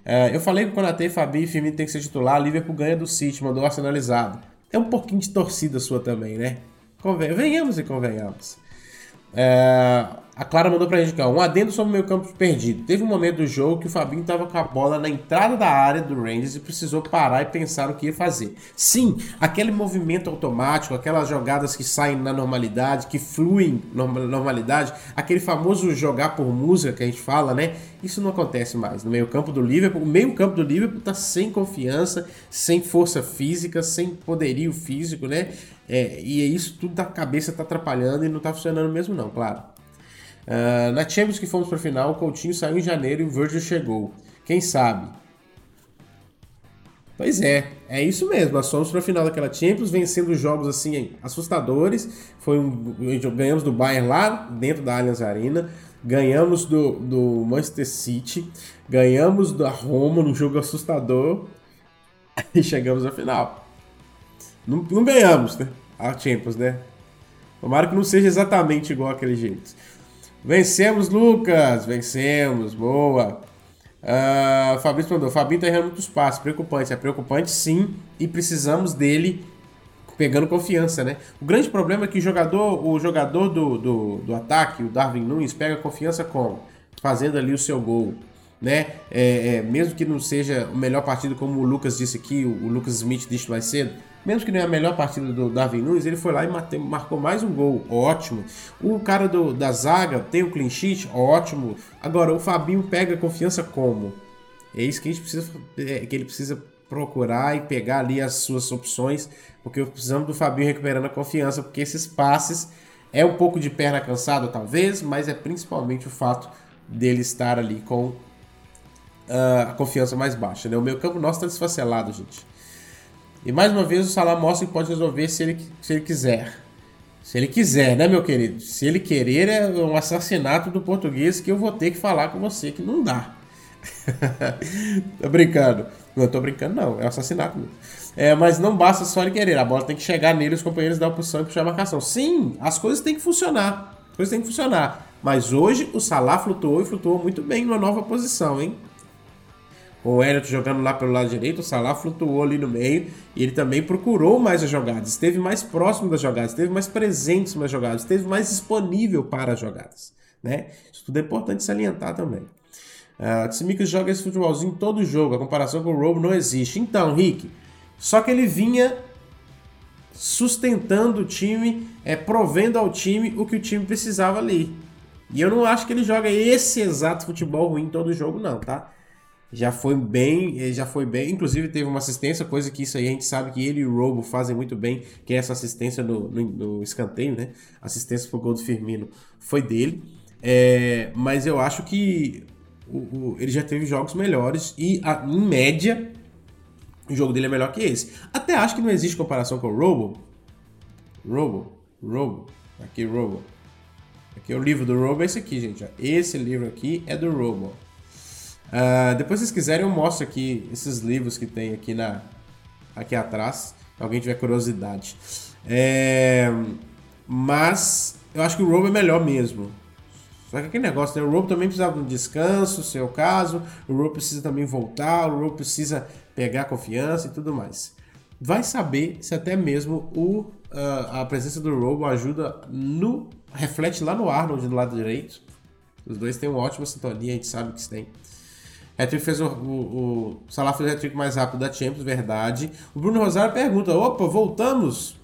Uh, eu falei que o Konatê, Fabi e Firmino tem que ser titular. Liverpool ganha do City, mandou arsenalizado. É um pouquinho de torcida sua também, né? Conven venhamos e convenhamos. Uh, a Clara mandou pra gente aqui, ó, um adendo sobre o meio campo perdido. Teve um momento do jogo que o Fabinho tava com a bola na entrada da área do Rangers e precisou parar e pensar o que ia fazer. Sim, aquele movimento automático, aquelas jogadas que saem na normalidade, que fluem na normalidade, aquele famoso jogar por música que a gente fala, né? Isso não acontece mais no meio campo do Liverpool. O meio campo do Liverpool tá sem confiança, sem força física, sem poderio físico, né? É, e é isso tudo da cabeça tá atrapalhando e não tá funcionando mesmo não, claro. Uh, na Champions que fomos para final, o Coutinho saiu em janeiro e o Virgil chegou. Quem sabe? Pois é, é isso mesmo. Nós fomos para a final daquela Champions, vencendo jogos assim assustadores. Foi um, ganhamos do Bayern lá dentro da Allianz Arena, ganhamos do, do Manchester City, ganhamos da Roma num jogo assustador e chegamos à final. Não, não ganhamos, né? A Champions, né? Tomara que não seja exatamente igual aquele jeito. Vencemos, Lucas! Vencemos, boa! Uh, Fabrício mandou, Fabinho tá errando muitos passos, preocupante. É preocupante sim, e precisamos dele pegando confiança, né? O grande problema é que o jogador, o jogador do, do, do ataque, o Darwin Nunes, pega confiança como? Fazendo ali o seu gol, né? É, é, mesmo que não seja o melhor partido, como o Lucas disse aqui, o, o Lucas Smith disse mais cedo, mesmo que não é a melhor partida do Darwin Nunes, ele foi lá e marcou mais um gol, ótimo. O cara do, da zaga tem o clean sheet, ótimo. Agora, o Fabinho pega confiança como? É isso que a gente precisa, é, que ele precisa procurar e pegar ali as suas opções, porque precisamos do Fabinho recuperando a confiança, porque esses passes é um pouco de perna cansada, talvez, mas é principalmente o fato dele estar ali com uh, a confiança mais baixa. Né? O meu campo nosso está desfacelado, gente. E mais uma vez o Salah mostra que pode resolver se ele, se ele quiser. Se ele quiser, né, meu querido? Se ele querer, é um assassinato do português que eu vou ter que falar com você que não dá. tô brincando. Não tô brincando, não. É um assassinato mesmo. É, mas não basta só ele querer. A bola tem que chegar nele, os companheiros dar opção e puxar a marcação. Sim, as coisas têm que funcionar. As coisas têm que funcionar. Mas hoje o Salah flutuou e flutuou muito bem numa nova posição, hein? O Elliot jogando lá pelo lado direito, o Salah flutuou ali no meio e ele também procurou mais as jogadas, esteve mais próximo das jogadas, esteve mais presente nas jogadas, esteve mais disponível para as jogadas. Né? Isso tudo é importante salientar também. Uh, Tsimikas joga esse futebolzinho todo jogo, a comparação com o Robo não existe. Então, Rick, só que ele vinha sustentando o time, é, provendo ao time o que o time precisava ali. E eu não acho que ele joga esse exato futebol ruim todo jogo, não, tá? Já foi bem, já foi bem. Inclusive teve uma assistência, coisa que isso aí a gente sabe que ele e o Robo fazem muito bem, que é essa assistência no, no, no escanteio, né? Assistência pro gol do Firmino foi dele. É, mas eu acho que o, o, ele já teve jogos melhores e, a, em média, o jogo dele é melhor que esse. Até acho que não existe comparação com o Robo. Robo, Robo, aqui Robo. Aqui é o livro do Robo, é esse aqui, gente. Esse livro aqui é do Robo. Uh, depois, se vocês quiserem, eu mostro aqui esses livros que tem aqui, na, aqui atrás. Se alguém tiver curiosidade. É, mas eu acho que o Robo é melhor mesmo. Só que aquele negócio, né? O Robo também precisava de um descanso, seu caso. O Robo precisa também voltar. O Robo precisa pegar confiança e tudo mais. Vai saber se até mesmo o, uh, a presença do Robo ajuda no. reflete lá no Arnold do lado direito. Os dois têm uma ótima sintonia, a gente sabe que tem. Hattrick fez o, o, o Salah fez o hat mais rápido da Champions, verdade. O Bruno Rosário pergunta: opa, voltamos?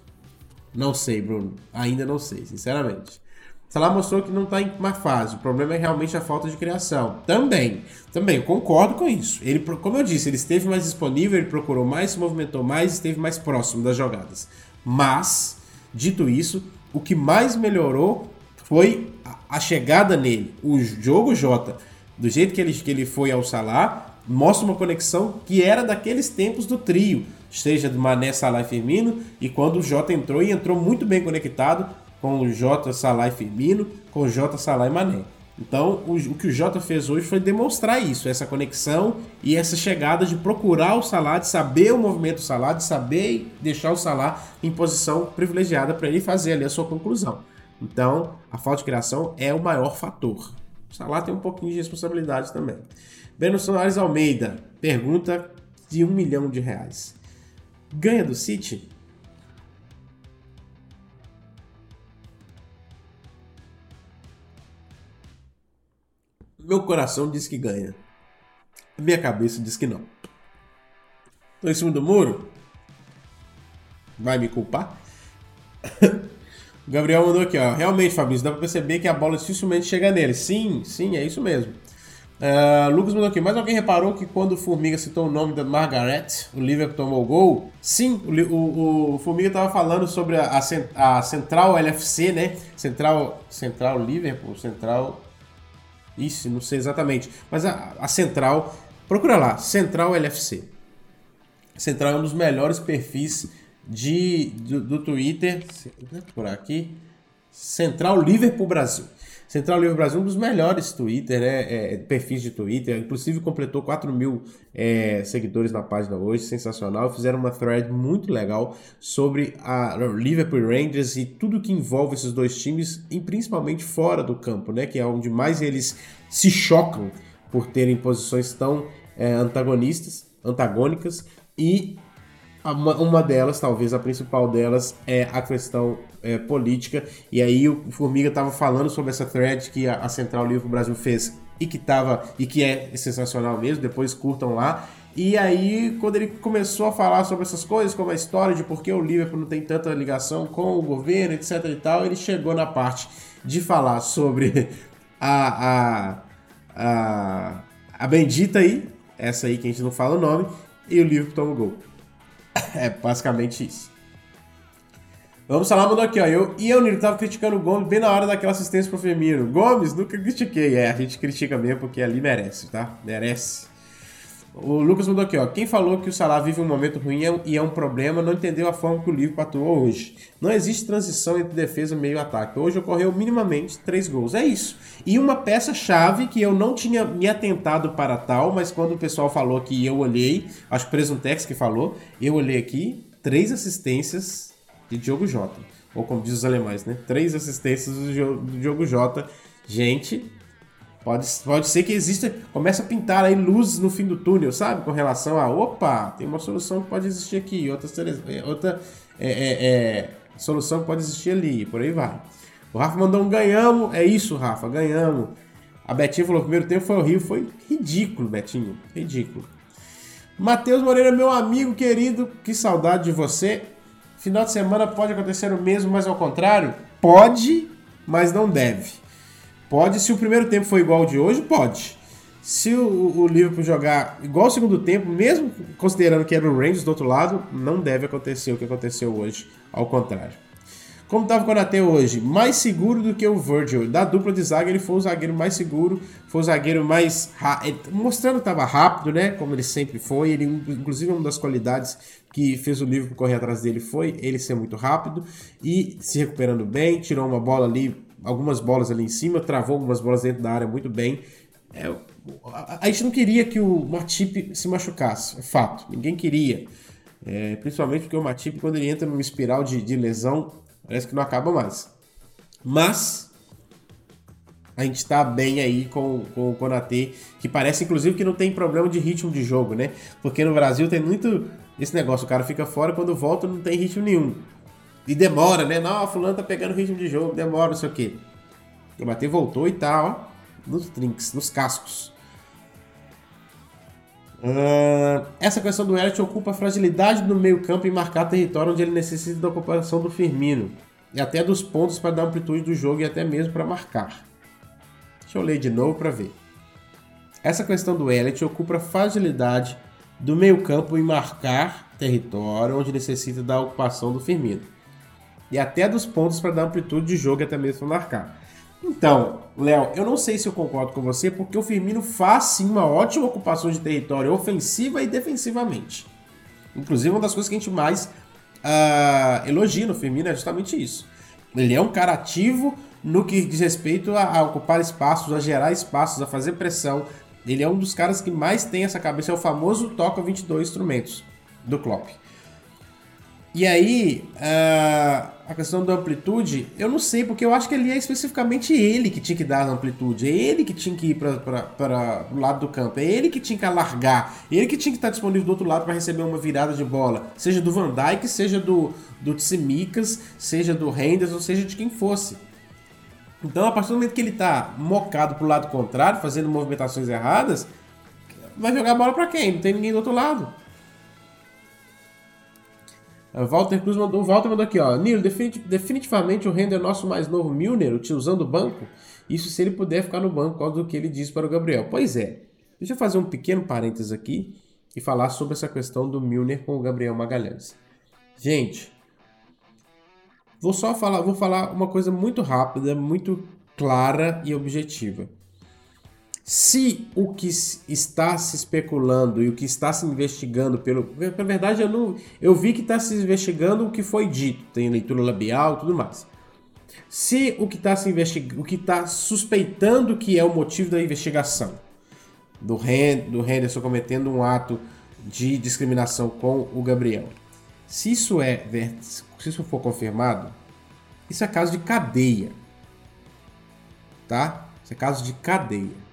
Não sei, Bruno. Ainda não sei, sinceramente. Salah mostrou que não está em má fase. O problema é realmente a falta de criação. Também, também, concordo com isso. Ele, como eu disse, ele esteve mais disponível, ele procurou mais, se movimentou mais, esteve mais próximo das jogadas. Mas, dito isso, o que mais melhorou foi a, chegada nele. O jogo Jota, do jeito que ele, que ele foi ao Salah, mostra uma conexão que era daqueles tempos do trio, seja do Mané, Salah e Firmino, e quando o Jota entrou e entrou muito bem conectado, com o Jota, Salah e Firmino, com o Jota, Salah e Mané. Então, o, o, que o Jota fez hoje foi demonstrar isso, essa conexão e essa chegada de procurar o Salah, de saber o movimento do Salah, de saber deixar o Salah em posição privilegiada para ele fazer ali a sua conclusão. Então, a falta de criação é o maior fator. O Salah tem um pouquinho de responsabilidade também. Breno Soares Almeida pergunta de um milhão de reais. Ganha do City? Meu coração diz que ganha. Minha cabeça diz que não. Tô em cima do muro? Vai me culpar? Gabriel mandou aqui, ó. Realmente, Fabrício, dá pra perceber que a bola dificilmente chega nele. Sim, sim, é isso mesmo. Uh, Lucas mandou aqui, mas alguém reparou que quando o Formiga citou o nome da Margaret, o Liverpool tomou o gol? Sim, o, o, o Formiga estava falando sobre a, a, a, Central LFC, né? Central, Central Liverpool, Central isso, não sei exatamente. Mas a, a Central, procura lá, Central LFC. Central é um dos melhores perfis de, do, do Twitter. Por aqui. Central Liverpool Brasil. Central Livre Brasil, um dos melhores Twitter, né? É, perfis de Twitter. Inclusive completou 4 mil é, seguidores na página hoje, sensacional. Fizeram uma thread muito legal sobre a Liverpool Rangers e tudo que envolve esses dois times, e principalmente fora do campo, né? Que é onde mais eles se chocam por terem posições tão é, antagonistas, antagônicas e uma delas, talvez a principal delas, é a questão é, política. E aí o Formiga estava falando sobre essa thread que a, Central Livre Brasil fez e que tava e que é sensacional mesmo. Depois curtam lá. E aí, quando ele começou a falar sobre essas coisas, como a história de por que o Liverpool não tem tanta ligação com o governo, etc e tal, ele chegou na parte de falar sobre a, a, a, a bendita aí, essa aí que a gente não fala o nome, e o Liverpool toma o gol. É basicamente isso. Vamos falar, mandou aqui, ó. Eu e eu, Nilo, tava criticando o Gomes bem na hora daquela assistência pro Firmino. Gomes, nunca critiquei. É, a gente critica mesmo porque ali merece, tá? Merece. O Lucas mandou aqui, ó. Quem falou que o Salah vive um momento ruim é e é um problema não entendeu a forma que o Liverpool atuou hoje. Não existe transição entre defesa e meio ataque. Hoje ocorreu minimamente três gols. É isso. E uma peça-chave que eu não tinha me atentado para tal, mas quando o pessoal falou que eu olhei, acho que o Presuntex que falou, eu olhei aqui, três assistências de Diogo Jota. Ou como diz os alemães, né? Três assistências do, Diogo Jota. Gente, pode, pode ser que exista. Começa a pintar aí luzes no fim do túnel, sabe? Com relação a opa, tem uma solução que pode existir aqui, outra, outra é, é, é, solução que pode existir ali, por aí vai. O Rafa mandou um ganhamos. É isso, Rafa, ganhamos. A Betinha falou: o primeiro tempo foi horrível. Foi ridículo, Betinho. Ridículo. Matheus Moreira, meu amigo querido, que saudade de você. Final de semana pode acontecer o mesmo, mas ao contrário? Pode, mas não deve. Pode, se o primeiro tempo for igual ao de hoje, pode. Se o, o Liverpool jogar igual ao segundo tempo, mesmo considerando que era o Rangers do outro lado, não deve acontecer o que aconteceu hoje, ao contrário. Como estava o Konaté hoje? Mais seguro do que o Virgil. Da dupla de zaga, ele foi o zagueiro mais seguro, foi o zagueiro mais. Mostrando que estava rápido, né? Como ele sempre foi. Ele, inclusive, uma das qualidades que fez o Liverpool correr atrás dele foi ele ser muito rápido e se recuperando bem. Tirou uma bola ali, algumas bolas ali em cima, travou algumas bolas dentro da área muito bem. É, a, a, gente não queria que o Matip se machucasse, é fato. Ninguém queria. É, principalmente porque o Matip, quando ele entra numa espiral de, de lesão, Parece que não acaba mais. Mas a gente tá bem aí com, com o Konatê, que parece inclusive que não tem problema de ritmo de jogo, né? Porque no Brasil tem muito esse negócio, o cara fica fora quando volta não tem ritmo nenhum. E demora, né? Não, fulano tá pegando ritmo de jogo, demora, não sei o quê. O Konatê voltou e tá, ó, nos trinks, nos cascos. Uh, essa questão do Elliot ocupa a fragilidade do meio campo e marcar território onde ele necessita da ocupação do Firmino. E até dos pontos para dar amplitude do jogo e até mesmo para marcar. Deixa eu ler de novo para ver. Essa questão do Elliot ocupa a fragilidade do meio campo em marcar território onde necessita da ocupação do Firmino. E até dos pontos para dar amplitude de jogo até mesmo marcar. Então, Léo, eu não sei se eu concordo com você, porque o Firmino faz sim uma ótima ocupação de território ofensiva e defensivamente. Inclusive, uma das coisas que a gente mais uh, elogia no Firmino é justamente isso. Ele é um cara ativo no que diz respeito a, a, ocupar espaços, a gerar espaços, a fazer pressão. Ele é um dos caras que mais tem essa cabeça, é o famoso toca 22 instrumentos do Klopp. E aí, uh, a questão da amplitude, eu não sei, porque eu acho que ali é especificamente ele que tinha que dar a amplitude, é ele que tinha que ir para o lado do campo, é ele que tinha que alargar, é ele que tinha que estar disponível do outro lado para receber uma virada de bola, seja do Van Dijk, seja do, do Tsimikas, seja do Renders, ou seja de quem fosse. Então, a partir do momento que ele está mocado para o lado contrário, fazendo movimentações erradas, vai jogar a bola para quem? Não tem ninguém do outro lado. Walter Cruz mandou, o Walter mandou aqui, ó. Nilo, definitivamente o Render é nosso mais novo Milner, o tiozão do banco. Isso se ele puder ficar no banco, por do que ele disse para o Gabriel. Pois é. Deixa eu fazer um pequeno parênteses aqui e falar sobre essa questão do Milner com o Gabriel Magalhães. Gente, vou só falar, vou falar uma coisa muito rápida, muito clara e objetiva. Se o que está se especulando e o que está se investigando pelo. Na verdade, eu, não, eu vi que está se investigando o que foi dito, tem leitura labial tudo mais. Se o que está se investigando, o que está suspeitando que é o motivo da investigação do, Ren, do Henderson cometendo um ato de discriminação com o Gabriel, se isso é se isso for confirmado, isso é caso de cadeia, tá? Isso é caso de cadeia.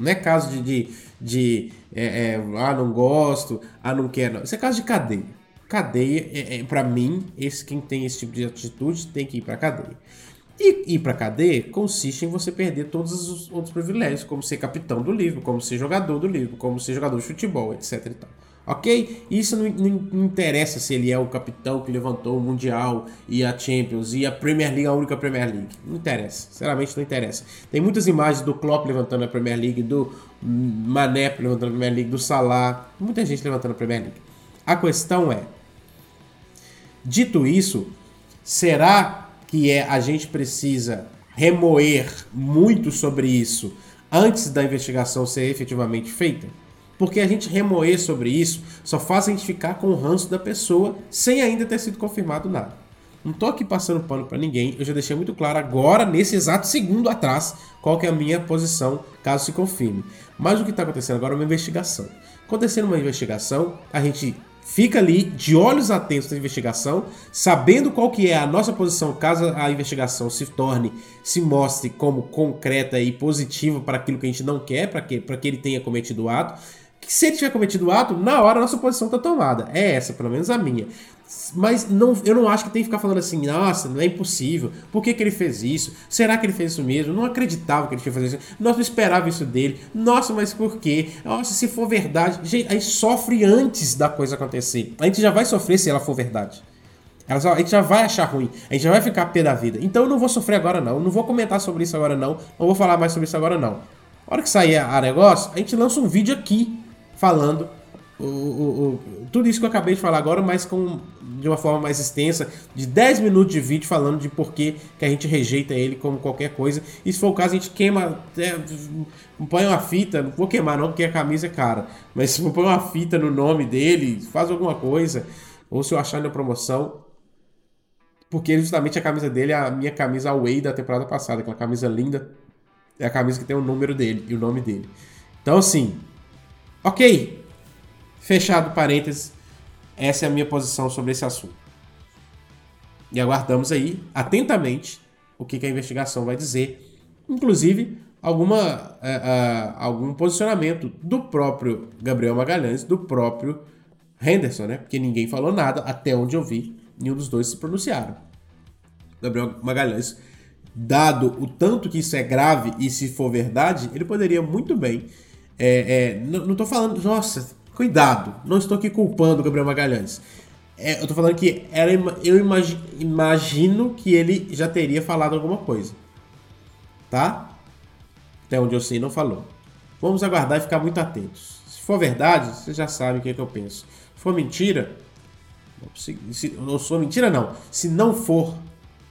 Não é caso de, de, de é, é, ah, não gosto, ah, não quero. Isso é caso de cadeia. Cadeia, é, é para mim, esse quem tem esse tipo de atitude tem que ir para cadeia. E ir para cadeia consiste em você perder todos os outros privilégios, como ser capitão do livro, como ser jogador do livro, como ser jogador de futebol, etc. E tal. Ok? Isso não, não, interessa se ele é o capitão que levantou o Mundial e a Champions e a Premier League, a única Premier League. Não interessa. Sinceramente, não interessa. Tem muitas imagens do Klopp levantando a Premier League, do Mané levantando a Premier League, do Salah. Muita gente levantando a Premier League. A questão é: dito isso, será que é, a gente precisa remoer muito sobre isso antes da investigação ser efetivamente feita? Porque a gente remoer sobre isso só faz a gente ficar com o ranço da pessoa sem ainda ter sido confirmado nada. Não tô aqui passando pano para ninguém, eu já deixei muito claro agora, nesse exato segundo atrás, qual que é a minha posição caso se confirme. Mas o que está acontecendo agora é uma investigação. Acontecendo uma investigação, a gente fica ali de olhos atentos na investigação, sabendo qual que é a nossa posição caso a investigação se torne, se mostre como concreta e positiva para aquilo que a gente não quer, para que, que ele tenha cometido o ato, que se ele tiver cometido o ato, na hora a nossa posição está tomada. É essa, pelo menos a minha. Mas não, eu não acho que tem que ficar falando assim, nossa, não é impossível. Por que, que ele fez isso? Será que ele fez isso mesmo? Não acreditava que ele tinha fazer isso. Nossa, não esperava isso dele. Nossa, mas por quê? Nossa, se for verdade. Gente, a gente sofre antes da coisa acontecer. A gente já vai sofrer se ela for verdade. A gente já vai achar ruim, a gente já vai ficar pé da vida. Então eu não vou sofrer agora não, não vou comentar sobre isso agora não, não vou falar mais sobre isso agora não. A hora que sair a negócio, a gente lança um vídeo aqui falando o, o, o, tudo isso que eu acabei de falar agora, mas com, de uma forma mais extensa, de 10 minutos de vídeo falando de por que a gente rejeita ele como qualquer coisa. E se for o caso, a gente queima, é, põe uma fita, não vou queimar não, porque a camisa é cara, mas se põe uma fita no nome dele, faz alguma coisa, ou se eu achar na promoção, porque justamente a camisa dele é a minha camisa away da temporada passada, aquela camisa linda, é a camisa que tem o número dele e o nome dele. Então, assim, ok, Fechado parênteses, essa é a minha posição sobre esse assunto. E aguardamos aí, atentamente, o que, que a investigação vai dizer. Inclusive, alguma, uh, uh, algum posicionamento do próprio Gabriel Magalhães, do próprio Henderson, né? Porque ninguém falou nada, até onde eu vi, nenhum dos dois se pronunciaram. Gabriel Magalhães, dado o tanto que isso é grave e se for verdade, ele poderia muito bem. É, é, não, tô falando, nossa, Cuidado, não estou aqui culpando o Gabriel Magalhães. É, eu estou falando que era, eu imagi, imagino que ele já teria falado alguma coisa. Tá? Até onde eu sei, não falou. Vamos aguardar e ficar muito atentos. Se for verdade, você já sabe o que, é que eu penso. Se for mentira, se, se, não sou mentira não. Se não for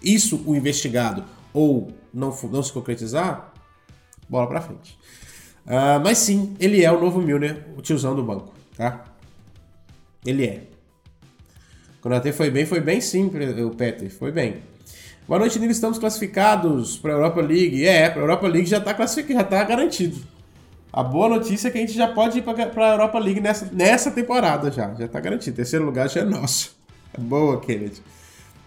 isso o investigado ou não, não se concretizar, bola pra frente. Uh, mas sim, ele é o novo Milner, o tiozão do banco tá? Ele é. Quando foi bem, foi bem sim, o Peter, foi bem. Boa noite, Nilo. Estamos classificados para a Europa League. É, para a Europa League já está classificado, já está garantido. A boa notícia é que a gente já pode ir para a Europa League nessa, nessa temporada já. Já está garantido. Terceiro lugar já é nosso. Boa, Kennedy.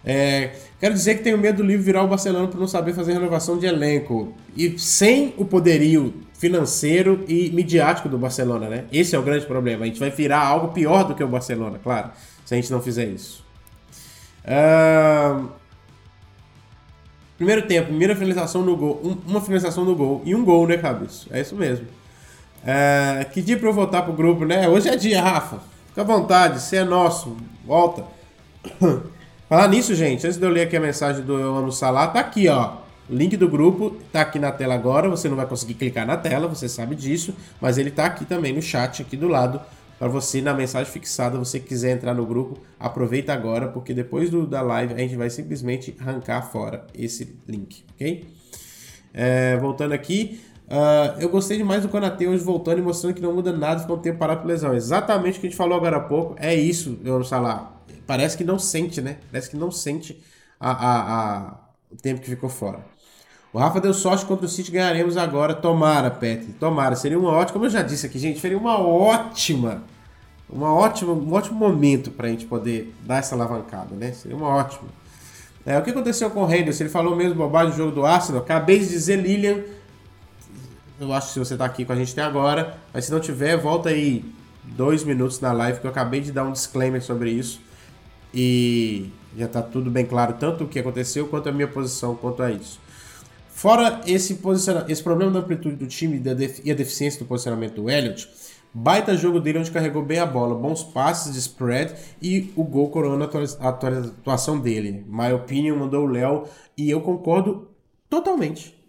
É, quero dizer que tenho medo do livro virar o Barcelona por não saber fazer renovação de elenco. E sem o poderio financeiro e midiático do Barcelona, né? Esse é o grande problema. A gente vai virar algo pior do que o Barcelona, claro, se a gente não fizer isso. Uh... Primeiro tempo, primeira finalização no gol, um, uma finalização no gol e um gol, né, Cabeça? É isso mesmo. Uh... Que dia pra eu voltar pro grupo, né? Hoje é dia, Rafa. Fica à vontade, você é nosso. Volta. Falar nisso, gente, antes de eu ler aqui a mensagem do Eu Amo Salah, tá aqui, ó. O link do grupo tá aqui na tela agora. Você não vai conseguir clicar na tela, você sabe disso, mas ele tá aqui também no chat, aqui do lado, para você, na mensagem fixada, você quiser entrar no grupo, aproveita agora, porque depois do, da live a gente vai simplesmente arrancar fora esse link, ok? É, voltando aqui, uh, eu gostei demais do Konate hoje voltando e mostrando que não muda nada, ficou um tempo parado por lesão. Exatamente o que a gente falou agora há pouco, é isso, eu falar parece que não sente, né? Parece que não sente a, a, a, o tempo que ficou fora. O Rafa deu sorte contra o City, ganharemos agora. Tomara, Petri, tomara. Seria uma ótima, como eu já disse aqui, gente, seria uma ótima, uma ótima, um ótimo momento para a gente poder dar essa alavancada, né? Seria uma ótima. É, o que aconteceu com o Henderson? Ele falou mesmo bobagem do jogo do Arsenal. Acabei de dizer, Lilian. Eu acho que se você está aqui com a gente até agora, mas se não tiver, volta aí dois minutos na live que eu acabei de dar um disclaimer sobre isso e já está tudo bem claro, tanto o que aconteceu quanto a minha posição quanto a isso. Fora esse, esse problema da amplitude do time e a deficiência do posicionamento do Elliott, baita jogo dele onde carregou bem a bola, bons passes de spread e o gol coroando a atuação dele. My opinion mandou o Léo e eu concordo totalmente.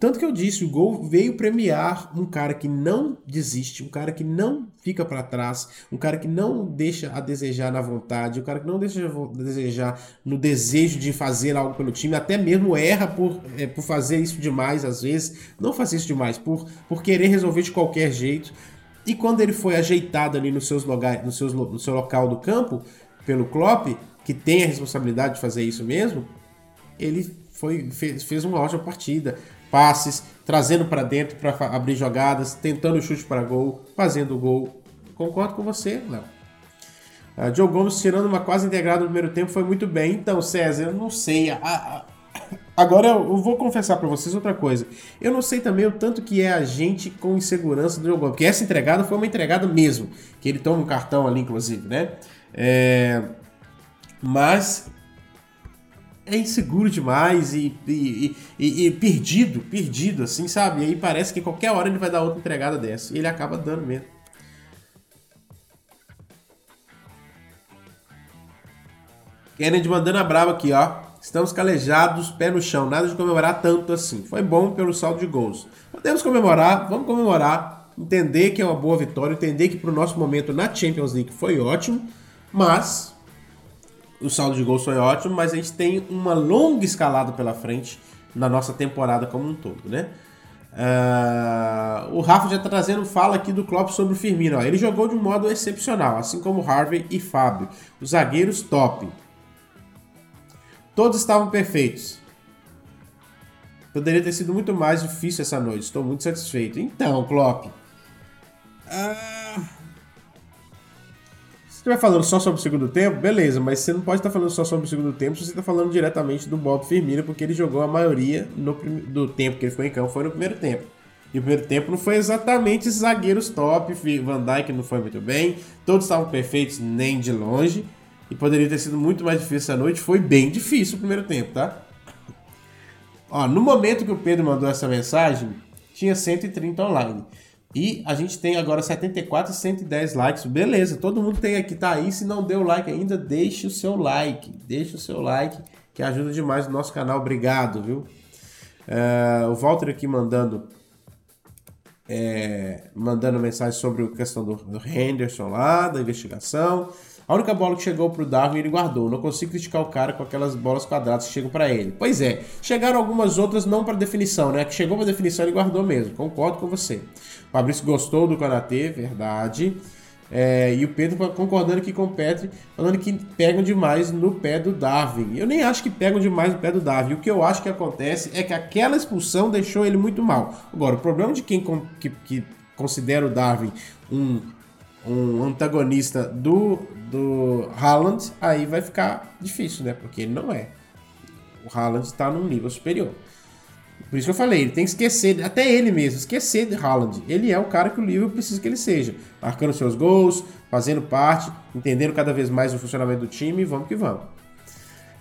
Tanto que eu disse, o gol veio premiar um cara que não desiste, um cara que não fica para trás, um cara que não deixa a desejar na vontade, um cara que não deixa a desejar no desejo de fazer algo pelo time, até mesmo erra por, é, por fazer isso demais às vezes, não fazer isso demais, por, por querer resolver de qualquer jeito. E quando ele foi ajeitado ali nos seus lugares, no, seus, no seu local do campo pelo Klopp, que tem a responsabilidade de fazer isso mesmo, ele foi, fez, fez uma ótima partida passes, trazendo para dentro para abrir jogadas, tentando chute para gol, fazendo gol. Concordo com você, Léo. Uh, Joe Gomes tirando uma quase integrada no primeiro tempo foi muito bem. Então, César, eu não sei. A, a, agora eu vou confessar para vocês outra coisa. Eu não sei também o tanto que é a gente com insegurança do Joe Gomes. Porque essa entregada foi uma entregada mesmo. Que ele toma um cartão ali, inclusive, né? É, mas é inseguro demais e, e, e, e, perdido, perdido, assim, sabe? E aí parece que qualquer hora ele vai dar outra entregada dessa. E ele acaba dando mesmo. Kennedy mandando a brava aqui, ó. Estamos calejados, pé no chão, nada de comemorar tanto assim. Foi bom pelo saldo de gols. Podemos comemorar, vamos comemorar, entender que é uma boa vitória, entender que para o nosso momento na Champions League foi ótimo, mas o saldo de gols foi ótimo, mas a gente tem uma longa escalada pela frente na nossa temporada como um todo, né? Uh, o Rafa já está trazendo fala aqui do Klopp sobre o Firmino. Ó. Ele jogou de um modo excepcional, assim como Harvey e Fábio. Os zagueiros top. Todos estavam perfeitos. Poderia ter sido muito mais difícil essa noite. Estou muito satisfeito. Então, Klopp. Uh... Se estiver falando só sobre o segundo tempo, beleza, mas você não pode estar falando só sobre o segundo tempo se você está falando diretamente do Bob Firmino, porque ele jogou a maioria no, do tempo que ele ficou em campo foi no primeiro tempo. E o primeiro tempo não foi exatamente zagueiros top, Van Dijk não foi muito bem, todos estavam perfeitos nem de longe. E poderia ter sido muito mais difícil essa noite. Foi bem difícil o primeiro tempo, tá? Ó, no momento que o Pedro mandou essa mensagem, tinha 130 online. E a gente tem agora 74 e 110 likes. Beleza, todo mundo tem aqui, tá aí. Se não deu like ainda, deixe o seu like. Deixe o seu like, que ajuda demais o nosso canal. Obrigado, viu? É, o Walter aqui mandando é, mandando mensagem sobre a questão do, do Henderson lá, da investigação. A única bola que chegou pro Darwin ele guardou. Não consigo criticar o cara com aquelas bolas quadradas que chegam para ele. Pois é, chegaram algumas outras não para definição, né? Que chegou para definição ele guardou mesmo. Concordo com você. O Fabrício gostou do Kanatê, verdade. É, e o Pedro concordando aqui com o Petri, falando que pegam demais no pé do Darwin. Eu nem acho que pegam demais no pé do Darwin. O que eu acho que acontece é que aquela expulsão deixou ele muito mal. Agora, o problema de quem que, que considera o Darwin um um antagonista do, do Haaland, aí vai ficar difícil, né? Porque ele não é. O Haaland está num nível superior. Por isso que eu falei, ele tem que esquecer, até ele mesmo, esquecer de Haaland. Ele é o cara que o Liverpool precisa que ele seja. Marcando seus gols, fazendo parte, entendendo cada vez mais o funcionamento do time, vamos que vamos.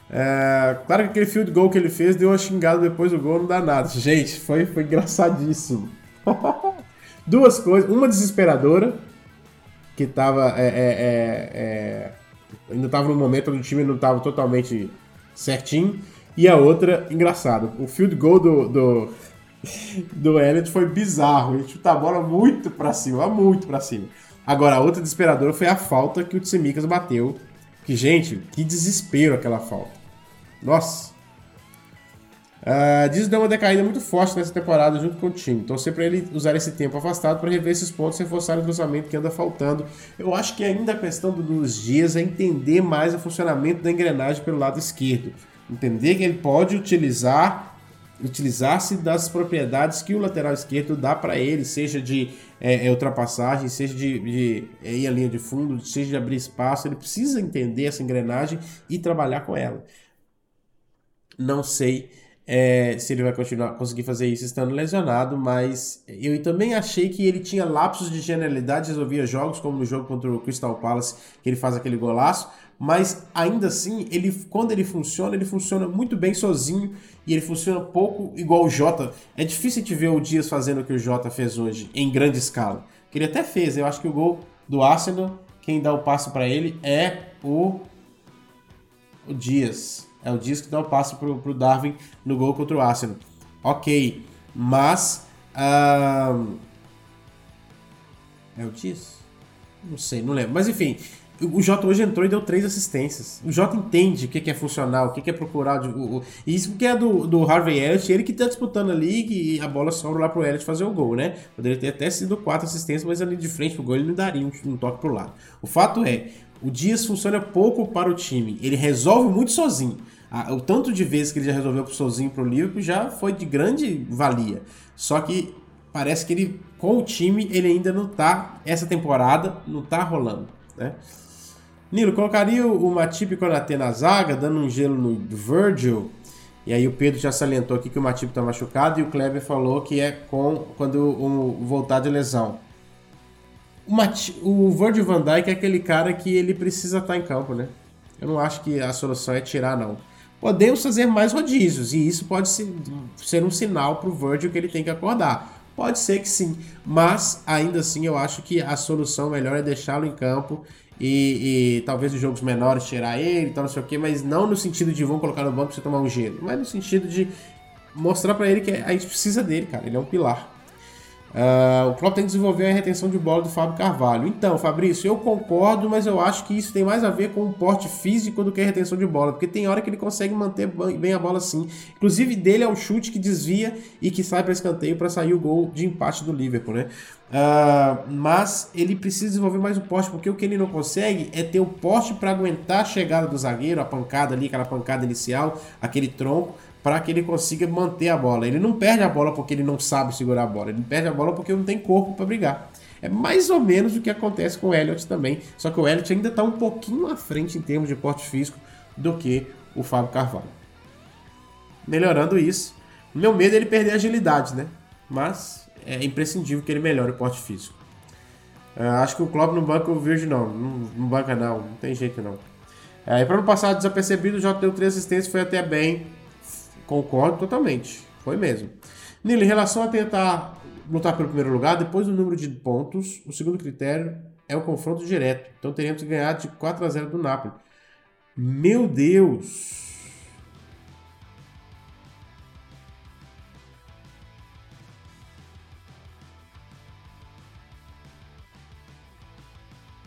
É, claro que aquele field goal que ele fez deu uma xingada depois do gol, não dá nada. Gente, foi, foi engraçadíssimo. Duas coisas, uma desesperadora, que tava. É, é, é, é, ainda estava no momento onde o time não estava totalmente certinho. E a outra, engraçado, o field goal do, do, do Elliott foi bizarro. Ele chutou a bola muito para cima, muito para cima. Agora, a outra desesperadora foi a falta que o Tsimikas bateu. Que, gente, que desespero aquela falta. Nossa. Uh, Diz deu uma decaída muito forte nessa temporada junto com o time. Então, sempre ele usar esse tempo afastado para rever esses pontos e reforçar o cruzamento que anda faltando. Eu acho que ainda a questão dos dias é entender mais o funcionamento da engrenagem pelo lado esquerdo. Entender que ele pode utilizar utilizar-se das propriedades que o lateral esquerdo dá para ele, seja de é, é, ultrapassagem, seja de, de é, ir à linha de fundo, seja de abrir espaço. Ele precisa entender essa engrenagem e trabalhar com ela. Não sei é, se ele vai continuar conseguir fazer isso estando lesionado, mas eu também achei que ele tinha lapsos de genialidade, resolvia jogos, como no jogo contra o Crystal Palace, que ele faz aquele golaço, mas ainda assim, ele quando ele funciona, ele funciona muito bem sozinho e ele funciona pouco igual o Jota. É difícil de ver o Dias fazendo o que o Jota fez hoje, em grande escala. Que ele até fez, eu acho que o gol do Arsenal, quem dá o passo para ele é o, o Dias. É o Dias que dá o passo pro, pro Darwin no gol contra o Arsenal. Ok, mas. É o Dias? Não sei, não lembro. Mas enfim, o Jota hoje entrou e deu três assistências. O Jota entende o que é funcional, o que é procurar. O, o, isso porque é do, do Harvey Elliott, ele que tá disputando ali e a bola sobra lá pro Elliott fazer o gol, né? Poderia ter até sido quatro assistências, mas ali de frente pro gol ele não daria um, um toque pro lado. O fato é, o Dias funciona pouco para o time. Ele resolve muito sozinho o tanto de vezes que ele já resolveu sozinho pro Liverpool já foi de grande valia. Só que parece que ele, com o time, ele ainda não tá, essa temporada, não tá rolando, né? Nilo, colocaria o Matip e o Konaté na zaga, dando um gelo no Virgil. E aí o Pedro já salientou aqui que o Matip tá machucado e o Kleber falou que é com quando o, voltar de lesão. O, Matip, o Virgil van Dijk é aquele cara que ele precisa estar tá em campo, né? Eu não acho que a solução é tirar, não podemos fazer mais rodízios e isso pode ser um sinal para o Virgil que ele tem que acordar. Pode ser que sim, mas ainda assim eu acho que a solução melhor é deixá-lo em campo e, e, talvez os jogos menores tirar ele, tal, não sei o que, mas não no sentido de vão colocar no banco pra você tomar um gelo, mas no sentido de mostrar para ele que a gente precisa dele, cara. Ele é um pilar. Uh, o Klopp tem que desenvolver a retenção de bola do Fábio Carvalho. Então, Fabrício, eu concordo, mas eu acho que isso tem mais a ver com o porte físico do que a retenção de bola, porque tem hora que ele consegue manter bem a bola sim. Inclusive, dele é um chute que desvia e que sai para escanteio para sair o gol de empate do Liverpool, né? Uh, mas ele precisa desenvolver mais o porte, porque o que ele não consegue é ter o porte para aguentar a chegada do zagueiro, a pancada ali, aquela pancada inicial, aquele tronco para que ele consiga manter a bola. Ele não perde a bola porque ele não sabe segurar a bola, ele perde a bola porque não tem corpo para brigar. É mais ou menos o que acontece com o Elliot também, só que o Elliot ainda está um pouquinho à frente em termos de porte físico do que o Fábio Carvalho. Melhorando isso, meu medo é ele perder a agilidade, né? Mas é imprescindível que ele melhore o porte físico. Uh, acho que o Klopp no banco o Virgil não, não, não banca não, não tem jeito não. É, para não passar desapercebido, já deu três assistências, foi até bem. Concordo totalmente. Foi mesmo. Nilo, em relação a tentar lutar pelo primeiro lugar, depois do número de pontos, o segundo critério é o confronto direto. Então teríamos que ganhar de 4 a 0 do Napoli. Meu Deus!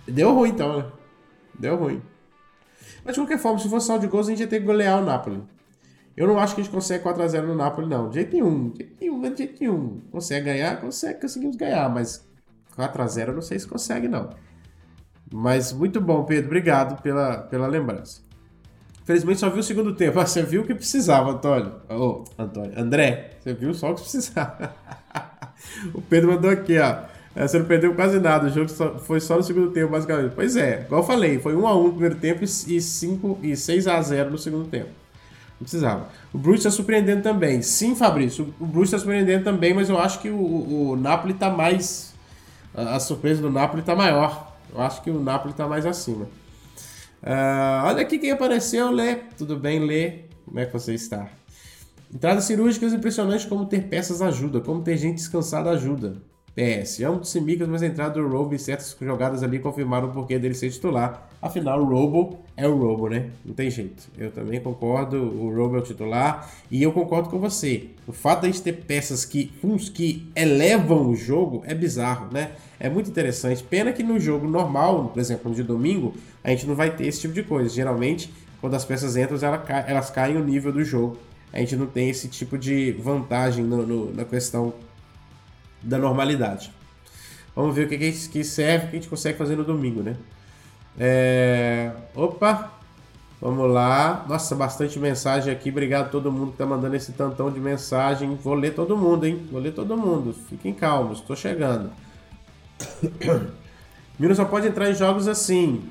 Deu ruim então, né? Deu ruim. Mas de qualquer forma, se fosse saldo de gols, a gente ia ter que golear o Napoli. Eu não acho que a gente consegue 4x0 no Napoli, não. De jeito nenhum. De jeito nenhum, de jeito nenhum. Consegue ganhar? Consegue, conseguimos ganhar, mas 4x0 eu não sei se consegue, não. Mas muito bom, Pedro. Obrigado pela, pela lembrança. Infelizmente só viu o segundo tempo. Ah, você viu o que precisava, Antônio. Ô, oh, Antônio. André, você viu só o que precisava. o Pedro mandou aqui, ó. É, você não perdeu quase nada, o jogo só, foi só no segundo tempo, basicamente. Pois é, igual eu falei, foi 1x1 no primeiro tempo e, 5, e 6x0 no segundo tempo. Não precisava. O Bruce está surpreendendo também. Sim, Fabrício, o Bruce está surpreendendo também, mas eu acho que o, o Napoli está mais. A, a, surpresa do Napoli está maior. Eu acho que o Napoli está mais acima. Uh, olha aqui quem apareceu, Lê. Tudo bem, Lê? Como é que você está? Entradas cirúrgicas impressionantes como ter peças ajuda, como ter gente descansada ajuda. PS, amo de Simicas, mas a entrada do Robo e certas jogadas ali confirmaram o porquê dele ser titular. Afinal, o Robo é o Robo, né? Não tem jeito. Eu também concordo, o Robo é o titular. E eu concordo com você. O fato de a gente ter peças que, uns que elevam o jogo é bizarro, né? É muito interessante. Pena que no jogo normal, por exemplo, no de domingo, a gente não vai ter esse tipo de coisa. Geralmente, quando as peças entram, elas caem o nível do jogo. A gente não tem esse tipo de vantagem no, no, na questão da normalidade. Vamos ver o que, que serve, o que a gente consegue fazer no domingo, né? É... Opa! Vamos lá. Nossa, bastante mensagem aqui. Obrigado a todo mundo que tá mandando esse tantão de mensagem. Vou ler todo mundo, hein? Vou ler todo mundo. Fiquem calmos, estou chegando. Minas só pode entrar em jogos assim,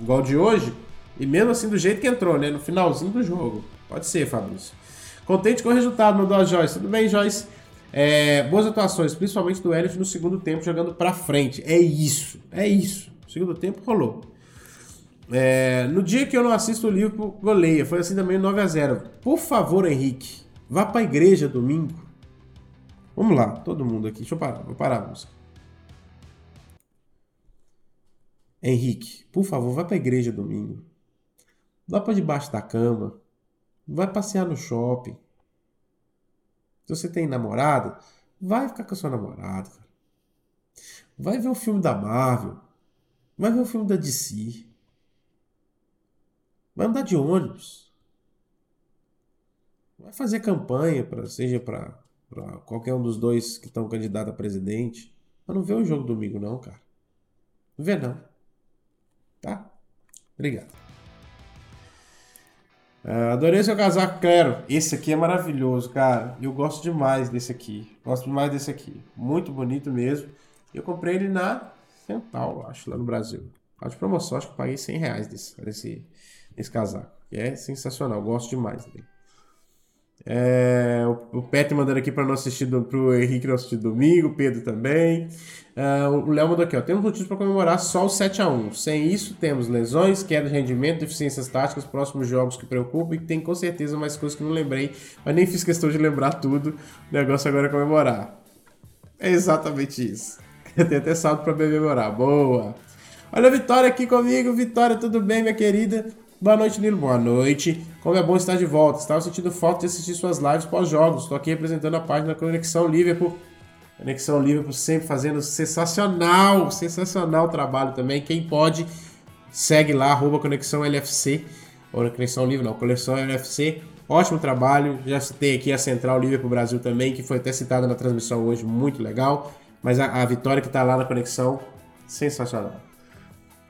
igual de hoje, e mesmo assim do jeito que entrou, né? No finalzinho do jogo. Pode ser, Fabrício. Contente com o resultado, mandou a Joyce. Tudo bem, Joyce? É, boas atuações, principalmente do Elliot no segundo tempo, jogando para frente. É isso, é isso. Segundo tempo rolou. É, no dia que eu não assisto o livro, goleia. Foi assim também 9 a 0 Por favor, Henrique, vá pra igreja domingo. Vamos lá, todo mundo aqui. Deixa eu parar, vou parar a música. Henrique, por favor, vá pra igreja domingo. Vá para debaixo da cama. Vai passear no shopping. Se você tem namorada, vai ficar com a sua namorada, cara. Vai ver o filme da Marvel. Vai ver o filme da DC. Vai andar de ônibus. Vai fazer campanha, pra, seja para qualquer um dos dois que estão candidatos a presidente. Mas não vê o jogo domingo, não, cara. Não vê, não. Tá? Obrigado. Uh, adorei seu casaco, quero. Esse aqui é maravilhoso, cara. Eu gosto demais desse aqui. Gosto demais desse aqui. Muito bonito mesmo. Eu comprei ele na Centauro, acho, lá no Brasil. Tá de promoção, acho que paguei 100 reais desse, desse, desse casaco. é sensacional, gosto demais dele. É, o, o Pet mandando aqui para não assistir do, pro Henrique não assistir domingo, Pedro também. Uh, o Léo mandou aqui, ó. Temos motivos para comemorar só o 7x1. Sem isso, temos lesões, queda de rendimento, deficiências táticas, próximos jogos que preocupam e tem com certeza mais coisas que não lembrei, mas nem fiz questão de lembrar tudo. O negócio agora é comemorar. É exatamente isso. Tem até saldo para memorar. Boa! Olha a Vitória aqui comigo. Vitória, tudo bem, minha querida? Boa noite, Nilo. Boa noite. Como é bom estar de volta. Estava sentindo falta de assistir suas lives pós-jogos. Estou aqui representando a página Conexão Liverpool. Conexão Liverpool sempre fazendo sensacional, sensacional trabalho também. Quem pode, segue lá, arroba Conexão LFC. Ou Conexão Livre, não, Conexão LFC. Ótimo trabalho. Já citei aqui a Central Liverpool Brasil também, que foi até citada na transmissão hoje, muito legal. Mas a, a vitória que está lá na conexão, sensacional.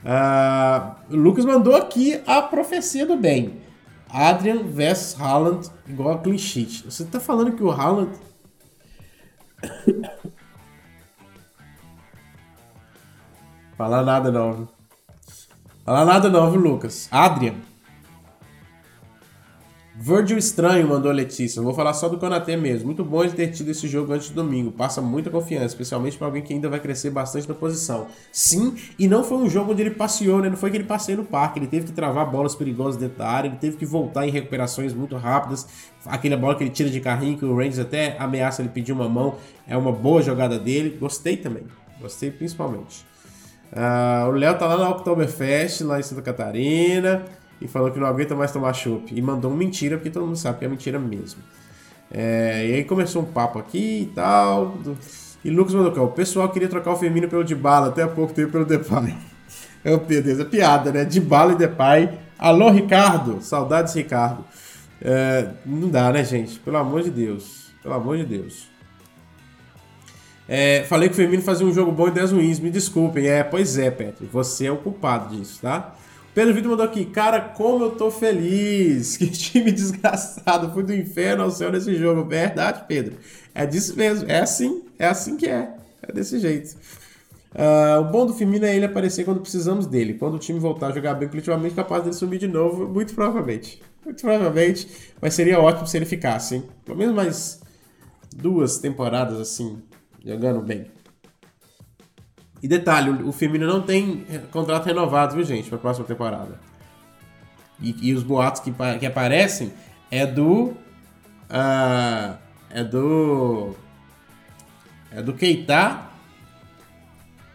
Uh, Lucas mandou aqui a profecia do bem. Adrian vs Haaland igual a clean sheet. Você tá falando que o Haaland. Falar nada não. Falar nada não, viu, Lucas? Adrian. Virgil Estranho mandou Letícia. Vou falar só do Konaté mesmo. Muito bom ele ter tido esse jogo antes do domingo. Passa muita confiança, especialmente para alguém que ainda vai crescer bastante na posição. Sim, e não foi um jogo onde ele passeou, né? Não foi que ele passeou no parque. Ele teve que travar bolas perigosas dentro da área, ele teve que voltar em recuperações muito rápidas. Aquela bola que ele tira de carrinho, que o Rangers até ameaça ele pedir uma mão. É uma boa jogada dele. Gostei também. Gostei principalmente. Uh, o Léo tá lá na Oktoberfest, lá em Santa Catarina e falou que não aguenta mais tomar chopp. E mandou mentira, porque todo mundo sabe que é mentira mesmo. É, e aí começou um papo aqui e tal. E Lucas mandou cá, o pessoal queria trocar o Firmino pelo de bala até há pouco tempo pelo Depay. É meu Deus, é piada, né? De bala e Depay. Alô, Ricardo! Saudades, Ricardo. É, não dá, né, gente? Pelo amor de Deus. Pelo amor de Deus. É, falei que o Firmino fazia um jogo bom e 10 wins. Me desculpem. É, pois é, Petro. Você é o culpado disso, tá? Pedro Vitor mandou aqui, cara, como eu tô feliz. Que time desgraçado. Fui do inferno ao céu nesse jogo. Verdade, Pedro. É disso mesmo. É assim. É assim que é. É desse jeito. Uh, o bom do Firmino é ele aparecer quando precisamos dele. Quando o time voltar a jogar bem coletivamente, capaz dele subir de novo, muito provavelmente. Muito provavelmente. Mas seria ótimo se ele ficasse, hein? Pelo menos mais duas temporadas assim, jogando bem. E detalhe, o Firmino não tem contrato renovado, viu, gente, para a próxima temporada. E, e, os boatos que, que aparecem é do. Uh, é do. É do Keita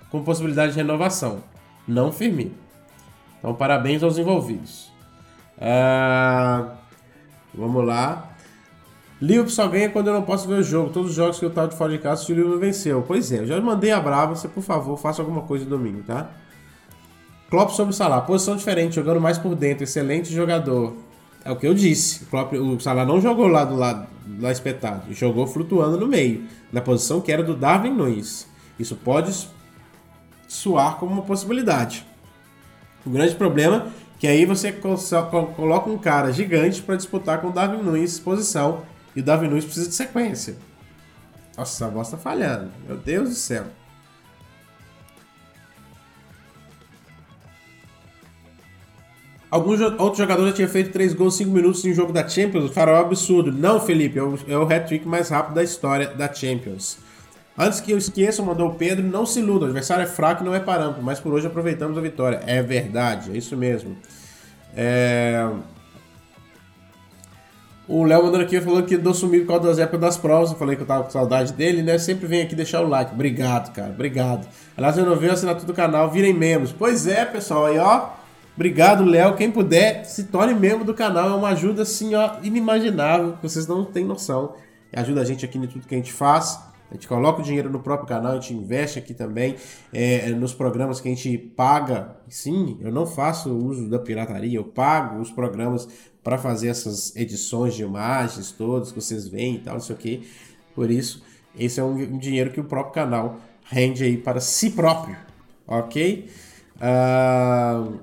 com possibilidade de renovação. Não Firmino. Então, parabéns aos envolvidos. Uh, vamos lá. Liverpool só ganha quando eu não posso ver o jogo. Todos os jogos que eu tava de fora de casa, o Liverpool venceu. Pois é, eu já mandei a brava. Você, por favor, faça alguma coisa domingo, tá? Klopp sobre Salah. Posição diferente, jogando mais por dentro. Excelente jogador. É o que eu disse. O, Klopp, o Salah não jogou lá do lado, lá espetado. Jogou flutuando no meio. Na posição que era do Darwin Nunes. Isso pode soar como uma possibilidade. O grande problema é que aí você coloca um cara gigante para disputar com o Darwin Nunes posição e o Davi Nunes precisa de sequência. Nossa, a voz tá falhando. Meu Deus do céu. Alguns outros jogadores já tinham feito 3 gols em 5 minutos em um jogo da Champions. O farol é absurdo. Não, Felipe, é o, é o hat-trick mais rápido da história da Champions. Antes que eu esqueça, mandou o Pedro, não se iluda, o adversário é fraco e não é parâmetro, mas por hoje aproveitamos a vitória. É verdade, é isso mesmo. É... O Léo mandando aqui falou que dou sumido por causa das épocas das provas. Eu falei que eu tava com saudade dele, né? Sempre vem aqui deixar o like. Obrigado, cara. Obrigado. Aliás, não vejo assinatura do canal, virem membros. Pois é, pessoal. Aí, ó. Obrigado, Léo. Quem puder, se torne membro do canal. É uma ajuda, assim, ó, inimaginável. Vocês não têm noção. Ajuda a gente aqui em tudo que a gente faz. A gente coloca o dinheiro no próprio canal, a gente investe aqui também é, nos programas que a gente paga. Sim, eu não faço uso da pirataria, eu pago os programas para fazer essas edições de imagens todas que vocês veem e tal, não sei o que. Por isso, esse é um, um dinheiro que o próprio canal rende aí para si próprio, ok? Uh,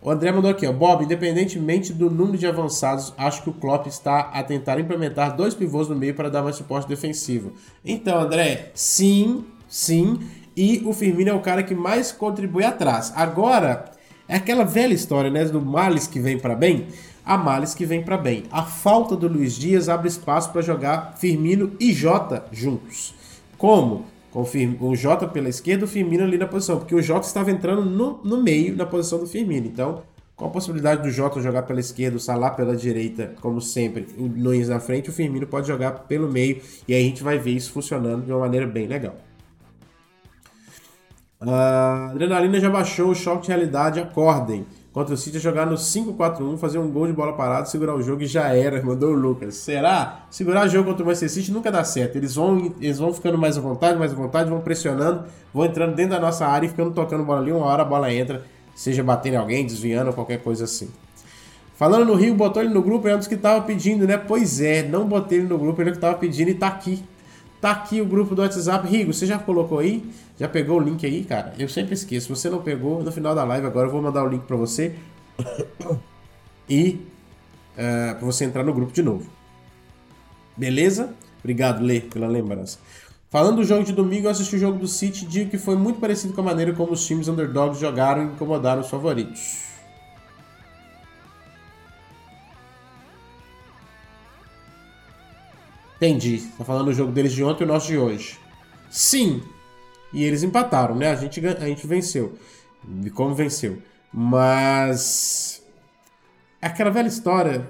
o André mandou aqui, ó, Bob, independentemente do número de avançados, acho que o Klopp está a tentar implementar dois pivôs no meio para dar mais suporte defensivo. Então, André, sim, sim, e o Firmino é o cara que mais contribui atrás. Agora, é aquela velha história, né, do males que vem para bem a males que vem para bem. A falta do Luiz Dias abre espaço para jogar Firmino e Jota juntos. Como? Com o Jota pela esquerda, o Firmino ali na posição, porque o Jota estava entrando no, no meio na posição do Firmino. Então, com a possibilidade do Jota jogar pela esquerda, o Salah pela direita, como sempre, o Nunes na frente, o Firmino pode jogar pelo meio e aí a gente vai ver isso funcionando de uma maneira bem legal. A adrenalina já baixou, o choque de realidade, acordem. Contra o City é jogar no 5-4-1, fazer um gol de bola parada, segurar o jogo e já era, mandou o Lucas. Será? Segurar o jogo contra o Manchester City nunca dá certo. Eles vão, eles vão ficando mais à vontade, mais à vontade, vão pressionando, vão entrando dentro da nossa área e ficando tocando bola ali. Uma hora a bola entra, seja batendo em alguém, desviando ou qualquer coisa assim. Falando no Rio, botou ele no grupo, é um dos que tava pedindo, né? Pois é, não botei ele no grupo, ele é que tava pedindo e tá aqui. Tá aqui o grupo do WhatsApp. Rigo, você já colocou aí? Já pegou o link aí, cara? Eu sempre esqueço. Se você não pegou, no final da live agora eu vou mandar o link para você. e uh, para você entrar no grupo de novo. Beleza? Obrigado, Lê, pela lembrança. Falando do jogo de domingo, eu assisti o jogo do City e digo que foi muito parecido com a maneira como os times underdogs jogaram e incomodaram os favoritos. Entendi. Tá falando do jogo deles de ontem e o nosso de hoje. Sim. E eles empataram, né? A gente, a gente venceu. E como venceu. Mas. É aquela velha história.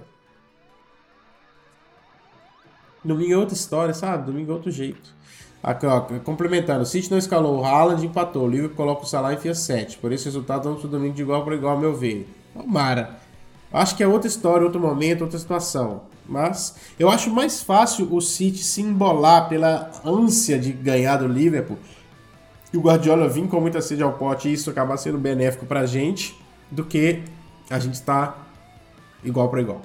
Domingo é outra história, sabe? Domingo é outro jeito. Aqui, ó, complementando, o City não escalou, o Haaland empatou, o Liverpool coloca o Salah e enfia 7. Por esse resultado, vamos pro domingo de igual para igual, ao meu ver. Tomara. Acho que é outra história, outro momento, outra situação. Mas eu acho mais fácil o City se embolar pela ânsia de ganhar do Liverpool e o Guardiola vir com muita sede ao pote e isso acabar sendo benéfico pra gente do que a gente estar tá igual para igual.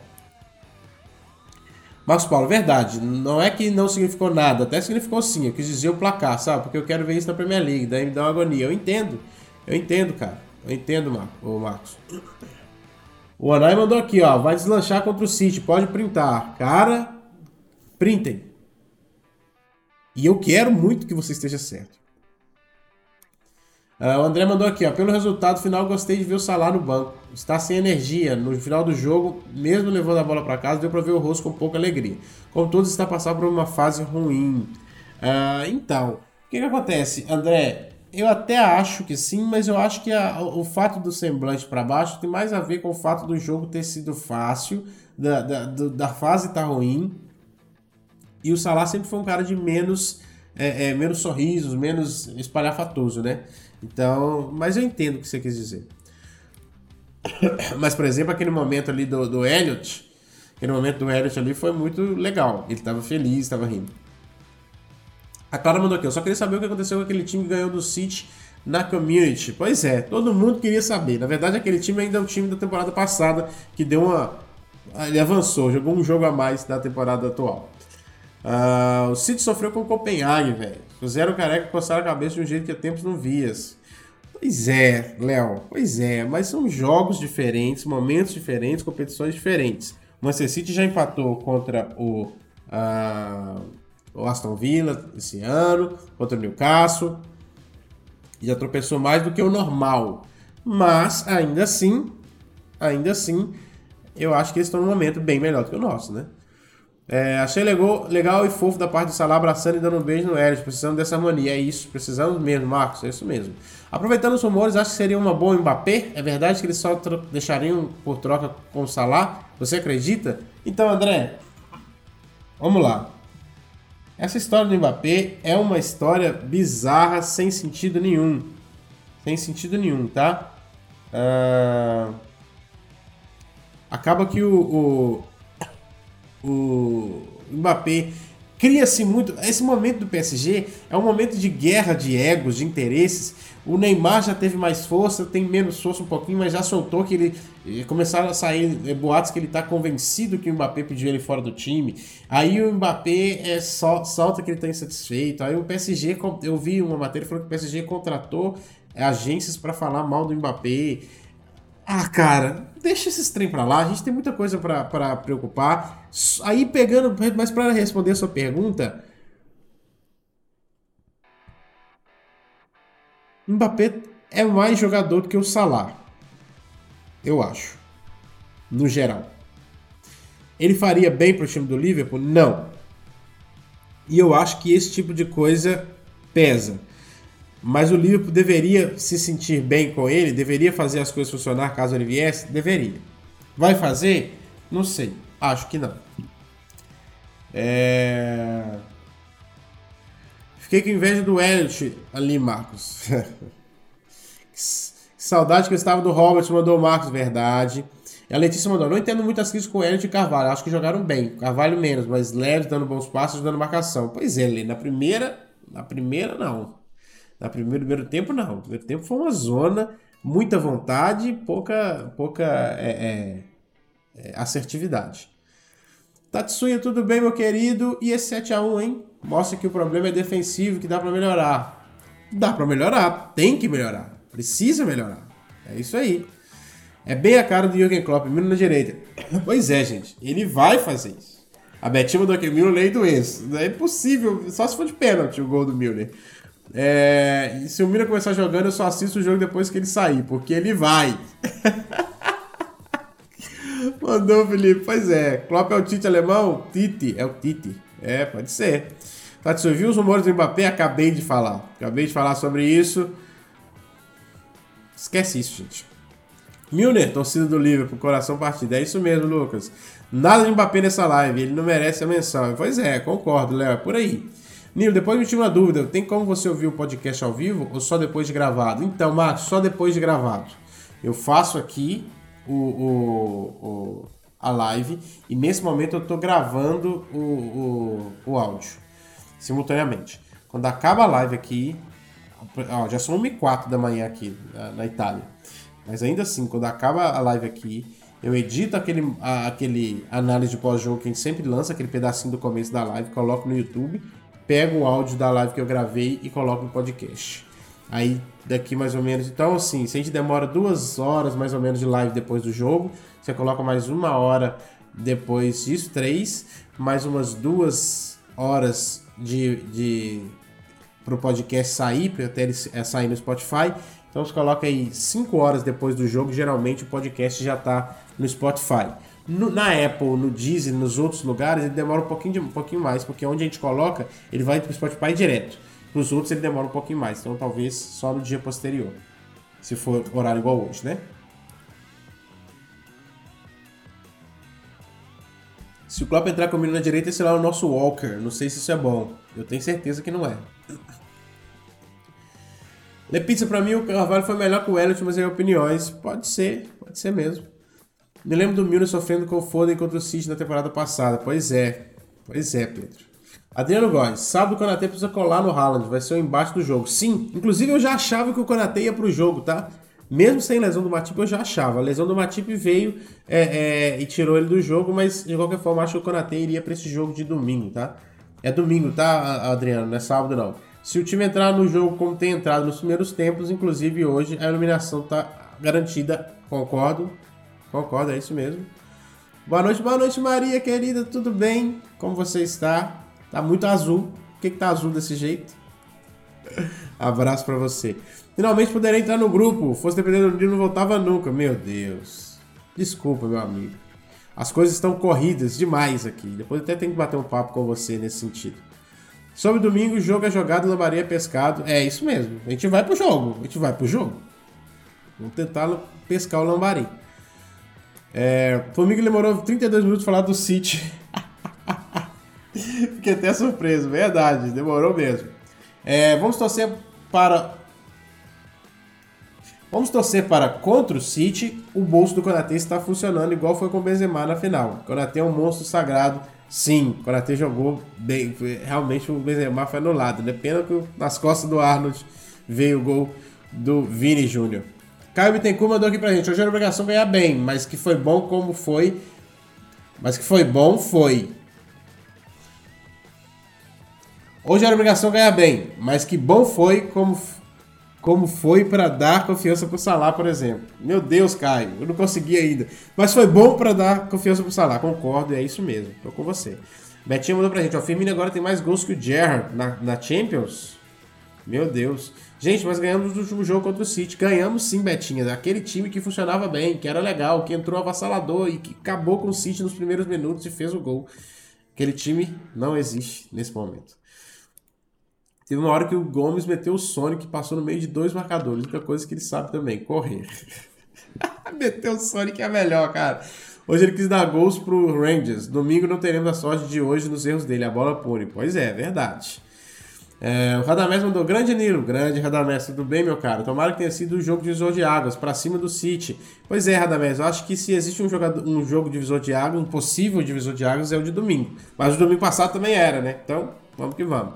Marcos Paulo, verdade, não é que não significou nada, até significou sim, eu quis dizer o placar, sabe? Porque eu quero ver isso na Premier League, daí me dá uma agonia. Eu entendo, eu entendo, cara, eu entendo, Marcos. O Anai mandou aqui, ó. Vai deslanchar contra o City. Pode printar. Cara, printem. E eu quero muito que você esteja certo. Uh, o André mandou aqui, ó. Pelo resultado final, gostei de ver o Salah no banco. Está sem energia. No final do jogo, mesmo levando a bola para casa, deu para ver o rosto com pouca alegria. Como todos, está passando por uma fase ruim. Uh, então, o que, que acontece, André? Eu até acho que sim, mas eu acho que a, o fato do semblante para baixo tem mais a ver com o fato do jogo ter sido fácil, da, da, da fase estar tá ruim. E o Salah sempre foi um cara de menos, é, é, menos sorrisos, menos espalhafatoso, né? Então, mas eu entendo o que você quis dizer. Mas, por exemplo, aquele momento ali do, do Elliot, aquele momento do Elliot ali foi muito legal. Ele estava feliz, estava rindo. A Clara mandou aqui, eu só queria saber o que aconteceu com aquele time que ganhou do City na Community. Pois é, todo mundo queria saber. Na verdade, aquele time ainda é o time da temporada passada que deu uma. Ele avançou, jogou um jogo a mais da temporada atual. Uh, o City sofreu com o Copenhague, velho. Fizeram careca coçar a cabeça de um jeito que há tempos não vias. Pois é, Léo, pois é, mas são jogos diferentes, momentos diferentes, competições diferentes. O Manchester City já empatou contra o. Uh, o Aston Villa esse ano, contra o Newcastle. Já tropeçou mais do que o normal. Mas, ainda assim, ainda assim, eu acho que eles estão num momento bem melhor do que o nosso, né? É, achei legal, legal e fofo da parte do Salah abraçando e dando um beijo no Hélio. Precisamos dessa harmonia. É isso, precisamos mesmo, Marcos. É isso mesmo. Aproveitando os rumores, acho que seria uma boa Mbappé. É verdade que eles só deixariam por troca com o Salah? Você acredita? Então, André, vamos lá. Essa história do Mbappé é uma história bizarra, sem sentido nenhum. Sem sentido nenhum, tá? Uh... Acaba que o, o, o Mbappé cria-se muito. Esse momento do PSG é um momento de guerra de egos, de interesses. O Neymar já teve mais força, tem menos força um pouquinho, mas já soltou que ele. Eh, começaram a sair eh, boatos que ele está convencido que o Mbappé pediu ele fora do time. Aí o Mbappé é, sol, solta que ele está insatisfeito. Aí o PSG, eu vi uma matéria falando que o PSG contratou agências para falar mal do Mbappé. Ah, cara, deixa esses trem pra lá. A gente tem muita coisa para preocupar. Aí pegando, mas para responder a sua pergunta, Mbappé é mais jogador do que o Salah. Eu acho. No geral. Ele faria bem para o time do Liverpool? Não. E eu acho que esse tipo de coisa pesa. Mas o Liverpool deveria se sentir bem com ele, deveria fazer as coisas funcionar caso ele viesse? Deveria. Vai fazer? Não sei. Acho que não. É... Fiquei com inveja do Elliot ali, Marcos. Que saudade que eu estava do Robert, mandou o Marcos, verdade. E a Letícia mandou, não entendo muitas críticas com Elliot e Carvalho, acho que jogaram bem. Carvalho menos, mas leves, dando bons passos, dando marcação. Pois é, Lê, na primeira, na primeira não. Na primeiro tempo não. No primeiro tempo foi uma zona, muita vontade, pouca, pouca é, é, é, assertividade. Tatsuya, tudo bem, meu querido? E esse 7x1, hein? Mostra que o problema é defensivo, que dá para melhorar. Dá para melhorar, tem que melhorar. Precisa melhorar. É isso aí. É bem a cara do Jürgen Klopp, Mino na direita. Pois é, gente. Ele vai fazer isso. A mandou aqui, Miller lei do ex. Não é impossível, só se for de pênalti o gol do Miller. É, e se o Miller começar jogando, eu só assisto o jogo depois que ele sair, porque ele vai. Mandou, Felipe. Pois é. Klopp é o Tite alemão? Tite. É o Tite. É, pode ser. Tati, você viu os rumores do Mbappé? Acabei de falar. Acabei de falar sobre isso. Esquece isso, gente. Milner, torcida do Liverpool, coração partido. É isso mesmo, Lucas. Nada de Mbappé nessa live, ele não merece a menção. Pois é, concordo, Léo, é por aí. Nilo, depois me tinha uma dúvida, tem como você ouvir o podcast ao vivo ou só depois de gravado? Então, Marcos, só depois de gravado. Eu faço aqui o, o, o a live e nesse momento eu estou gravando o, o, o áudio simultaneamente. Quando acaba a live aqui, ó, já são 1h04 da manhã aqui na, na Itália. Mas ainda assim, quando acaba a live aqui, eu edito aquele, a, aquele análise de pós-jogo que a gente sempre lança, aquele pedacinho do começo da live, coloco no YouTube, pego o áudio da live que eu gravei e coloco no podcast. Aí daqui mais ou menos. Então, assim, se a gente demora duas horas mais ou menos de live depois do jogo, você coloca mais uma hora depois disso, três, mais umas duas horas de, de para o podcast sair, para até ele é, sair no Spotify. Então você coloca aí 5 horas depois do jogo, geralmente o podcast já está no Spotify. No, na Apple, no Deezer, nos outros lugares, ele demora um pouquinho, de, um pouquinho mais, porque onde a gente coloca, ele vai para o Spotify direto. Nos outros ele demora um pouquinho mais, então talvez só no dia posterior. Se for horário igual hoje, né? Se o Klopp entrar com o na direita, será o nosso Walker. Não sei se isso é bom. Eu tenho certeza que não é. Le Pizza, pra mim, o Carvalho foi melhor que o Elliot, mas em opiniões. Pode ser, pode ser mesmo. Me lembro do Milner sofrendo com o Foden contra o City na temporada passada. Pois é, pois é, Pedro. Adriano Góes, sábado o Konaté precisa colar no Haaland, vai ser o embate do jogo. Sim, inclusive eu já achava que o Konaté ia pro jogo, tá? Mesmo sem lesão do Matip, eu já achava. A lesão do Matip veio é, é, e tirou ele do jogo, mas de qualquer forma, acho que o Konaté iria para esse jogo de domingo, tá? É domingo, tá, Adriano? Não é sábado, não. Se o time entrar no jogo como tem entrado nos primeiros tempos, inclusive hoje, a iluminação está garantida. Concordo. Concordo, é isso mesmo. Boa noite, boa noite, Maria, querida. Tudo bem? Como você está? Tá muito azul. Por que, que tá azul desse jeito? Abraço para você. Finalmente poderei entrar no grupo. Fosse dependendo do dia, não voltava nunca. Meu Deus. Desculpa, meu amigo. As coisas estão corridas demais aqui. Depois até tenho que bater um papo com você nesse sentido. Sobre domingo, jogo é jogado, lambaria é pescado. É isso mesmo. A gente vai pro jogo. A gente vai pro jogo. Vamos tentar pescar o lambari. É, Formiga demorou 32 minutos pra falar do City. Fiquei até surpreso, verdade, demorou mesmo. É, vamos torcer para. Vamos torcer para contra o City. O bolso do Konaté está funcionando igual foi com o Benzema na final. Konaté é um monstro sagrado Sim, o Konaté jogou bem. Realmente o Benzema foi anulado, né? Pena que nas costas do Arnold veio o gol do Vini Júnior. Caio Bittencourt mandou aqui pra gente. Hoje era obrigação ganhar bem, mas que foi bom como foi. Mas que foi bom, foi. Hoje era obrigação ganhar bem, mas que bom foi como como foi para dar confiança pro Salah, por exemplo. Meu Deus, Caio, eu não consegui ainda. Mas foi bom para dar confiança pro Salah, concordo, é isso mesmo. Tô com você. Betinho mandou pra gente, ó, o Firmino agora tem mais gols que o Gerrard na, na Champions. Meu Deus. Gente, mas ganhamos no último jogo contra o City. Ganhamos sim, Betinha. Daquele time que funcionava bem, que era legal, que entrou avassalador e que acabou com o City nos primeiros minutos e fez o gol. Aquele time não existe nesse momento. Teve uma hora que o Gomes meteu o Sonic, passou no meio de dois marcadores. A única coisa que ele sabe também, correr. meteu o Sonic é melhor, cara. Hoje ele quis dar gols pro Rangers. Domingo não teremos a sorte de hoje nos erros dele. A bola pune. Pois é, verdade. É, o Radamés mandou grande Nilo, grande Radamés, tudo bem, meu cara? Tomara que tenha sido o um jogo divisor de águas, para cima do City. Pois é, Radamés, eu acho que se existe um, jogador, um jogo divisor de águas, um possível divisor de águas, é o de domingo. Mas o domingo passado também era, né? Então, vamos que vamos.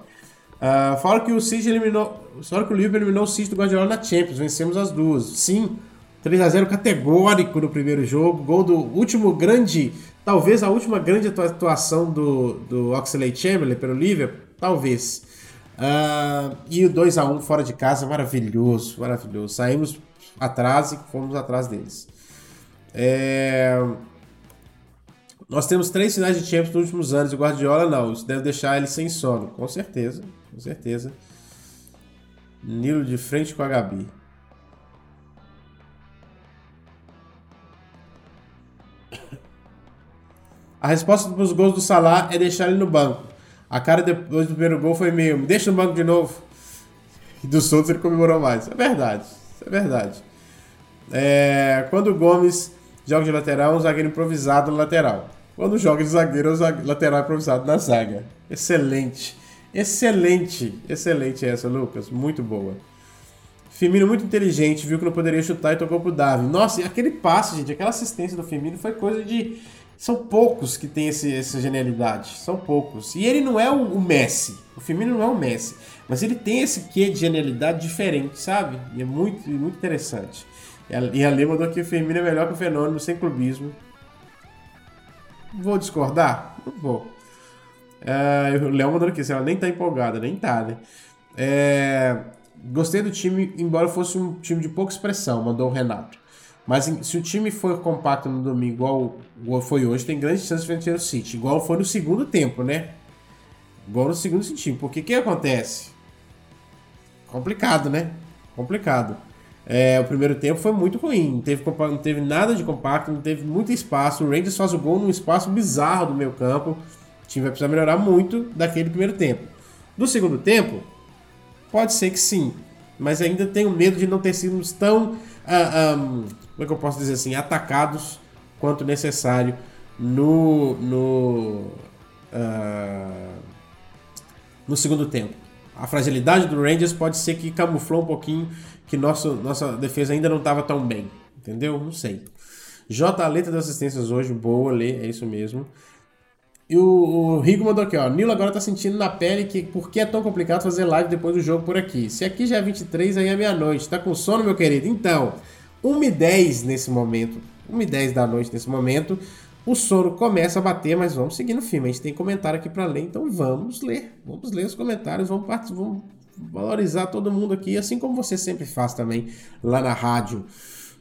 Uh, fora que o City eliminou. Fora que o Liverpool eliminou o City do Guardiola na Champions, vencemos as duas. Sim, 3 a 0 categórico no primeiro jogo, gol do último grande, talvez a última grande atuação do, do Oxlade Chamberlain pelo Liverpool, talvez. Uh, e o 2 a 1 fora de casa, maravilhoso, maravilhoso. Saímos atrás e fomos atrás deles. É... Nós temos três finais de Champions nos últimos anos. O Guardiola não. Isso deve deixar ele sem sono. Com certeza, com certeza. Nilo de frente com a Gabi. A resposta para os gols do Salah é deixar ele no banco. A cara depois do primeiro gol foi meio, me deixa no banco de novo. E do Santos ele comemorou mais. É verdade, é verdade. É, quando o Gomes joga de lateral, é um zagueiro improvisado no lateral. Quando joga de zagueiro, é um lateral improvisado na zaga. Excelente. Excelente. Excelente essa, Lucas. Muito boa. Firmino muito inteligente, viu que não poderia chutar e tocou pro Davi. Nossa, e aquele passe, gente, aquela assistência do Firmino foi coisa de são poucos que têm esse, essa genialidade. São poucos. E ele não é o, o, Messi. O Firmino não é o Messi. Mas ele tem esse quê de genialidade diferente, sabe? E é muito, muito interessante. E a Lê mandou que o Firmino é melhor que o Fenômeno, sem clubismo. Vou discordar? Não vou. É, o Léo mandou aqui, ela nem tá empolgada, nem tá, né? É, gostei do time, embora fosse um time de pouca expressão, mandou o Renato. Mas se o time for compacto no domingo, igual, igual foi hoje, tem grandes chances de vencer o City. Igual foi no segundo tempo, né? Igual no segundo tempo. Porque o que acontece? Complicado, né? Complicado. É, o primeiro tempo foi muito ruim. Não teve, não teve nada de compacto, não teve muito espaço. O Rangers faz o gol num espaço bizarro do meio campo. O time vai precisar melhorar muito daquele primeiro tempo. Do segundo tempo, pode ser que sim. Mas ainda tenho medo de não ter sido tão. Uh, um, como é que eu posso dizer assim, atacados quanto necessário no, no, uh, no segundo tempo. A fragilidade do Rangers pode ser que camuflou um pouquinho que nosso, nossa defesa ainda não estava tão bem. Entendeu? Não sei. J. letra das assistências hoje, boa, lê, é isso mesmo. E o, o Rigo mandou aqui, ó. Nilo agora tá sentindo na pele que por que é tão complicado fazer live depois do jogo por aqui. Se aqui já é 23, aí é meia-noite. Tá com sono, meu querido? Então, 1h10 nesse momento, 1h10 da noite nesse momento, o sono começa a bater, mas vamos seguir no filme. A gente tem comentário aqui para ler, então vamos ler. Vamos ler os comentários, vamos, vamos valorizar todo mundo aqui, assim como você sempre faz também lá na rádio.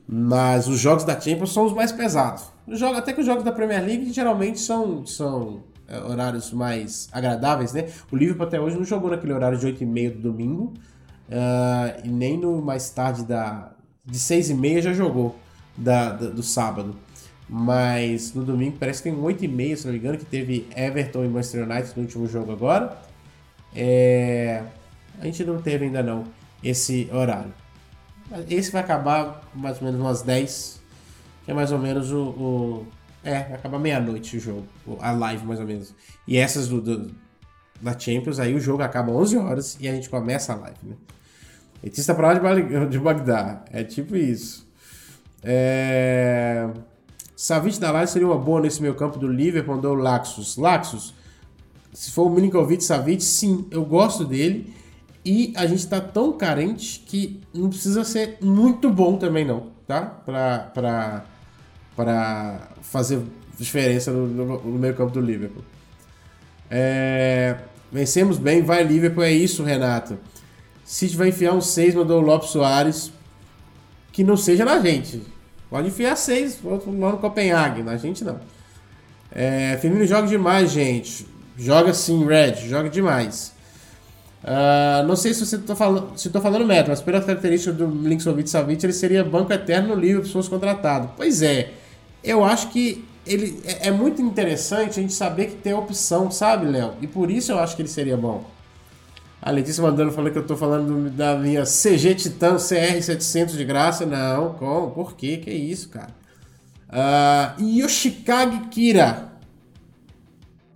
Mas os jogos da Champions são os mais pesados. Jogo, até que os jogos da Premier League geralmente são, são é, horários mais agradáveis, né? O Liverpool até hoje não jogou naquele horário de 8h30 do domingo. Uh, e nem no mais tarde da, de 6 e meia já jogou da, da, do sábado. Mas no domingo parece que tem 8 e meia, se não me engano, que teve Everton e Manchester United no último jogo agora. É... A gente não teve ainda não esse horário. Esse vai acabar mais ou menos umas 10, que é mais ou menos o... o... É, vai acabar meia-noite o jogo, a live mais ou menos. E essas do, do, da Champions, aí o jogo acaba 11 horas e a gente começa a live, né? Letista pra lá de Bagdá. É tipo isso. É... Savic da Live seria uma boa nesse meio campo do Liverpool, mandou o Laxus. Laxus, se for o Milinkovic Savic, sim, eu gosto dele. E a gente tá tão carente que não precisa ser muito bom também não, tá? Pra fazer diferença no, no, no meio campo do Liverpool. É... Vencemos bem, vai Liverpool, é isso, Renato. City vai enfiar um 6, mandou o Lopes Soares. Que não seja na gente. Pode enfiar 6 lá no Copenhague, na gente não. É, Firmino joga demais, gente. Joga sim, Red, joga demais. Uh, não sei se você tá falando, se tô falando meta, mas pela característica do Linksovic Savic, ele seria banco eterno no livro se fosse contratado. Pois é, eu acho que ele é, é muito interessante a gente saber que tem opção, sabe, Léo? E por isso eu acho que ele seria bom. A Letícia mandando falando que eu tô falando da minha CG Titan CR700 de graça. Não, como? Por quê? Que isso, cara? Uh, Yoshikage Kira.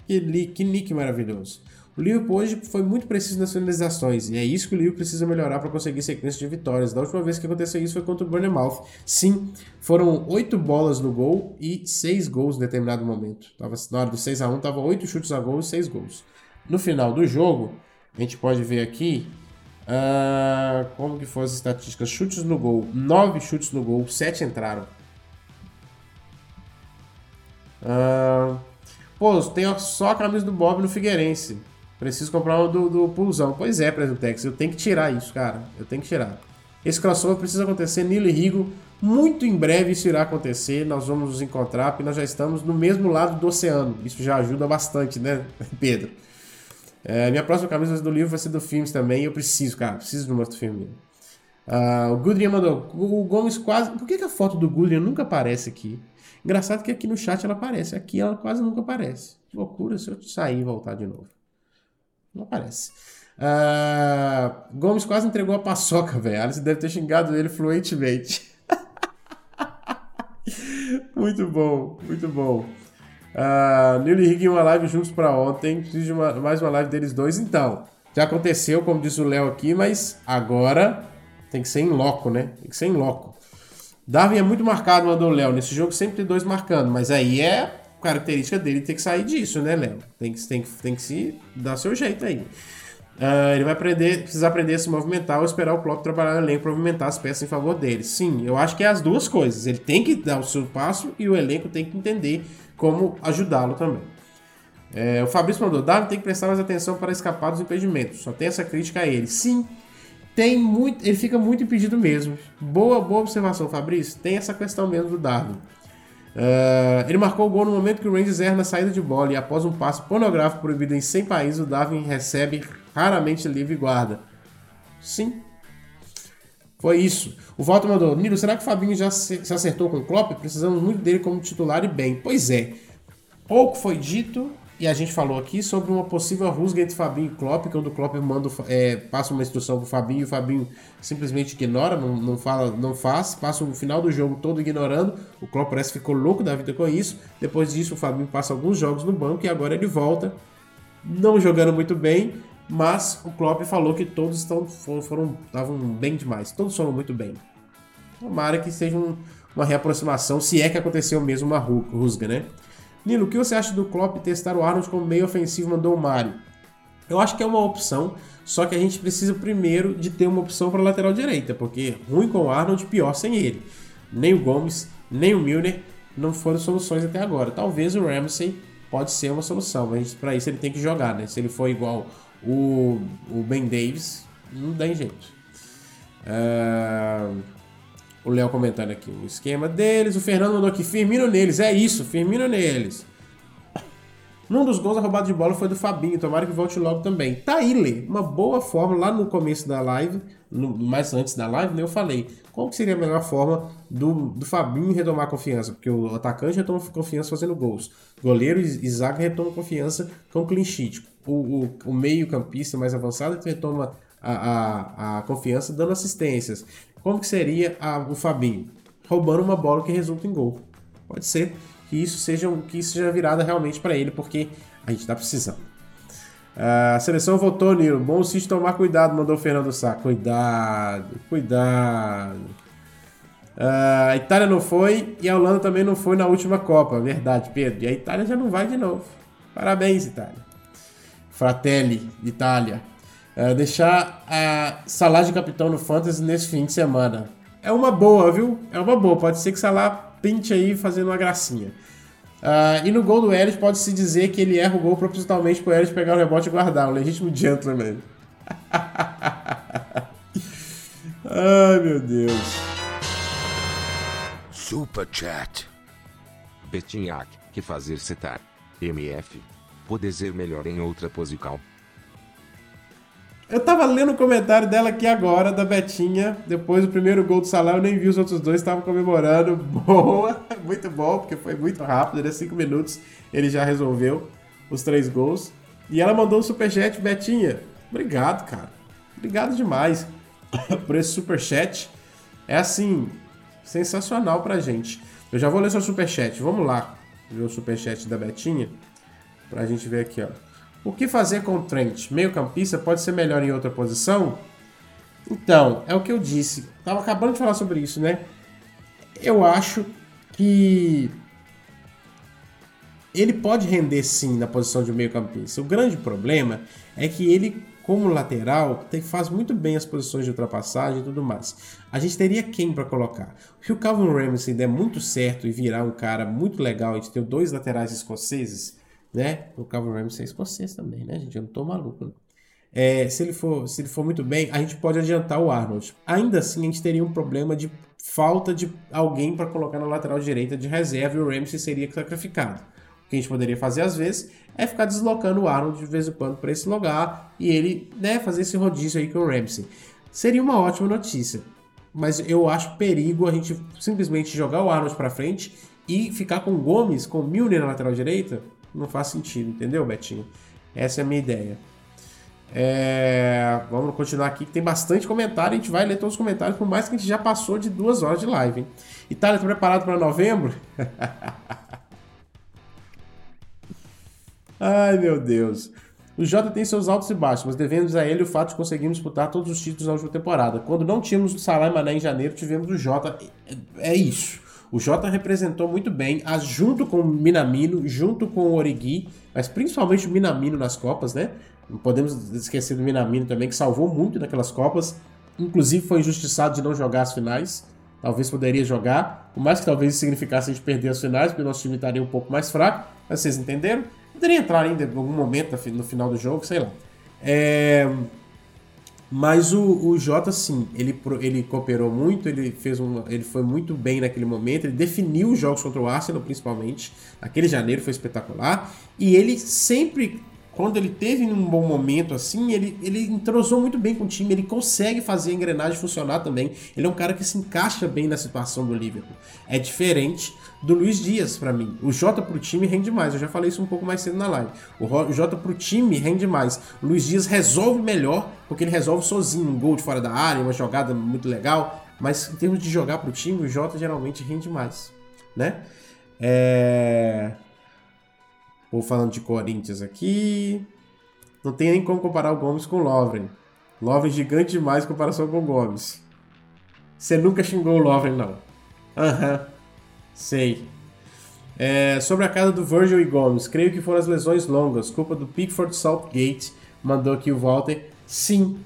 Que, que nick maravilhoso. O Liverpool hoje foi muito preciso nas finalizações, e é isso que o Liverpool precisa melhorar para conseguir sequência de vitórias. Da última vez que aconteceu isso foi contra o Bournemouth. Sim, foram oito bolas no gol e seis gols em determinado momento. Tava, na hora do 6 a 1 tava oito chutes a gol e seis gols. No final do jogo, a gente pode ver aqui uh, como que foram as estatísticas. Chutes no gol, nove chutes no gol, sete entraram. Uh, pô, tem só a camisa do Bob no Figueirense. Preciso comprar o do, do Pulsão. Pois é, Presentex, eu tenho que tirar isso, cara. Eu tenho que tirar. Esse crossover precisa acontecer, Nilo e Rigo. Muito em breve isso irá acontecer. Nós vamos nos encontrar, porque nós já estamos no mesmo lado do oceano. Isso já ajuda bastante, né, Pedro? É, minha próxima camisa do livro vai ser do Filmes também. Eu preciso, cara. Preciso de um outro filme. Uh, o Gudrian mandou. O Gomes quase. Por que, que a foto do Gudrian nunca aparece aqui? Engraçado que aqui no chat ela aparece. Aqui ela quase nunca aparece. Que loucura se eu sair e voltar de novo. Não aparece. Uh, Gomes quase entregou a paçoca, velho. Alice deve ter xingado ele fluentemente. muito bom, muito bom. Uh, Neil e Rick em uma live juntos para ontem. Preciso de uma, mais uma live deles dois. Então, já aconteceu, como disse o Léo aqui, mas agora tem que ser em loco, né? Tem que ser em loco. Darwin é muito marcado, mandou o Léo. Nesse jogo sempre tem dois marcando, mas aí é característica dele ter que sair disso, né, Léo? Tem que, tem, que, tem que se dar seu jeito aí. Uh, ele vai aprender, precisa aprender a se movimentar ou esperar o Klopp trabalhar no elenco para movimentar as peças em favor dele. Sim, eu acho que é as duas coisas. Ele tem que dar o seu passo e o elenco tem que entender como ajudá-lo também. É, o Fabrício mandou, Davi tem que prestar mais atenção para escapar dos impedimentos. Só tem essa crítica a ele. Sim, tem muito, ele fica muito impedido mesmo. Boa, boa observação, Fabrício. Tem essa questão mesmo do Darwin. Uh, ele marcou o gol no momento que o Rangers erra na saída de bola e após um passo pornográfico proibido em 100 países, o Darwin recebe raramente livre guarda. Sim. Foi isso. O Walter mandou, Nilo, será que o Fabinho já se, acertou com o Klopp? Precisamos muito dele como titular e bem. Pois é. Pouco foi dito e a gente falou aqui sobre uma possível rusga entre Fabinho e Klopp, quando o Klopp manda, é, passa uma instrução pro Fabinho e o Fabinho simplesmente ignora, não, não fala, não faz, passa o final do jogo todo ignorando. O Klopp parece que ficou louco da vida com isso. Depois disso, o Fabinho passa alguns jogos no banco e agora ele volta, não jogando muito bem, mas o Klopp falou que todos estão, foram estavam bem demais, todos foram muito bem. Tomara que seja um, uma reaproximação, se é que aconteceu mesmo uma rusga, né? Nilo, o que você acha do Klopp testar o Arnold como meio ofensivo mandou o Mário? Eu acho que é uma opção, só que a gente precisa primeiro de ter uma opção para lateral direita, porque ruim com o Arnold, pior sem ele. Nem o Gomes, nem o Milner não foram soluções até agora. Talvez o Ramsey pode ser uma solução, mas para isso ele tem que jogar, né? Se ele for igual o, o Ben Davis, não tem jeito. Uh... O Léo comentando aqui o esquema deles. O Fernando mandou aqui, Firmino neles. É isso, Firmino neles. Num dos gols a roubada de bola foi do Fabinho. Tomara que volte logo também. Tá aí, Lê. Uma boa forma. Lá no começo da live, no, mais antes da live, né, eu falei qual que seria a melhor forma do, do Fabinho retomar confiança. Porque o atacante retoma confiança fazendo gols. Goleiro e zaga retoma confiança com clean sheet. O, o, o meio campista mais avançado retoma a, a, a confiança dando assistências. Como que seria a, o Fabinho? Roubando uma bola que resulta em gol. Pode ser que isso seja, que isso seja virada realmente para ele, porque a gente está precisando. A seleção votou, Nilo. Bom City tomar cuidado, mandou o Fernando Sá. Cuidado, cuidado. A Itália não foi e a Holanda também não foi na última Copa. Verdade, Pedro. E a Itália já não vai de novo. Parabéns, Itália. Fratelli, Itália. Uh, deixar a Salah de capitão no Fantasy nesse fim de semana. É uma boa, viu? É uma boa. Pode ser que Salah pinte aí fazendo uma gracinha. Uh, e no gol do Ellis pode-se dizer que ele erra o gol propositalmente para o Ellis pegar o rebote e guardar. Um legítimo gentleman. Ai, meu Deus. Super Chat. Betinhac, que fazer setar. MF. Poder ser melhor em outra posição. Eu tava lendo o comentário dela aqui agora, da Betinha. Depois do primeiro gol do Salah, eu nem vi os outros dois, estavam comemorando. Boa, muito bom, porque foi muito rápido, né? Cinco minutos ele já resolveu os três gols. E ela mandou um superchat, Betinha. Obrigado, cara. Obrigado demais por esse superchat. É assim, sensacional pra gente. Eu já vou ler seu superchat. Vamos lá ver o superchat da Betinha. Pra gente ver aqui, ó. O que fazer com o Trent? Meio campista pode ser melhor em outra posição? Então, é o que eu disse. Tava acabando de falar sobre isso, né? Eu acho que ele pode render sim na posição de meio campista. O grande problema é que ele, como lateral, tem, faz muito bem as posições de ultrapassagem e tudo mais. A gente teria quem para colocar? Se o Calvin Ramsey der muito certo e virar um cara muito legal, a gente tem dois laterais escoceses, né? O Calvin Ramsey é escocês também, né, gente? Eu não tô maluco, né? É, se, ele for, se ele for muito bem, a gente pode adiantar o Arnold. Ainda assim, a gente teria um problema de falta de alguém para colocar na lateral direita de reserva e o Ramsey seria sacrificado que a gente poderia fazer às vezes é ficar deslocando o Arnold de vez em quando para esse lugar e ele né, fazer esse rodízio aí com o Ramsey. Seria uma ótima notícia, mas eu acho perigo a gente simplesmente jogar o Arnold para frente e ficar com o Gomes, com o Milner na lateral direita. Não faz sentido, entendeu, Betinho? Essa é a minha ideia. É... Vamos continuar aqui, que tem bastante comentário. A gente vai ler todos os comentários, por mais que a gente já passou de duas horas de live. Hein? Itália, tá preparado para novembro? Ai, meu Deus. O Jota tem seus altos e baixos, mas devemos a ele o fato de conseguirmos disputar todos os títulos na última temporada. Quando não tínhamos o Salah e Mané em janeiro, tivemos o Jota. É, é isso. O Jota representou muito bem, junto com o Minamino, junto com o Origi, mas principalmente o Minamino nas Copas, né? Não podemos esquecer do Minamino também, que salvou muito naquelas Copas. Inclusive foi injustiçado de não jogar as finais. Talvez poderia jogar, por mais que talvez isso significasse a gente perder as finais, porque o nosso time estaria um pouco mais fraco. Mas vocês entenderam? Poderia entrar ainda em algum momento no final do jogo, sei lá. É... Mas o, o Jota, sim, ele, ele cooperou muito, ele fez um, ele foi muito bem naquele momento, ele definiu os jogos contra o Arsenal, principalmente. Aquele janeiro foi espetacular. E ele sempre quando ele teve um bom momento assim, ele, ele entrosou muito bem com o time, ele consegue fazer a engrenagem funcionar também. Ele é um cara que se encaixa bem na situação do Liverpool. É diferente do Luiz Dias para mim. O Jota pro time rende mais. Eu já falei isso um pouco mais cedo na live. O Jota pro time rende mais. O Luiz Dias resolve melhor, porque ele resolve sozinho um gol de fora da área, uma jogada muito legal. Mas em termos de jogar pro time, o Jota geralmente rende mais, né? É... Vou falando de Corinthians aqui. Não tem nem como comparar o Gomes com o Lovren. Lovren gigante demais em comparação com o Gomes. Você nunca xingou o Lovren, não. Aham. Uhum. Sei. É, sobre a casa do Virgil e Gomes, creio que foram as lesões longas, culpa do Pickford Southgate, mandou aqui o Walter. Sim.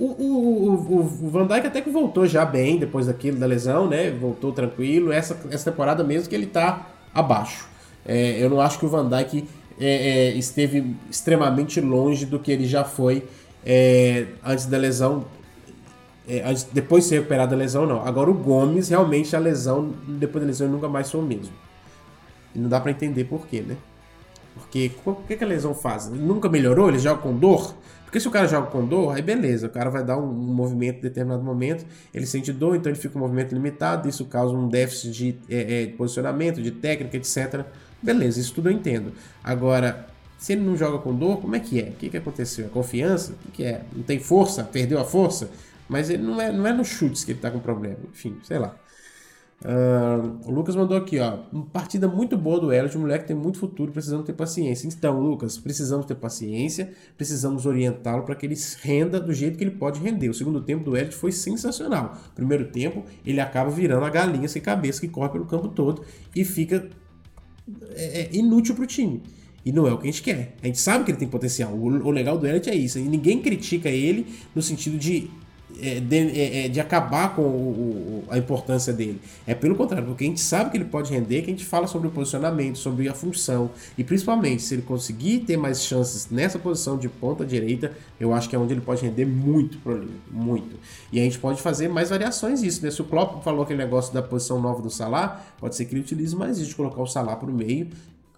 O, o, o, o, Van Dijk até que voltou já bem depois daquilo da lesão, né? Voltou tranquilo. Essa, essa temporada mesmo que ele tá abaixo. É, eu não acho que o Van Dijk é, é, esteve extremamente longe do que ele já foi é, antes da lesão. É, antes, depois de ser recuperado da lesão, não. Agora o Gomes, realmente a lesão, depois da lesão, nunca mais foi o mesmo. E não dá para entender por quê, né? Porque o que, que a lesão faz? Ele nunca melhorou? Ele joga com dor? Porque se o cara joga com dor, aí beleza, o cara vai dar um, um, movimento em determinado momento, ele sente dor, então ele fica um movimento limitado, isso causa um déficit de, é, é, de posicionamento, de técnica, etc. Beleza, isso tudo eu entendo. Agora, se ele não joga com dor, como é que é? O que, que aconteceu? A confiança? O que, que é? Não tem força? Perdeu a força? Mas ele não é, não é nos chutes que ele tá com problema. Enfim, sei lá. Uh, o Lucas mandou aqui, ó. Partida muito boa do Elliot, um moleque tem muito futuro, precisamos ter paciência. Então, Lucas, precisamos ter paciência, precisamos orientá-lo para que ele renda do jeito que ele pode render. O segundo tempo do Elliot foi sensacional. Primeiro tempo, ele acaba virando a galinha sem cabeça que corre pelo campo todo e fica é, é inútil para o time. E não é o que a gente quer. A gente sabe que ele tem potencial. O, o legal do Elliot é isso. E ninguém critica ele no sentido de de, é, é, de, acabar com o, a importância dele. É pelo contrário, porque a gente sabe que ele pode render, que a gente fala sobre o posicionamento, sobre a função. E principalmente, se ele conseguir ter mais chances nessa posição de ponta direita, eu acho que é onde ele pode render muito pro livro. Muito. E a gente pode fazer mais variações disso. Né? Se o Klopp falou aquele negócio da posição nova do Salah, pode ser que ele utilize mais isso, de colocar o Salah pro meio,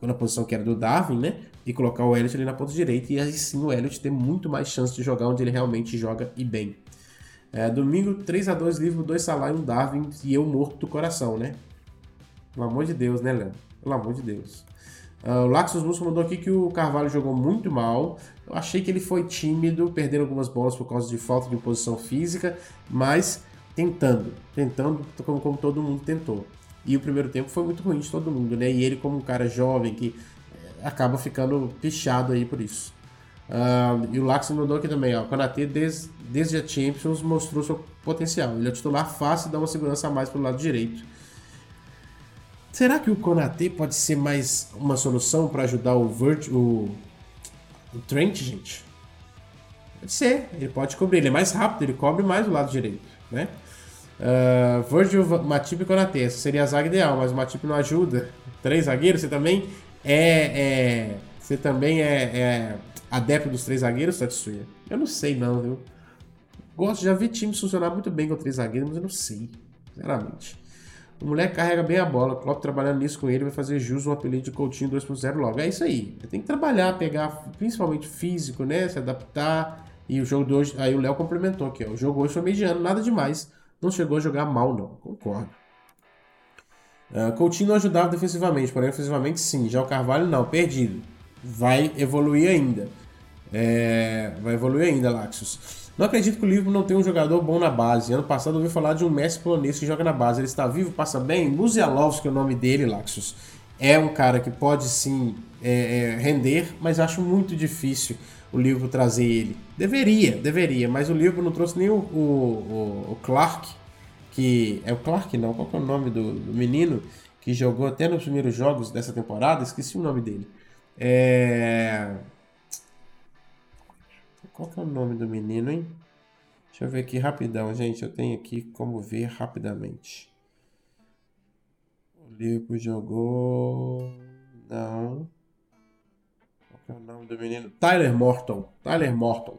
na posição que era do Darwin, né? E colocar o Elliot ali na ponta direita. E aí sim o Elliot ter muito mais chance de jogar onde ele realmente joga e bem. É, domingo, 3 a 2 livro, 2 Salah e um Darwin e eu morto do coração, né? Pelo amor de Deus, né, Léo? Pelo amor de Deus. Uh, o Laxus Musso mandou aqui que o Carvalho jogou muito mal. Eu achei que ele foi tímido, perdendo algumas bolas por causa de falta de posição física, mas tentando, tentando como, como todo mundo tentou. E o primeiro tempo foi muito ruim de todo mundo, né? E ele, como um cara jovem que eh, acaba ficando pichado aí por isso. E o Lax mandou aqui também, ó. O Konaté, desde, desde a Champions, mostrou seu potencial. Ele é titular fácil e dá uma segurança a mais pro lado direito. Será que o Konaté pode ser mais uma solução para ajudar o, Vert, o, o Trent, gente? Pode ser, ele pode cobrir. Ele é mais rápido, ele cobre mais o lado direito, né? Uh, Virgil, Matip e Konaté. Essa seria a zaga ideal, mas o Matip não ajuda. Três zagueiros, você também é, é você também é, é, adepto dos três zagueiros, Tatsuya? Eu não sei não, viu? Gosto, já vi times funcionar muito bem com três zagueiros, mas eu não sei, sinceramente. O moleque carrega bem a bola, o Klopp trabalhando nisso com ele vai fazer jus um apelido de Coutinho 2.0 logo. É isso aí. Tem que trabalhar, pegar principalmente físico, né? Se adaptar. E o jogo de hoje. Aí o Léo complementou aqui, ó. O jogo hoje foi mediano, nada demais. Não chegou a jogar mal, não. Concordo. Uh, Coutinho não ajudava defensivamente, porém ofensivamente sim. Já o Carvalho não, perdido. Vai evoluir ainda. É... Vai evoluir ainda, Laxus. Não acredito que o Liverpool não tenha um jogador bom na base. Ano passado eu ouvi falar de um Messi polonês que joga na base. Ele está vivo, passa bem. Musialovski é o nome dele, Laxus. É um cara que pode sim é, é, render, mas acho muito difícil o Liverpool trazer ele. Deveria, deveria, mas o Liverpool não trouxe nem o, o, o Clark, que. É o Clark não, qual é o nome do, do menino que jogou até nos primeiros jogos dessa temporada? Esqueci o nome dele. É. Qual que é o nome do menino, hein? Deixa eu ver aqui rapidão, gente. Eu tenho aqui como ver rapidamente. O Liverpool jogou. Não. Qual que é o nome do menino? Tyler Morton. Tyler Morton.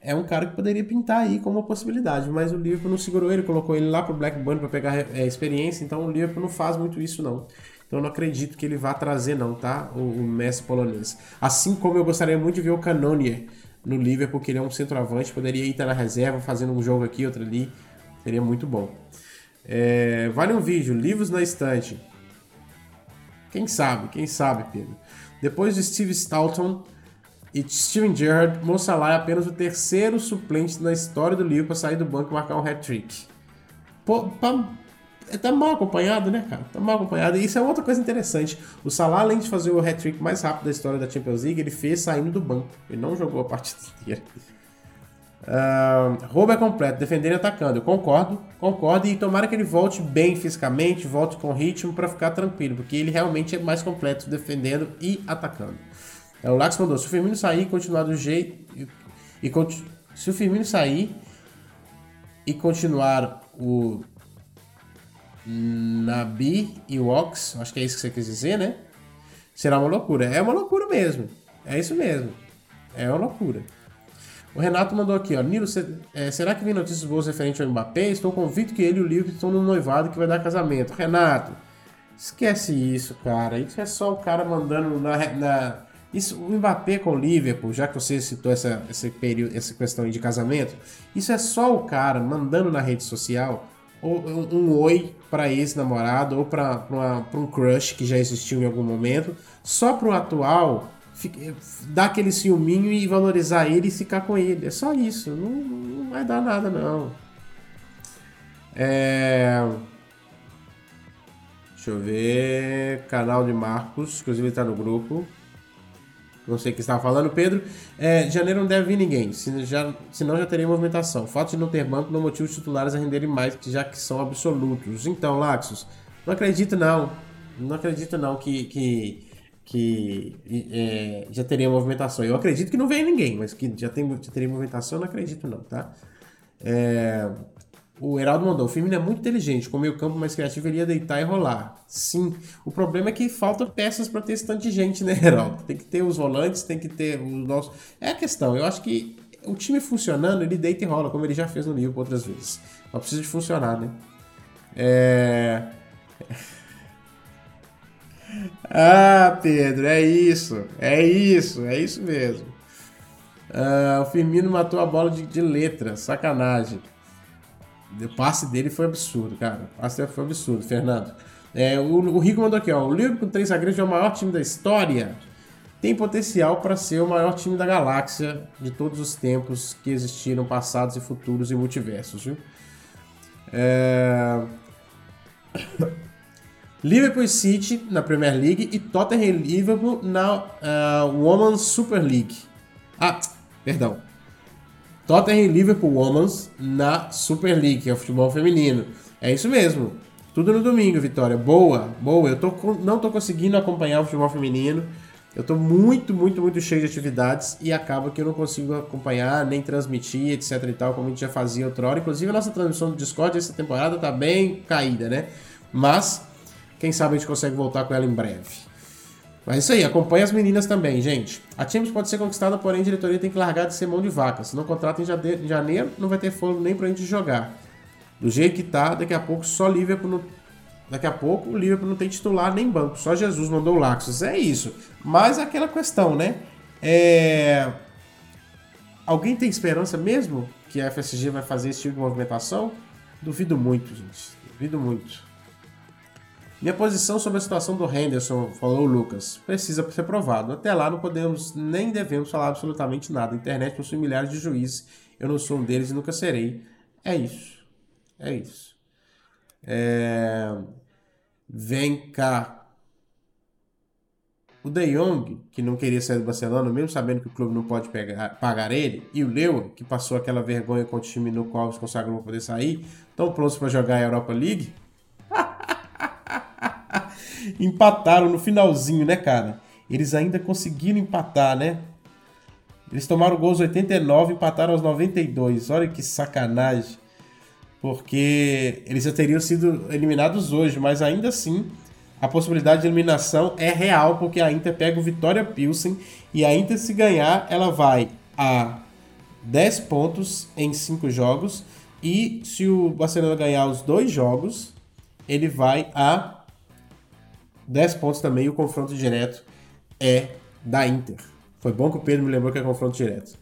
É um cara que poderia pintar aí como uma possibilidade, mas o Liverpool não segurou ele, colocou ele lá pro Blackburn para pegar é, experiência, então o Liverpool não faz muito isso não. Então não acredito que ele vá trazer não, tá? O, o Messi polonês. Assim como eu gostaria muito de ver o Canonier no Liverpool, porque ele é um centroavante, poderia estar na reserva, fazendo um jogo aqui, outro ali, seria muito bom. É, vale um vídeo, livros na estante. Quem sabe, quem sabe, Pedro. Depois de Steve Staunton e Steven Gerrard, Mo é apenas o terceiro suplente na história do Liverpool a sair do banco e marcar um hat-trick. Tá mal acompanhado, né, cara? Tá mal acompanhado. E isso é outra coisa interessante. O Salah, além de fazer o hat-trick mais rápido da história da Champions League, ele fez saindo do banco. Ele não jogou a partida inteira. Uh, roubo é completo, defendendo e atacando. Eu concordo, concordo. E tomara que ele volte bem fisicamente, volte com ritmo para ficar tranquilo, porque ele realmente é mais completo defendendo e atacando. É, o Lax mandou: se o Firmino sair e continuar do jeito. E, e, se o Firmino sair e continuar o Nabi e Wox, acho que é isso que você quis dizer, né? Será uma loucura. É uma loucura mesmo. É isso mesmo. É uma loucura. O Renato mandou aqui, ó. Nilo, é, será que vem notícias boas referente ao Mbappé? Estou convicto que ele e o Liverpool estão no noivado que vai dar casamento. Renato, esquece isso, cara. Isso é só o cara mandando na. na... Isso, o Mbappé com o Liverpool, já que você citou essa, esse período, essa questão de casamento, isso é só o cara mandando na rede social um, um oi para ex-namorado ou para um crush que já existiu em algum momento, só pro atual dar aquele ciúminho e valorizar ele e ficar com ele. É só isso. Não, não vai dar nada, não. É... Deixa eu ver. Canal de Marcos, inclusive ele tá no grupo. Não sei o que estava falando, Pedro. É, janeiro não deve vir ninguém, se já, senão já teria movimentação. O fato de não ter banco não motiva os titulares a renderem mais, já que são absolutos. Então, Laxos, não acredito não. Não acredito não que, que, que é, já teria movimentação. Eu acredito que não vem ninguém, mas que já, tem, já teria movimentação, não acredito não, tá? É, o Heraldo mandou, o Firmino é muito inteligente, com meio campo mais criativo ele ia deitar e rolar. Sim, o problema é que faltam peças para ter esse tanto de gente, né, Heraldo? Tem que ter os volantes, tem que ter os nossos... É a questão, eu acho que o time funcionando, ele deita e rola, como ele já fez no livro outras vezes. Só precisa de funcionar, né? É... ah, Pedro, é isso, é isso, é isso mesmo. Uh, o Firmino matou a bola de, de letra, sacanagem. O passe dele foi absurdo, cara. O passe foi absurdo, Fernando. É, o, o Rico mandou aqui, ó. O Liverpool com três zagueiros é o maior time da história. Tem potencial para ser o maior time da galáxia de todos os tempos que existiram, passados e futuros e multiversos, viu? É... Liverpool City na Premier League e Tottenham Liverpool na uh, Women's Super League. Ah, perdão. Tottenham e Liverpool Womans na Super League, que é o futebol feminino. É isso mesmo. Tudo no domingo, Vitória. Boa, boa. Eu tô, não tô conseguindo acompanhar o futebol feminino. Eu tô muito, muito, muito cheio de atividades e acaba que eu não consigo acompanhar, nem transmitir, etc e tal, como a gente já fazia outra hora. Inclusive, a nossa transmissão do Discord essa temporada tá bem caída, né? Mas, quem sabe a gente consegue voltar com ela em breve. Mas é isso aí, acompanha as meninas também, gente. A Champions pode ser conquistada, porém a diretoria tem que largar de ser mão de vaca. Se não contrata em janeiro, não vai ter fôlego nem pra gente jogar. Do jeito que tá, daqui a pouco só Liverpool não... Daqui a pouco o Liverpool não tem titular nem banco, só Jesus mandou Laxos. É isso. Mas aquela questão, né? É... Alguém tem esperança mesmo que a FSG vai fazer esse tipo de movimentação? Duvido muito, gente. Duvido muito. Minha posição sobre a situação do Henderson, falou o Lucas, precisa ser provado. Até lá não podemos nem devemos falar absolutamente nada. A internet possui milhares de juízes, eu não sou um deles e nunca serei. É isso. É isso. É... Vem cá. O De Jong, que não queria sair do Barcelona, mesmo sabendo que o clube não pode pegar, pagar ele, e o Lewa, que passou aquela vergonha com o time no qual se consagrou para poder sair, estão prontos para jogar a Europa League? empataram no finalzinho, né, cara? Eles ainda conseguiram empatar, né? Eles tomaram gols 89 e empataram aos 92. Olha que sacanagem. Porque eles já teriam sido eliminados hoje, mas ainda assim a possibilidade de eliminação é real, porque a Inter pega o Vitória Pilsen e a Inter, se ganhar, ela vai a 10 pontos em 5 jogos. E se o Barcelona ganhar os dois jogos, ele vai a 10 pontos também, o confronto direto é da Inter. Foi bom que o Pedro me lembrou que é confronto direto.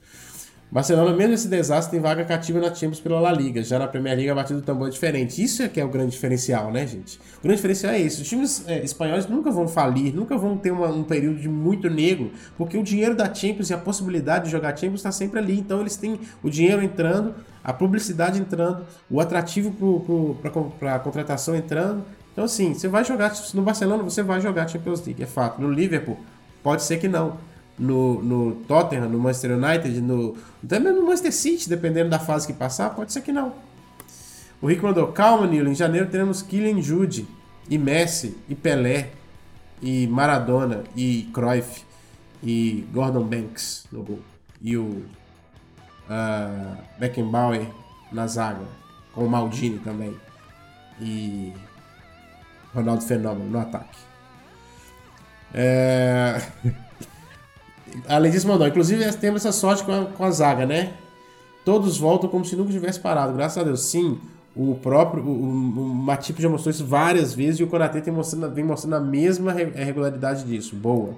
Barcelona, mesmo esse desastre, tem vaga cativa na Champions pela La Liga. Já na Premier League, a batida do tambor é diferente. Isso é que é o grande diferencial, né, gente? O grande diferencial é esse. Os times é, espanhóis nunca vão falir, nunca vão ter uma, um período de muito negro, porque o dinheiro da Champions e a possibilidade de jogar Champions está sempre ali. Então, eles têm o dinheiro entrando, a publicidade entrando, o atrativo para a contratação entrando. Então, assim, você vai jogar no Barcelona, você vai jogar Champions League, é fato. No Liverpool, pode ser que não. No, no Tottenham, no Manchester United, no, também no Manchester City, dependendo da fase que passar, pode ser que não. O Rick mandou, calma, Nilo, em janeiro teremos Kylian Jude, e Messi, e Pelé, e Maradona, e Cruyff, e Gordon Banks no gol. E o uh, Beckenbauer na zaga, com o Maldini também. E Ronaldo Fenômeno no ataque. É... Além disso, mandou. Inclusive, temos essa sorte com a, com a zaga, né? Todos voltam como se nunca tivesse parado. Graças a Deus. Sim, o próprio. O, o Matip já mostrou isso várias vezes e o Konate tem mostrando, vem mostrando a mesma regularidade disso. Boa.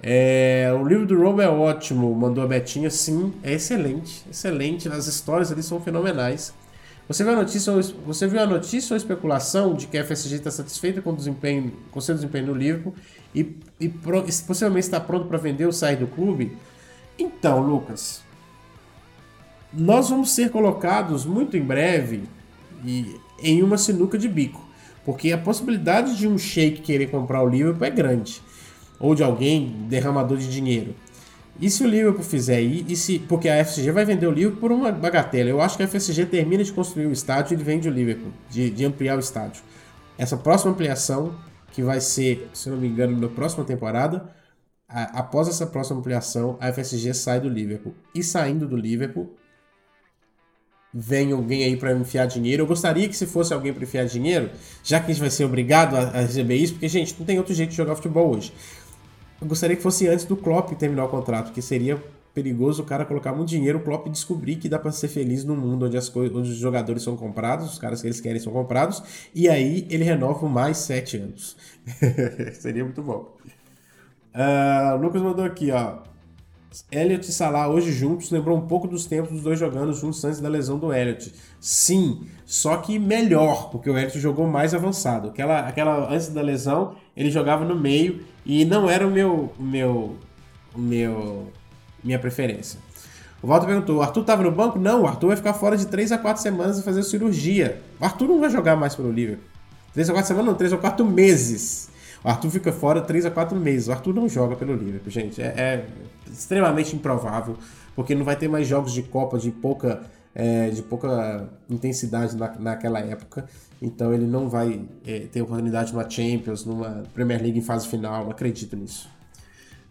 É, o livro do Robo é ótimo, mandou a Betinha. Sim, é excelente. Excelente. As histórias ali são fenomenais. Você viu a notícia, você viu a notícia ou a especulação de que a FSG está satisfeita com o desempenho, com seu desempenho no Liverpool e, e possivelmente está pronto para vender ou sair do clube? Então, Lucas, nós vamos ser colocados muito em breve e, em uma sinuca de bico, porque a possibilidade de um sheik querer comprar o Liverpool é grande, ou de alguém derramador de dinheiro. E se o Liverpool fizer e se, porque a FSG vai vender o Liverpool por uma bagatela. Eu acho que a FSG termina de construir o estádio e ele vende o Liverpool, de, de ampliar o estádio. Essa próxima ampliação, que vai ser, se não me engano, na próxima temporada, a, após essa próxima ampliação, a FSG sai do Liverpool. E saindo do Liverpool, vem alguém aí para enfiar dinheiro. Eu gostaria que se fosse alguém para enfiar dinheiro, já que a gente vai ser obrigado a, a receber isso, porque, gente, não tem outro jeito de jogar futebol hoje. Eu gostaria que fosse antes do Klopp terminar o contrato, porque seria perigoso o cara colocar muito dinheiro, o Klopp descobrir que dá para ser feliz num mundo onde, as onde os jogadores são comprados, os caras que eles querem são comprados, e aí ele renova mais sete anos. seria muito bom. Uh, o Lucas mandou aqui, ó. Elliot e Salah hoje juntos lembrou um pouco dos tempos dos dois jogando juntos antes da lesão do Elliot. Sim, só que melhor, porque o Elliot jogou mais avançado. Aquela, aquela antes da lesão, ele jogava no meio e não era o meu, meu, meu minha preferência. O Walter perguntou: o Arthur estava no banco? Não, o Arthur vai ficar fora de 3 a 4 semanas e fazer cirurgia. O Arthur não vai jogar mais pelo Liverpool. 3 a 4 semanas, não, 3 a 4 meses. O Arthur fica fora 3 a 4 meses. O Arthur não joga pelo Liverpool, gente. É, é extremamente improvável, porque não vai ter mais jogos de Copa de pouca, é, de pouca intensidade na, naquela época. Então ele não vai é, ter oportunidade numa Champions, numa Premier League em fase final. Não acredito nisso.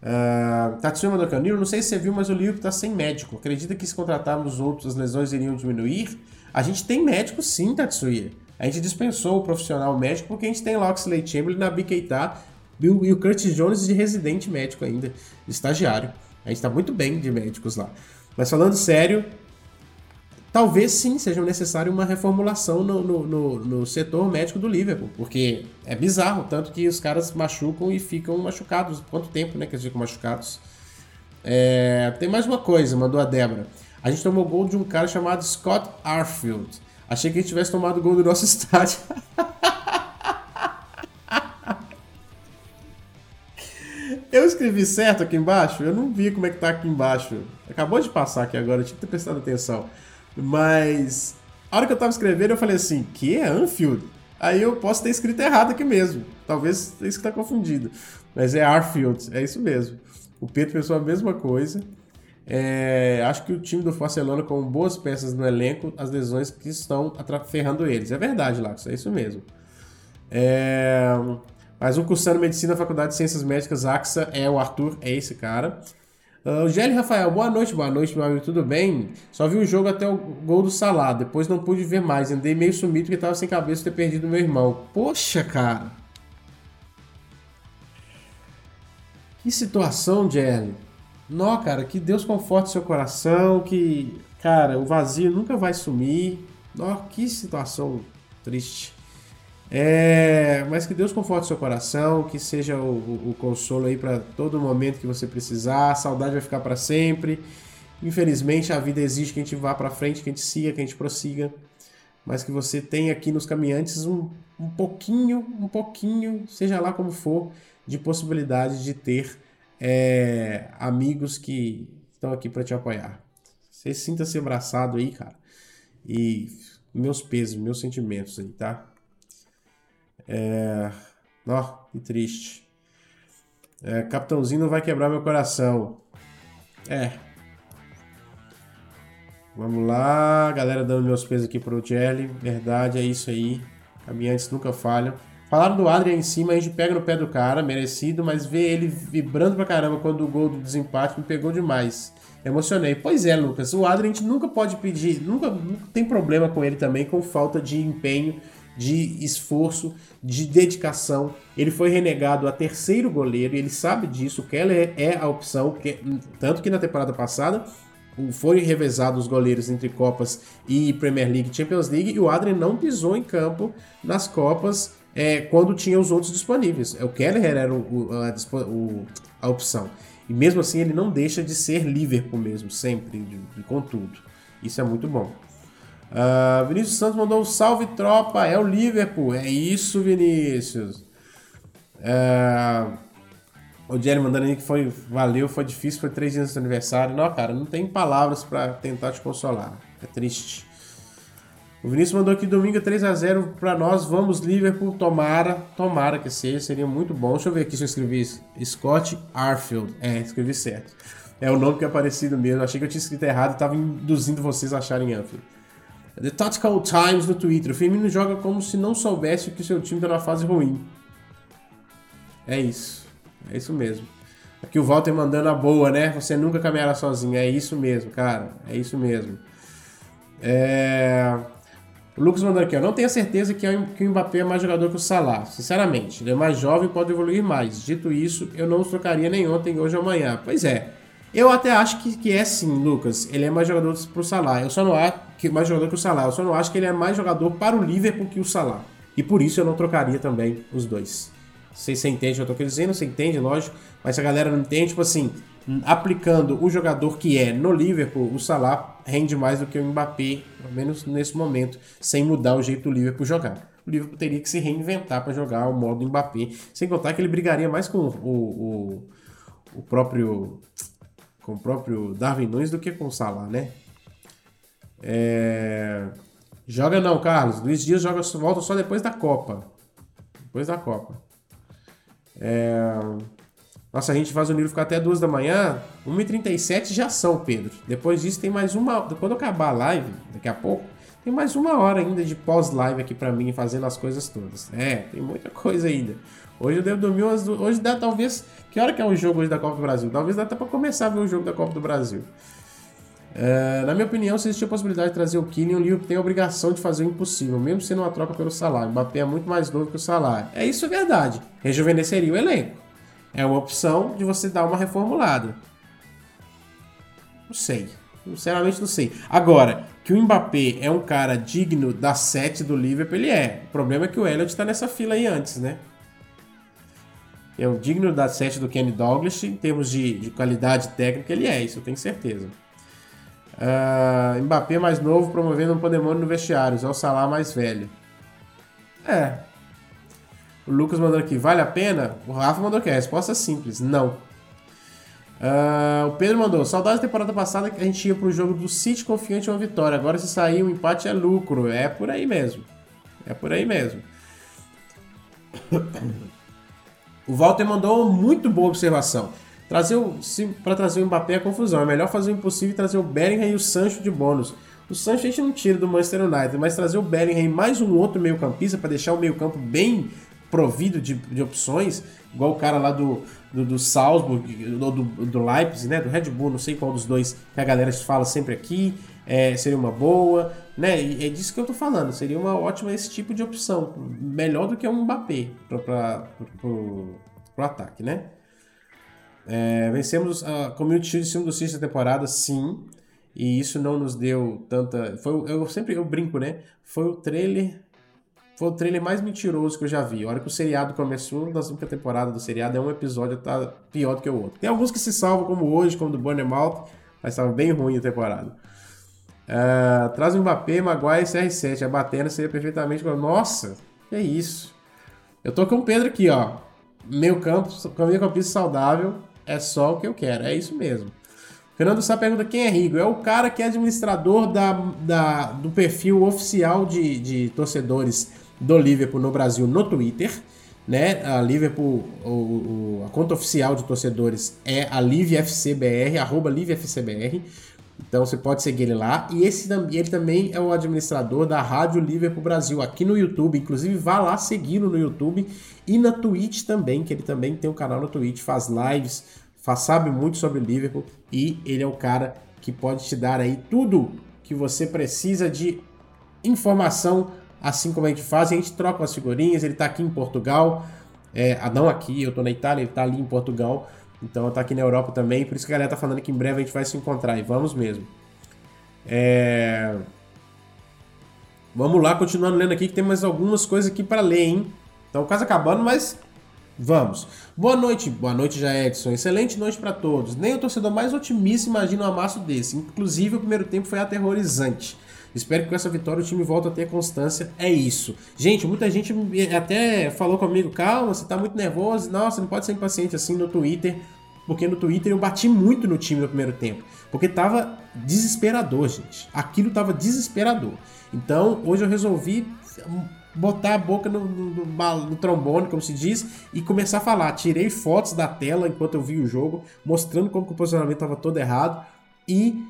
Uh, Tatsuyama do Canilo, não sei se você viu, mas o Liverpool está sem médico. Acredita que se contratarmos outros, as lesões iriam diminuir? A gente tem médico sim, Tatsuya. A gente dispensou o profissional médico porque a gente tem lá Oxley Chamberlain, Nabi Keita e o Curtis Jones de residente médico ainda, de estagiário. A gente está muito bem de médicos lá. Mas falando sério, talvez sim seja necessário uma reformulação no, no, no, no, setor médico do Liverpool, porque é bizarro, tanto que os caras machucam e ficam machucados. Quanto tempo né, que eles ficam machucados? É, tem mais uma coisa, mandou a Débora. A gente tomou gol de um cara chamado Scott Arfield. Achei que a gente tivesse tomado gol do nosso estádio. Eu escrevi certo aqui embaixo? Eu não vi como é que tá aqui embaixo. Acabou de passar aqui agora, tinha que ter prestado atenção. Mas a hora que eu tava escrevendo, eu falei assim, que é Anfield? Aí eu posso ter escrito errado aqui mesmo. Talvez isso que tá confundido. Mas é Arfield, é isso mesmo. O Pedro pensou a mesma coisa. É, acho que o time do Barcelona, com boas peças no elenco, as lesões que estão ferrando eles. É verdade, Lacos, é isso mesmo. É, mas um cursando medicina na Faculdade de Ciências Médicas, AXA, é o Arthur, é esse cara. Uh, o Gelli Rafael, boa noite, boa noite, meu amigo, tudo bem? Só vi o jogo até o gol do Salah, depois não pude ver mais, andei meio sumido porque estava sem cabeça ter perdido meu irmão. Poxa, cara! Que situação, Gelli. Nó, cara, que Deus conforte seu coração, que, cara, o vazio nunca vai sumir. Nó, que situação triste. É, mas que Deus conforte seu coração, que seja o, o, o consolo aí para todo momento que você precisar. A saudade vai ficar para sempre. Infelizmente, a vida exige que a gente vá para frente, que a gente siga, que a gente prossiga. Mas que você tenha aqui nos caminhantes um, um pouquinho, um pouquinho, seja lá como for, de possibilidade de ter é, amigos que estão aqui para te apoiar. Você sinta-se abraçado aí, cara. E meus pesos, meus sentimentos aí, tá? É... Ó, que triste. É, Capitãozinho não vai quebrar meu coração. É. Vamos lá, galera dando meus pesos aqui pro Jelly. Verdade, é isso aí. Caminhantes nunca falham. Falaram do Adrian em cima, a gente pega no pé do cara, merecido, mas ver ele vibrando pra caramba quando o gol do desempate me pegou demais. Emocionei. Pois é, Lucas, o Adrian a gente nunca pode pedir, nunca, nunca tem problema com ele também, com falta de empenho, de esforço, de dedicação. Ele foi renegado a terceiro goleiro, ele sabe disso, o Keller é a opção, tanto que na temporada passada foram revezados os goleiros entre Copas e Premier League Champions League e o Adrian não pisou em campo nas Copas é, quando tinha os outros disponíveis. O Keller era o, a, a, opção. E mesmo assim ele não deixa de ser Liverpool mesmo, sempre, de, de, com tudo. Isso é muito bom. Uh, Vinícius Santos mandou um salve tropa, é o Liverpool. É isso, Vinícius. Uh, o Jerry mandando aí que foi, valeu, foi difícil, foi três dias do aniversário. Não, cara, não tem palavras para tentar te consolar. É triste. O Vinícius mandou aqui domingo 3 a 0 para nós. Vamos, Liverpool. Tomara, tomara que seja. Seria muito bom. Deixa eu ver aqui se eu escrevi isso. Scott Arfield. É, escrevi certo. É o nome que é parecido mesmo. Achei que eu tinha escrito errado e estava induzindo vocês a acharem Anfield. The Tactical Times no Twitter. O Firmino joga como se não soubesse que o seu time está numa fase ruim. É isso. É isso mesmo. Aqui o Walter mandando a boa, né? Você nunca caminhará sozinho. É isso mesmo, cara. É isso mesmo. É... O Lucas mandou aqui, ó, não tenho certeza que, é, que o Mbappé é mais jogador que o Salah, sinceramente. Ele é mais jovem e pode evoluir mais. Dito isso, eu não trocaria nem ontem, hoje ou amanhã. Pois é. Eu até acho que, que é sim, Lucas. Ele é mais jogador pro Salah. Eu só não acho que mais jogador que o Salah. Eu só não acho que ele é mais jogador para o Liverpool que o Salah. E por isso eu não trocaria também os dois. Você, você entende o que eu tô dizendo? Você entende, lógico. Mas se a galera não entende, tipo assim, aplicando o jogador que é no Liverpool, o Salah rende mais do que o Mbappé, pelo menos nesse momento, sem mudar o jeito do Liverpool jogar. O Liverpool teria que se reinventar para jogar o modo Mbappé, sem contar que ele brigaria mais com o, o, o próprio com o próprio Darwin Nunes do que com o Salah, né? É... Joga não, Carlos. Luiz Dias joga, volta só depois da Copa. Depois da Copa. É... Nossa, a gente faz o livro ficar até duas da manhã. 1h37 já são, Pedro. Depois disso tem mais uma. Quando acabar a live, daqui a pouco, tem mais uma hora ainda de pós-live aqui para mim fazendo as coisas todas. É, tem muita coisa ainda. Hoje eu devo dormir umas. Hoje dá talvez. Que hora que é o jogo hoje da Copa do Brasil? Talvez dá até pra começar a ver o jogo da Copa do Brasil. É, na minha opinião, se existir a possibilidade de trazer o Kylian, o Liverpool tem a obrigação de fazer o impossível, mesmo sendo uma troca pelo salário. Mbappé é muito mais novo que o salário. É isso é verdade. Rejuvenesceria o elenco. É uma opção de você dar uma reformulada. Não sei. Sinceramente não sei. Agora, que o Mbappé é um cara digno da 7 do Liverpool, ele é. O problema é que o Elliot tá nessa fila aí antes, né? É um digno da 7 do Kenny Douglas, em termos de, de qualidade técnica, ele é, isso eu tenho certeza. Uh, Mbappé mais novo promovendo um pandemônio no vestiário, o Salah mais velho. É, o Lucas mandou aqui, vale a pena? O Rafa mandou aqui, a resposta é simples, não. Uh, o Pedro mandou, saudades da temporada passada que a gente ia pro jogo do City confiante em uma vitória. Agora se sair um empate é lucro. É por aí mesmo. É por aí mesmo. O Walter mandou uma muito boa observação. Trazer para trazer o Mbappé é confusão. É melhor fazer o impossível e trazer o Bellingham e o Sancho de bônus. O Sancho a gente não tira do Manchester United, mas trazer o Bellingham e mais um outro meio campista para deixar o meio campo bem provido de, de opções, igual o cara lá do, do, do Salzburg, do, do, do, Leipzig, né? Do Red Bull, não sei qual dos dois que a galera fala sempre aqui, é, seria uma boa, né? E é disso que eu tô falando, seria uma ótima esse tipo de opção, melhor do que um Mbappé para pro ataque, né? É, vencemos a Community Shield de cima do da temporada, sim, e isso não nos deu tanta. Foi, eu sempre eu brinco, né? Foi o trailer foi o trailer mais mentiroso que eu já vi. A hora que o seriado começou, da única temporada do seriado, é um episódio tá pior do que o outro. Tem alguns que se salvam, como hoje, como do Burnout, mas estava bem ruim a temporada. Uh, traz o Mbappé, Maguire e CR7. A batendo seria perfeitamente. Nossa, que é isso. Eu tô com o Pedro aqui, ó. Meu campo, caminho campista saudável, é só o que eu quero. É isso mesmo. Fernando Sá pergunta quem é Rigo. É o cara que é administrador da, da, do perfil oficial de, de torcedores do Liverpool no Brasil no Twitter. Né? A Liverpool, o, o, a conta oficial de torcedores é a LiveFCBR, arroba LiveFCBR. Então você pode seguir ele lá. E esse, ele também é o administrador da Rádio Liverpool Brasil aqui no YouTube. Inclusive, vá lá segui-lo no YouTube e na Twitch também, que ele também tem um canal no Twitch, faz lives, faz, sabe muito sobre Liverpool. E ele é o cara que pode te dar aí tudo que você precisa de informação assim como a gente faz, a gente troca as figurinhas, ele está aqui em Portugal, é, ah, não aqui, eu estou na Itália, ele está ali em Portugal, então está aqui na Europa também, por isso que a galera tá falando que em breve a gente vai se encontrar, e vamos mesmo. É... Vamos lá, continuando lendo aqui, que tem mais algumas coisas aqui para ler, hein? Então, quase acabando, mas vamos. Boa noite, boa noite, já Edson. Excelente noite para todos. Nem o torcedor mais otimista imagina um amasso desse. Inclusive, o primeiro tempo foi aterrorizante. Espero que com essa vitória o time volta a ter constância. É isso. Gente, muita gente até falou comigo, calma, você tá muito nervoso. Nossa, não pode ser impaciente assim no Twitter. Porque no Twitter eu bati muito no time no primeiro tempo. Porque tava desesperador, gente. Aquilo tava desesperador. Então, hoje eu resolvi botar a boca no, no, no, no, trombone, como se diz, e começar a falar. Tirei fotos da tela enquanto eu vi o jogo, mostrando como o posicionamento estava todo errado. E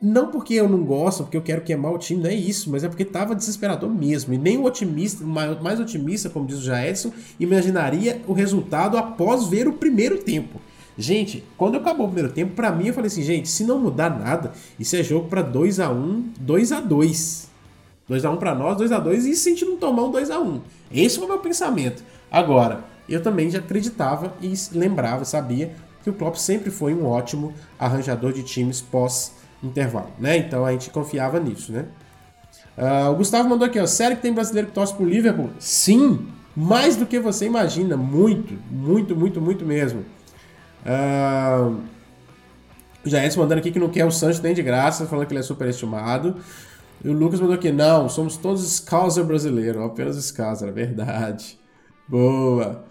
não porque eu não gosto, porque eu quero queimar o time, não é isso, mas é porque tava desesperador mesmo. E nem o otimista, mais otimista, como diz o Jaedson, imaginaria o resultado após ver o primeiro tempo. Gente, quando acabou o primeiro tempo, para mim eu falei assim, gente, se não mudar nada, isso é jogo para 2 a 1, 2 a 2. 2 a 1 para nós, 2 a 2 e se a gente não tomar um 2 a 1. Esse foi o meu pensamento. Agora, eu também já acreditava e lembrava, sabia que o Klopp sempre foi um ótimo arranjador de times pós intervalo, né? Então a gente confiava nisso, né? Uh, o Gustavo mandou aqui, ó. Sério que tem brasileiro que torce pro Liverpool? Sim! Mais do que você imagina. Muito, muito, muito, muito mesmo. Uh, o Jair mandando aqui que não quer o Sancho nem de graça, falando que ele é superestimado. E o Lucas mandou aqui, não, somos todos Scouser brasileiro, apenas Scouser, é verdade. Boa.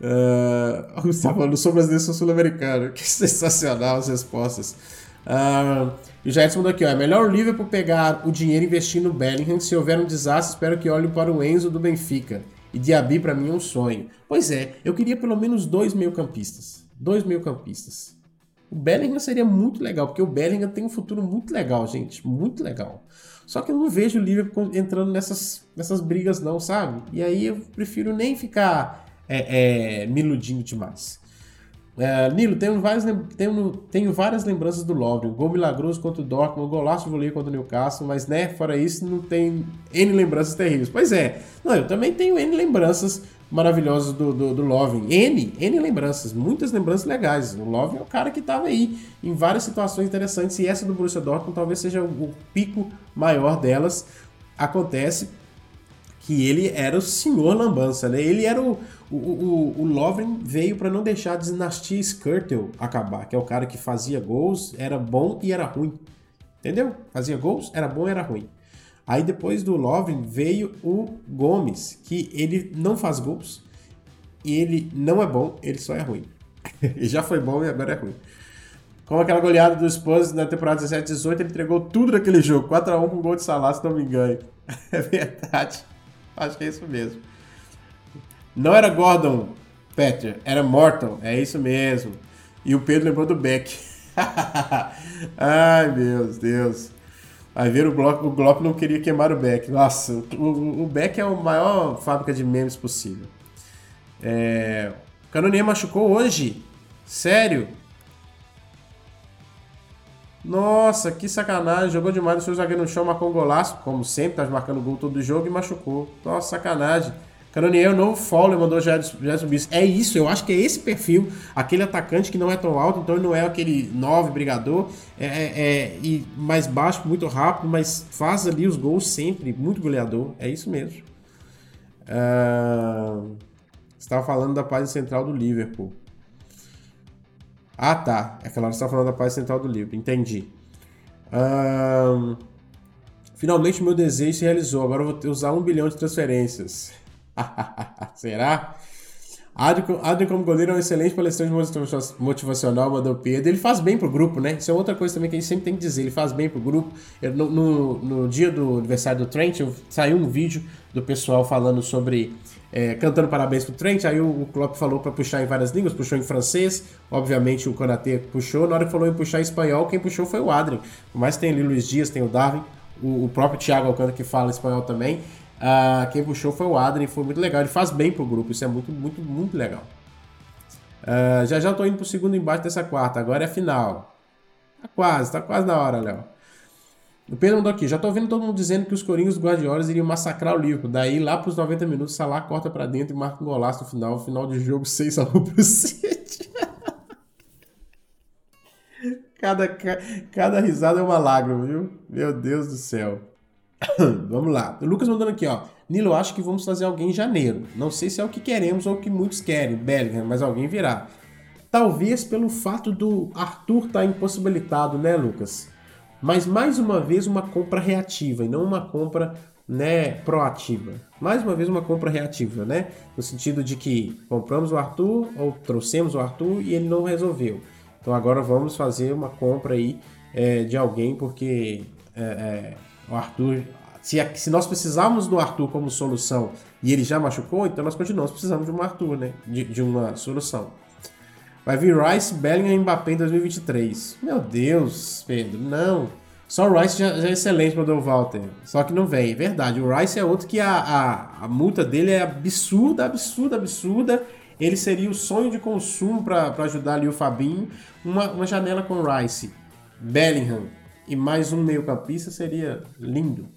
Uh, o Gustavo falando, sou brasileiro, sou sul-americano. Que sensacional as respostas. Uh, e o Jairson mandou aqui, ó, é melhor o Liverpool pegar o dinheiro e investir no Bellingham. Se houver um desastre, espero que olhem para o Enzo do Benfica. E Diaby para mim é um sonho. Pois é, eu queria pelo menos dois meio-campistas. Dois meio-campistas. O Bellingham seria muito legal, porque o Bellingham tem um futuro muito legal, gente. Muito legal. Só que eu não vejo o Liverpool entrando nessas, nessas brigas, não, sabe? E aí eu prefiro nem ficar é, é, me iludindo demais. É, Nilo, tenho várias, tenho, tenho várias lembranças do Lovren. Gol milagroso contra o Dortmund, golaço de voleio contra o Newcastle, mas né, fora isso, não tem N lembranças terríveis. Pois é, não, eu também tenho N lembranças maravilhosas do, do, do Lovren. N, N lembranças, muitas lembranças legais. O Lovren é o cara que estava aí em várias situações interessantes e essa do Borussia Dortmund talvez seja o pico maior delas. Acontece que ele era o senhor lambança, né? Ele era o, o, o, o Lovren veio para não deixar a dinastia Skirtle acabar, que é o cara que fazia gols, era bom e era ruim. Entendeu? Fazia gols, era bom e era ruim. Aí depois do Lovren veio o Gomes, que ele não faz gols, e ele não é bom, ele só é ruim. ele já foi bom e agora é ruim. Como aquela goleada do Spurs na temporada 17-18, ele entregou tudo naquele jogo. 4x1 com gol de Salah, se não me engano. É verdade. Acho que é isso mesmo. Não era Gordon Petter, era Morton. É isso mesmo. E o Pedro lembrou do Beck. Ai, meu Deus. Aí ver o Glock, o Glock não queria queimar o Beck. Nossa, o, o Beck é a maior fábrica de memes possível. É... Canonier machucou hoje? Sério? Nossa, que sacanagem. Jogou demais o seu zagueiro no chão, marcou um golaço. Como sempre, tá marcando gol todo jogo e machucou. Nossa, sacanagem. Canonier, o novo Fowler mandou já subir. É isso, eu acho que é esse perfil, aquele atacante que não é tão alto, então ele não é aquele 9 brigador, é, é, é, e mais baixo, muito rápido, mas faz ali os gols sempre, muito goleador. É isso mesmo. Uh, estava falando da página central do Liverpool. Ah, tá. É aquela hora você estava falando da página central do Liverpool. Entendi. Uh, finalmente meu desejo se realizou. Agora eu vou usar um bilhão de transferências. Será? Adrian, como goleiro é um excelente palestrante motivacional, mandou Pedro. Ele faz bem pro grupo, né? Isso é outra coisa também que a gente sempre tem que dizer. Ele faz bem pro grupo. Eu, no, no, no, dia do aniversário do Trent, eu, saiu um vídeo do pessoal falando sobre. É, cantando parabéns pro Trent. Aí o, o Klopp falou para puxar em várias línguas, puxou em francês. Obviamente o Konate puxou. Na hora que falou em puxar em espanhol, quem puxou foi o Adrian. Mas tem ali Luiz Dias, tem o Darwin, o, o próprio Thiago Alcântara que fala espanhol também. Uh, quem puxou foi o Adrien, foi muito legal. Ele faz bem pro grupo, isso é muito, muito, muito legal. Uh, já já tô indo pro segundo embate dessa quarta, agora é a final. Tá quase, tá quase na hora, Léo. O Pedro mandou aqui, já tô vendo todo mundo dizendo que os Corinhos do Guardiola iriam massacrar o Liverpool. Daí, lá pros 90 minutos, Salah corta para dentro e marca um golaço no final. Final de jogo 6 a 1 pro City. cada, cada risada é uma lágrima, viu? Meu Deus do céu. vamos lá. O Lucas mandando aqui, ó. Nilo, acho que vamos fazer alguém em janeiro. Não sei se é o que queremos ou o que muitos querem, Bellingham, mas alguém virá. Talvez pelo fato do Arthur estar tá impossibilitado, né, Lucas? Mas mais uma vez uma compra reativa e não uma compra né, proativa. Mais uma vez uma compra reativa, né? No sentido de que compramos o Arthur ou trouxemos o Arthur e ele não resolveu. Então agora vamos fazer uma compra aí é, de alguém porque é, é, o Arthur. Se, se nós precisarmos do Arthur como solução e ele já machucou, então nós continuamos precisando de um Arthur, né? De, de uma solução. Vai vir Rice, Bellingham e Mbappé em 2023. Meu Deus, Pedro, não. Só o Rice já, já é excelente, mandou o Walter. Só que não vem, é verdade. O Rice é outro que a, a, a multa dele é absurda, absurda, absurda. Ele seria o sonho de consumo para ajudar ali o Fabinho. Uma, uma janela com Rice, Bellingham e mais um meio-campista seria lindo.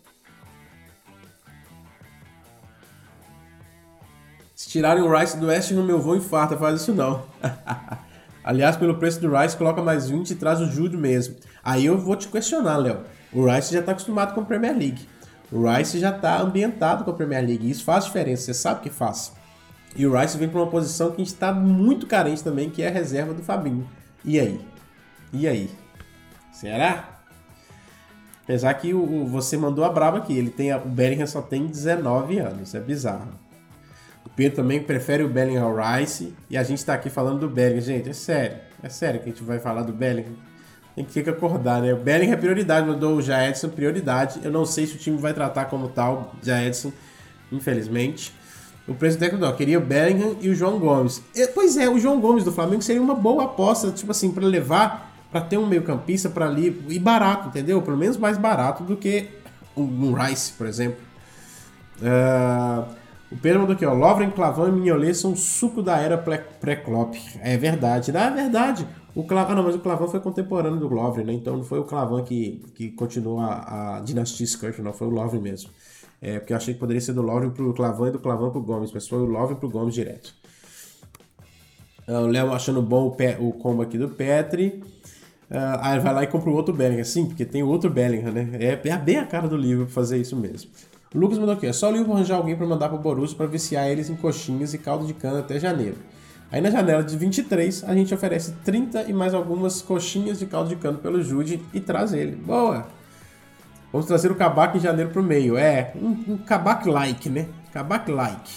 Se tirarem o Rice do West no meu voo infarta, faz isso não. Aliás, pelo preço do Rice, coloca mais 20 e traz o Jude mesmo. Aí eu vou te questionar, Léo. O Rice já está acostumado com a Premier League. O Rice já está ambientado com a Premier League. Isso faz diferença, você sabe que faz. E o Rice vem para uma posição que está muito carente também, que é a reserva do Fabinho. E aí? E aí? Será? Apesar que o, o, você mandou a braba aqui, ele tem a, o Bellingham só tem 19 anos, é bizarro. O Pedro também prefere o Bellingham ao Rice e a gente está aqui falando do Bellingham. Gente, é sério, é sério que a gente vai falar do Bellingham. Tem que ficar acordar, né? O Bellingham é prioridade, mandou o Jaedson prioridade. Eu não sei se o time vai tratar como tal, Jaedson, infelizmente. O preço técnico não, queria o Bellingham e o João Gomes. E, pois é, o João Gomes do Flamengo seria uma boa aposta, tipo assim, para levar, para ter um meio-campista para ali e barato, entendeu? Pelo menos mais barato do que um, Rice, por exemplo. Uh, o Pedro mandou aqui, ó. Lovren, Clavão e Mignolet são suco da era pré-Klopp. É verdade. Não, é verdade. O Clavão, não, mas o Clavão foi contemporâneo do Lovren, né? Então não foi o Clavão que, que continuou a, a dinastia Scurf, não. Foi o Lovren mesmo. É, porque eu achei que poderia ser do Lovren pro Clavão e do Clavão pro Gomes, mas foi o Lovren pro Gomes direto. Uh, o Léo achando bom o, pe, o combo aqui do Petri. Uh, aí vai lá e compra o outro Bellingham. Sim, porque tem o outro Bellingham, né? É, é bem a cara do livro fazer isso mesmo. O Lucas mandou aqui, é só o livro arranjar alguém para mandar pro Borussia para viciar eles em coxinhas e caldo de cana até janeiro. Aí na janela de 23, a gente oferece 30 e mais algumas coxinhas de caldo de cana pelo Jude e traz ele. Boa! Vamos trazer o Kabak em janeiro pro meio. É, um, um Kabak-like, né? Kabak-like.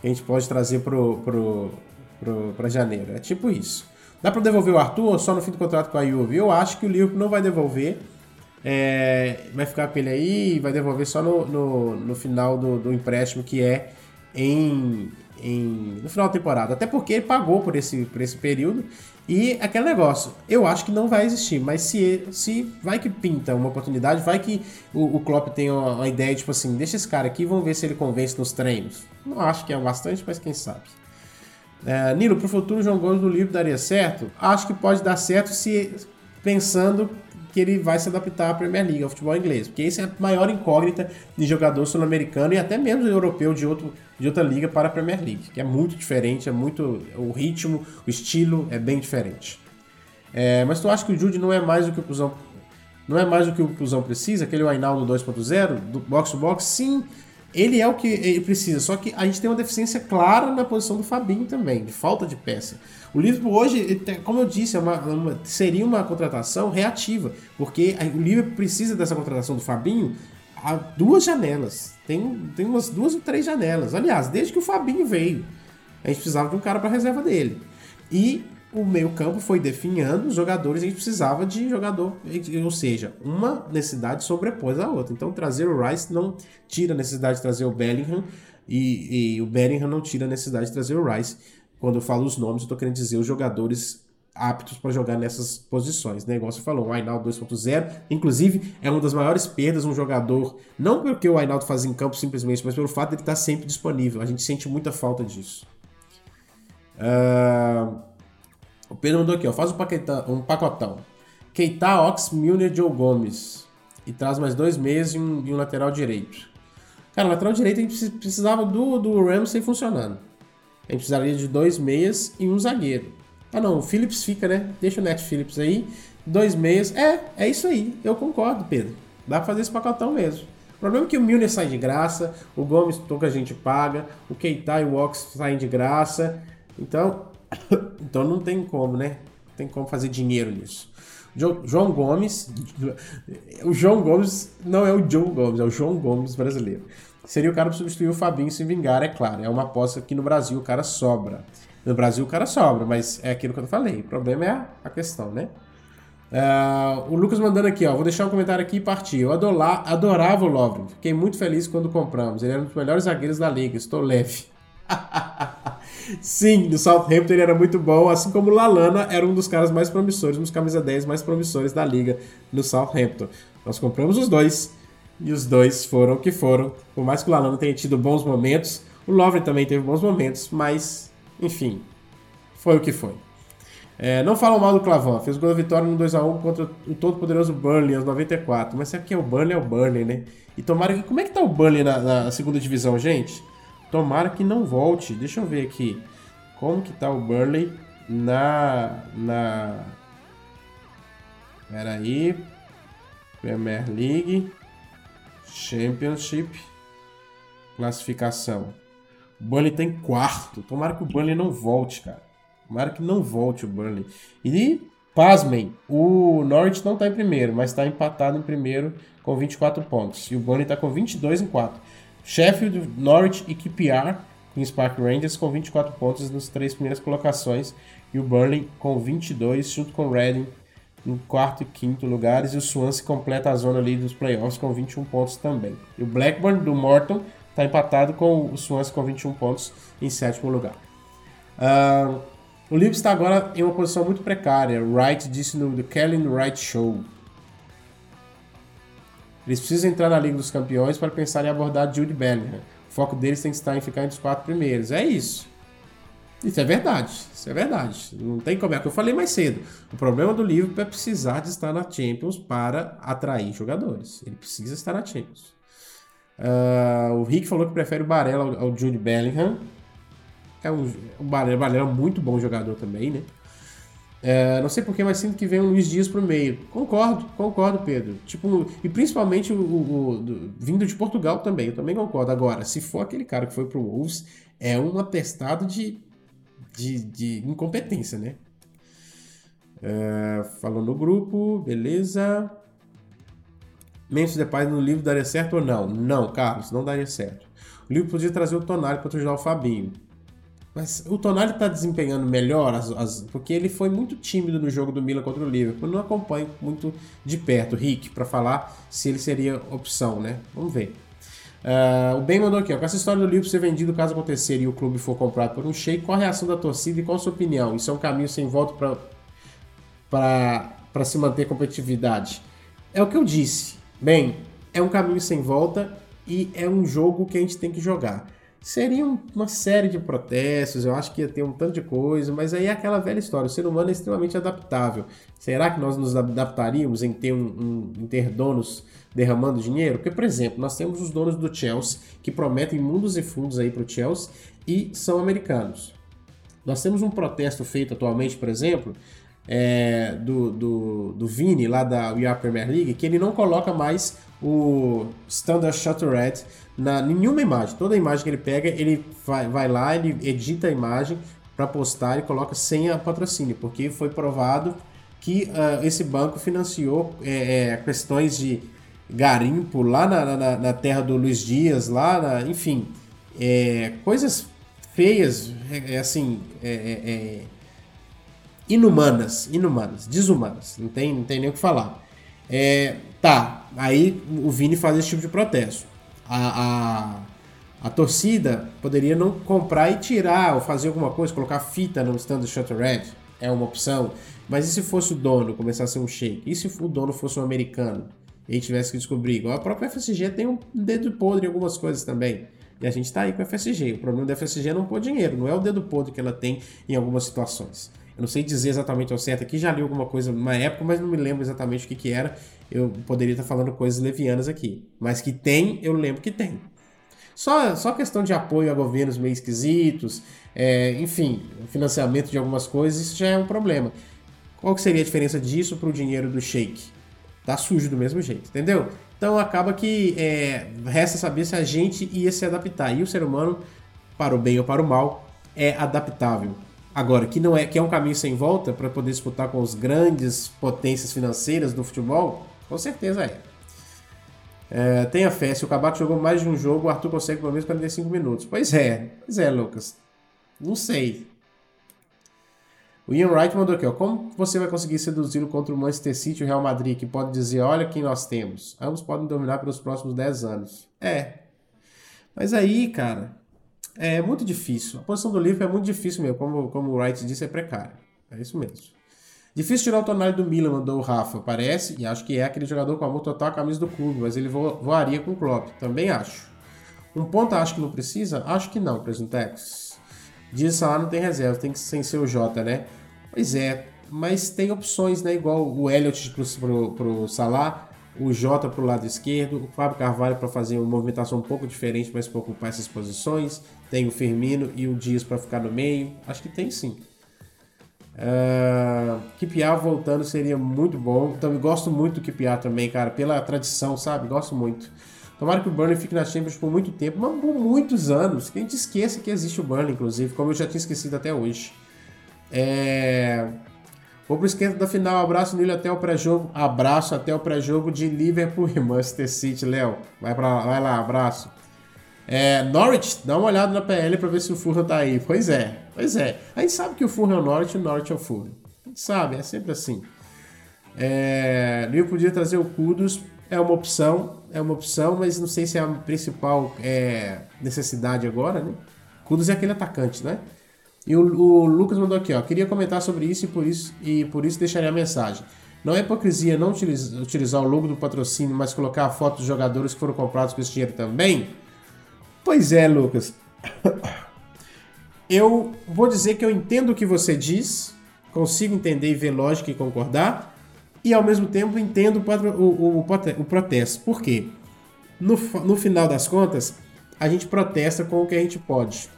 Que a gente pode trazer pro, pro, pro, pra janeiro. É tipo isso. Dá para devolver o Arthur ou só no fim do contrato com a Juve? Eu acho que o Liverpool não vai devolver. É, vai ficar com ele aí e vai devolver só no, no, no final do, do, empréstimo, que é em, em, no final da temporada. Até porque ele pagou por esse, por esse período. E aquele negócio, eu acho que não vai existir, mas se, se vai que pinta uma oportunidade, vai que o, o Klopp tem uma, uma ideia, tipo assim, deixa esse cara aqui, vamos ver se ele convence nos treinos. Não acho que é bastante, mas quem sabe. É, Nilo, futuro, o João Gomes do livro daria certo? Acho que pode dar certo se pensando que ele vai se adaptar à Premier League, ao futebol inglês. Porque essa é a maior incógnita de jogador sul-americano e até mesmo europeu de, outro, de outra liga para a Premier League, que é muito diferente, é muito. O ritmo, o estilo é bem diferente. É, mas tu acha que o Jude não é mais do que o Cusão. Não é mais do que o Cusão precisa? Aquele Ainaldo 2.0, do box to box? Sim, ele é o que ele precisa. Só que a gente tem uma deficiência clara na posição do Fabinho também, de falta de peça. O Liverpool hoje, como eu disse, é uma, uma, seria uma contratação reativa, porque o Liverpool precisa dessa contratação do Fabinho há duas janelas. Tem, tem umas duas ou três janelas. Aliás, desde que o Fabinho veio, a gente precisava de um cara para reserva dele. E o meio-campo foi definhando os jogadores, a gente precisava de jogador, ou seja, uma necessidade sobrepôs a outra. Então, trazer o Rice não tira a necessidade de trazer o Bellingham, e, e o Bellingham não tira a necessidade de trazer o Rice. Quando eu falo os nomes, eu estou querendo dizer os jogadores aptos para jogar nessas posições. Né? Você falou, o Ainaldo 2.0, inclusive é uma das maiores perdas um jogador, não porque o Ainaldo faz em campo simplesmente, mas pelo fato de ele estar tá sempre disponível. A gente sente muita falta disso. Uh... O Pedro mandou aqui, ó, faz um, um pacotão. Keita, Ox, Milner, Joe Gomes. E traz mais dois meses e um, e um lateral direito. Cara, lateral direito a gente precisava do, do Ramsey funcionando. A gente precisaria de dois meias e um zagueiro. Ah não, o Phillips fica, né? Deixa o Net Phillips aí. Dois meias. É, é isso aí. Eu concordo, Pedro. Dá pra fazer esse pacotão mesmo. O problema é que o Milner sai de graça, o Gomes pouca gente paga, o Keita e o Ox saem de graça. Então, então não tem como, né? Não tem como fazer dinheiro nisso. João Gomes. O João Gomes não é o Joe Gomes, é o João Gomes brasileiro. Seria o cara para substituir o Fabinho se vingar, é claro. É uma aposta que no Brasil o cara sobra. No Brasil o cara sobra, mas é aquilo que eu falei. O problema é a questão, né? Uh, o Lucas mandando aqui, ó. Vou deixar um comentário aqui e partir. Eu adorar, adorava o Lovren. Fiquei muito feliz quando compramos. Ele era um dos melhores zagueiros da liga. Estou leve. Sim, no Southampton ele era muito bom, assim como o Lalana era um dos caras mais promissores, um dos camisa 10 mais promissores da liga no Southampton. Nós compramos os dois e os dois foram o que foram. Por mais que o Lalana tenha tido bons momentos, o Lovren também teve bons momentos, mas, enfim, foi o que foi. É, não falam mal do Clavão, fez gol da vitória no 2x1 contra o todo-poderoso Burnley aos 94. Mas sabe que é o Burnley? É o Burnley, né? E tomara que. Como é que tá o Burnley na, na segunda divisão, gente? Tomara que não volte. Deixa eu ver aqui. Como que tá o Burnley na. na. Pera aí. Premier League. Championship. Classificação. O Burnley tem tá quarto. Tomara que o Burnley não volte, cara. Tomara que não volte o Burnley. E, pasmem, o Norwich não está em primeiro, mas está empatado em primeiro com 24 pontos. E o Burnley está com 22 em 4. Sheffield, Norwich e QPR, Queen's Park Rangers, com 24 pontos nas três primeiras colocações. E o Burnley com 22, junto com o Reading em quarto e quinto lugares. E o Swansea completa a zona ali dos playoffs com 21 pontos também. E o Blackburn do Morton Está empatado com o Swansea com 21 pontos em sétimo lugar. Uh, o Leeds está agora em uma posição muito precária. Wright disse no The Kellen Wright Show. Eles precisam entrar na Liga dos Campeões para pensar em abordar Jude Bellingham. O foco deles tem que estar em ficar entre os quatro primeiros. É isso. Isso é verdade. Isso é verdade. Não tem como. É que eu falei mais cedo. O problema do Liverpool é precisar de estar na Champions para atrair jogadores. Ele precisa estar na Champions. Uh, o Rick falou que prefere o Barella ao, ao Jude Bellingham. É um, o Barella, o Barella é um muito bom jogador também, né? É, não sei porquê, mas sinto que vem o Luiz Dias pro meio. Concordo, concordo, Pedro. Tipo, e principalmente o, o, o, vindo de Portugal também, eu também concordo. Agora, se for aquele cara que foi pro Wolves, é um atestado de, de, de incompetência, né? É, falou no grupo, beleza. Memphis Depay no livro daria certo ou não? Não, Carlos, não daria certo. O livro podia trazer o Tonali para ajudar o Fabinho. Mas o Tonali está desempenhando melhor, as, as, porque ele foi muito tímido no jogo do Milan contra o Liverpool. Eu não acompanho muito de perto, Rick, para falar se ele seria opção, né? Vamos ver. Uh, o Ben mandou aqui, ó, com essa história do Liverpool ser vendido caso acontecer e o clube for comprado por um sheik, qual a reação da torcida e qual a sua opinião? Isso é um caminho sem volta para se manter competitividade? É o que eu disse. Bem, é um caminho sem volta e é um jogo que a gente tem que jogar. Seria uma série de protestos, eu acho que ia ter um tanto de coisa, mas aí é aquela velha história: o ser humano é extremamente adaptável. Será que nós nos adaptaríamos em ter, um, um, em ter donos derramando dinheiro? Porque, por exemplo, nós temos os donos do Chelsea que prometem mundos e fundos aí para o Chelsea e são americanos. Nós temos um protesto feito atualmente, por exemplo, é, do, do, do Vini, lá da Are Premier League, que ele não coloca mais o Standard Shutterhead na nenhuma imagem. Toda imagem que ele pega, ele vai, vai lá, ele edita a imagem para postar e coloca sem a patrocínio, porque foi provado que uh, esse banco financiou é, é, questões de garimpo lá na, na, na, terra do Luiz Dias, lá, na, enfim, é, coisas feias, é, é assim, é, inumanas, inumanas, desumanas, não tem, não tem nem o que falar. Tá, aí o Vini faz esse tipo de protesto a, a, a, torcida poderia não comprar e tirar, ou fazer alguma coisa, colocar fita no stand do Shutter Red, é uma opção. Mas e se fosse o dono começar a ser um shake? E se o dono fosse um americano? E aí tivesse que descobrir? Igual a própria FSG tem um dedo podre em algumas coisas também. E a gente está aí com a FSG. O problema da FSG é não pôr dinheiro, não é o dedo podre que ela tem em algumas situações. Eu não sei dizer exatamente ao certo aqui, já li alguma coisa numa época, mas não me lembro exatamente o que, que era eu poderia estar falando coisas levianas aqui. Mas que tem, eu lembro que tem. Só, só questão de apoio a governos meio esquisitos, é, enfim, financiamento de algumas coisas, isso já é um problema. Qual que seria a diferença disso para o dinheiro do shake? Tá sujo do mesmo jeito, entendeu? Então acaba que é, resta saber se a gente ia se adaptar. E o ser humano, para o bem ou para o mal, é adaptável. Agora, que não é que é um caminho sem volta para poder disputar com as grandes potências financeiras do futebol, com certeza é. é tenha fé, se o Cabato jogou mais de um jogo, o Arthur consegue pelo menos 45 minutos. Pois é, pois é, Lucas. Não sei. O Ian Wright mandou aqui, ó. Como você vai conseguir seduzi-lo contra o Manchester City e o Real Madrid, que pode dizer, olha quem nós temos. Ambos podem dominar pelos próximos 10 anos. É. Mas aí, cara, é muito difícil. A posição do Liverpool é muito difícil mesmo. Como, como o Wright disse, é precário. É isso mesmo. Difícil tirar o Tonali do Milan, mandou o Rafa. Parece, e acho que é aquele jogador com amor total a camisa do clube, mas ele voaria com o Klopp. Também acho. Um ponto acho que não precisa? Acho que não, Presuntex. Diz Salah não tem reserva, tem que sem ser o Jota, né? Pois é, mas tem opções, né? Igual o Elliot pro, pro, pro Salah, o Jota pro lado esquerdo, o Fábio Carvalho para fazer uma movimentação um pouco diferente, mas para ocupar essas posições. Tem o Firmino e o Dias para ficar no meio. Acho que tem sim. Uh, Kipiar voltando seria muito bom. Também gosto muito do Kipiar também, cara, pela tradição, sabe? Gosto muito. Tomara que o Burnley fique na Champions por muito tempo, mas por muitos anos. Que a gente esqueça que existe o Burnley, inclusive, como eu já tinha esquecido até hoje. É... Vou pro esquenta da final. Abraço, Nilo, até o pré-jogo. Abraço até o pré-jogo de Liverpool e Manchester City, Léo. Vai, pra... Vai lá, abraço. É, Norwich, dá uma olhada na PL para ver se o Fulham tá aí. Pois é, pois é. A gente sabe que o Fulham é o Norwich e o Norwich é o Fulham. A gente sabe, é sempre assim. É, podia trazer o Kudos é uma opção, é uma opção, mas não sei se é a principal é, necessidade agora, né? Kudus é aquele atacante, né? E o, o, Lucas mandou aqui, ó. Queria comentar sobre isso e por isso, e por isso deixaria a mensagem. Não é hipocrisia não utilizar o logo do patrocínio, mas colocar a foto dos jogadores que foram comprados com esse dinheiro também? Pois é, Lucas. Eu vou dizer que eu entendo o que você diz, consigo entender e ver lógica e concordar, e ao mesmo tempo entendo o, o, o, o protesto. Por quê? No, no final das contas, a gente protesta com o que a gente pode.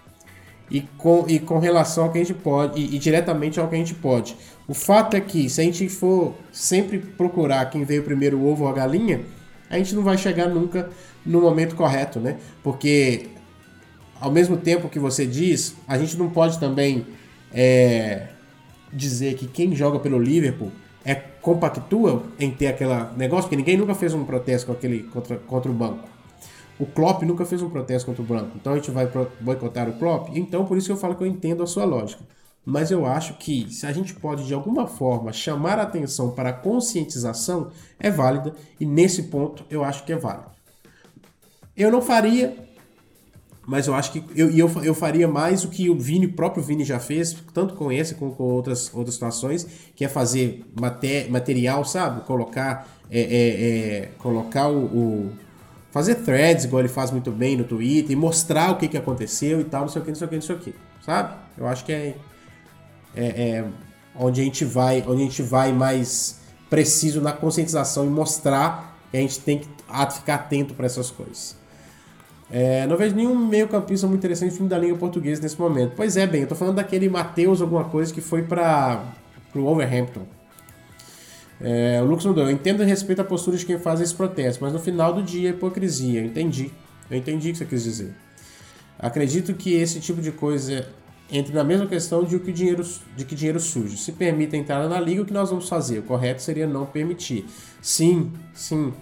E com, e com relação ao que a gente pode, e, e diretamente ao que a gente pode. O fato é que, se a gente for sempre procurar quem veio primeiro, o ovo ou a galinha, a gente não vai chegar nunca no momento correto, né? Porque, ao mesmo tempo que você diz, a gente não pode também é, dizer que quem joga pelo Liverpool é compactua em ter aquele negócio, porque ninguém nunca fez um protesto com aquele, contra, contra o banco. O Klopp nunca fez um protesto contra o banco, então a gente vai boicotar o Klopp. Então, por isso que eu falo que eu entendo a sua lógica. Mas eu acho que se a gente pode de alguma forma chamar a atenção para a conscientização, é válida e nesse ponto eu acho que é válido. Eu não faria, mas eu acho que eu, eu, eu faria mais o que o Vini, o próprio Vini já fez, tanto com esse como com outras, outras situações, que é fazer mater, material, sabe? Colocar, é, é, é, colocar o, o, fazer threads, igual ele faz muito bem no Twitter, e mostrar o que, que aconteceu e tal, não sei o que, não sei o que, não sei o que, sabe? Eu acho que é, é, é onde a gente vai, onde a gente vai mais preciso na conscientização e mostrar que a gente tem que ficar atento para essas coisas. É, não vejo nenhum meio-campista muito interessante filme da língua portuguesa nesse momento. Pois é, bem, eu tô falando daquele Matheus alguma coisa que foi para o Overhampton. É, o Lucas mudou. Eu entendo e respeito a postura de quem faz esse protesto, mas no final do dia é hipocrisia. Eu entendi. Eu entendi o que você quis dizer. Acredito que esse tipo de coisa entre na mesma questão de, que dinheiro, de que dinheiro sujo. Se permite entrar na liga, o que nós vamos fazer? O correto seria não permitir. Sim, sim.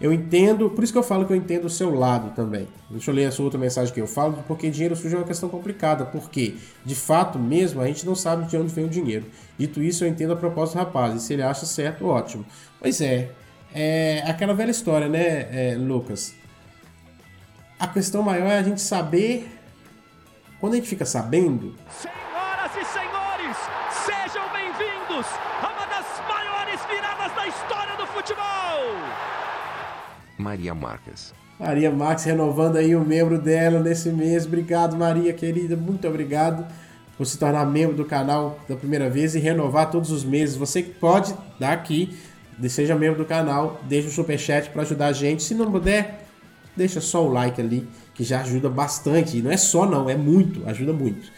Eu entendo, por isso que eu falo que eu entendo o seu lado também. Deixa eu ler a sua outra mensagem que eu falo, porque dinheiro sujo é uma questão complicada, porque, de fato mesmo, a gente não sabe de onde vem o dinheiro. Dito isso, eu entendo a proposta do rapaz, e se ele acha certo, ótimo. Pois é, é aquela velha história, né, é, Lucas? A questão maior é a gente saber, quando a gente fica sabendo e senhores, sejam bem-vindos a uma das maiores viradas da história do futebol! Maria Marques. Maria Marques renovando aí o membro dela nesse mês. Obrigado, Maria querida. Muito obrigado por se tornar membro do canal da primeira vez e renovar todos os meses. Você pode dar aqui, seja membro do canal, deixa o superchat para ajudar a gente. Se não puder, deixa só o like ali, que já ajuda bastante. E não é só não, é muito, ajuda muito.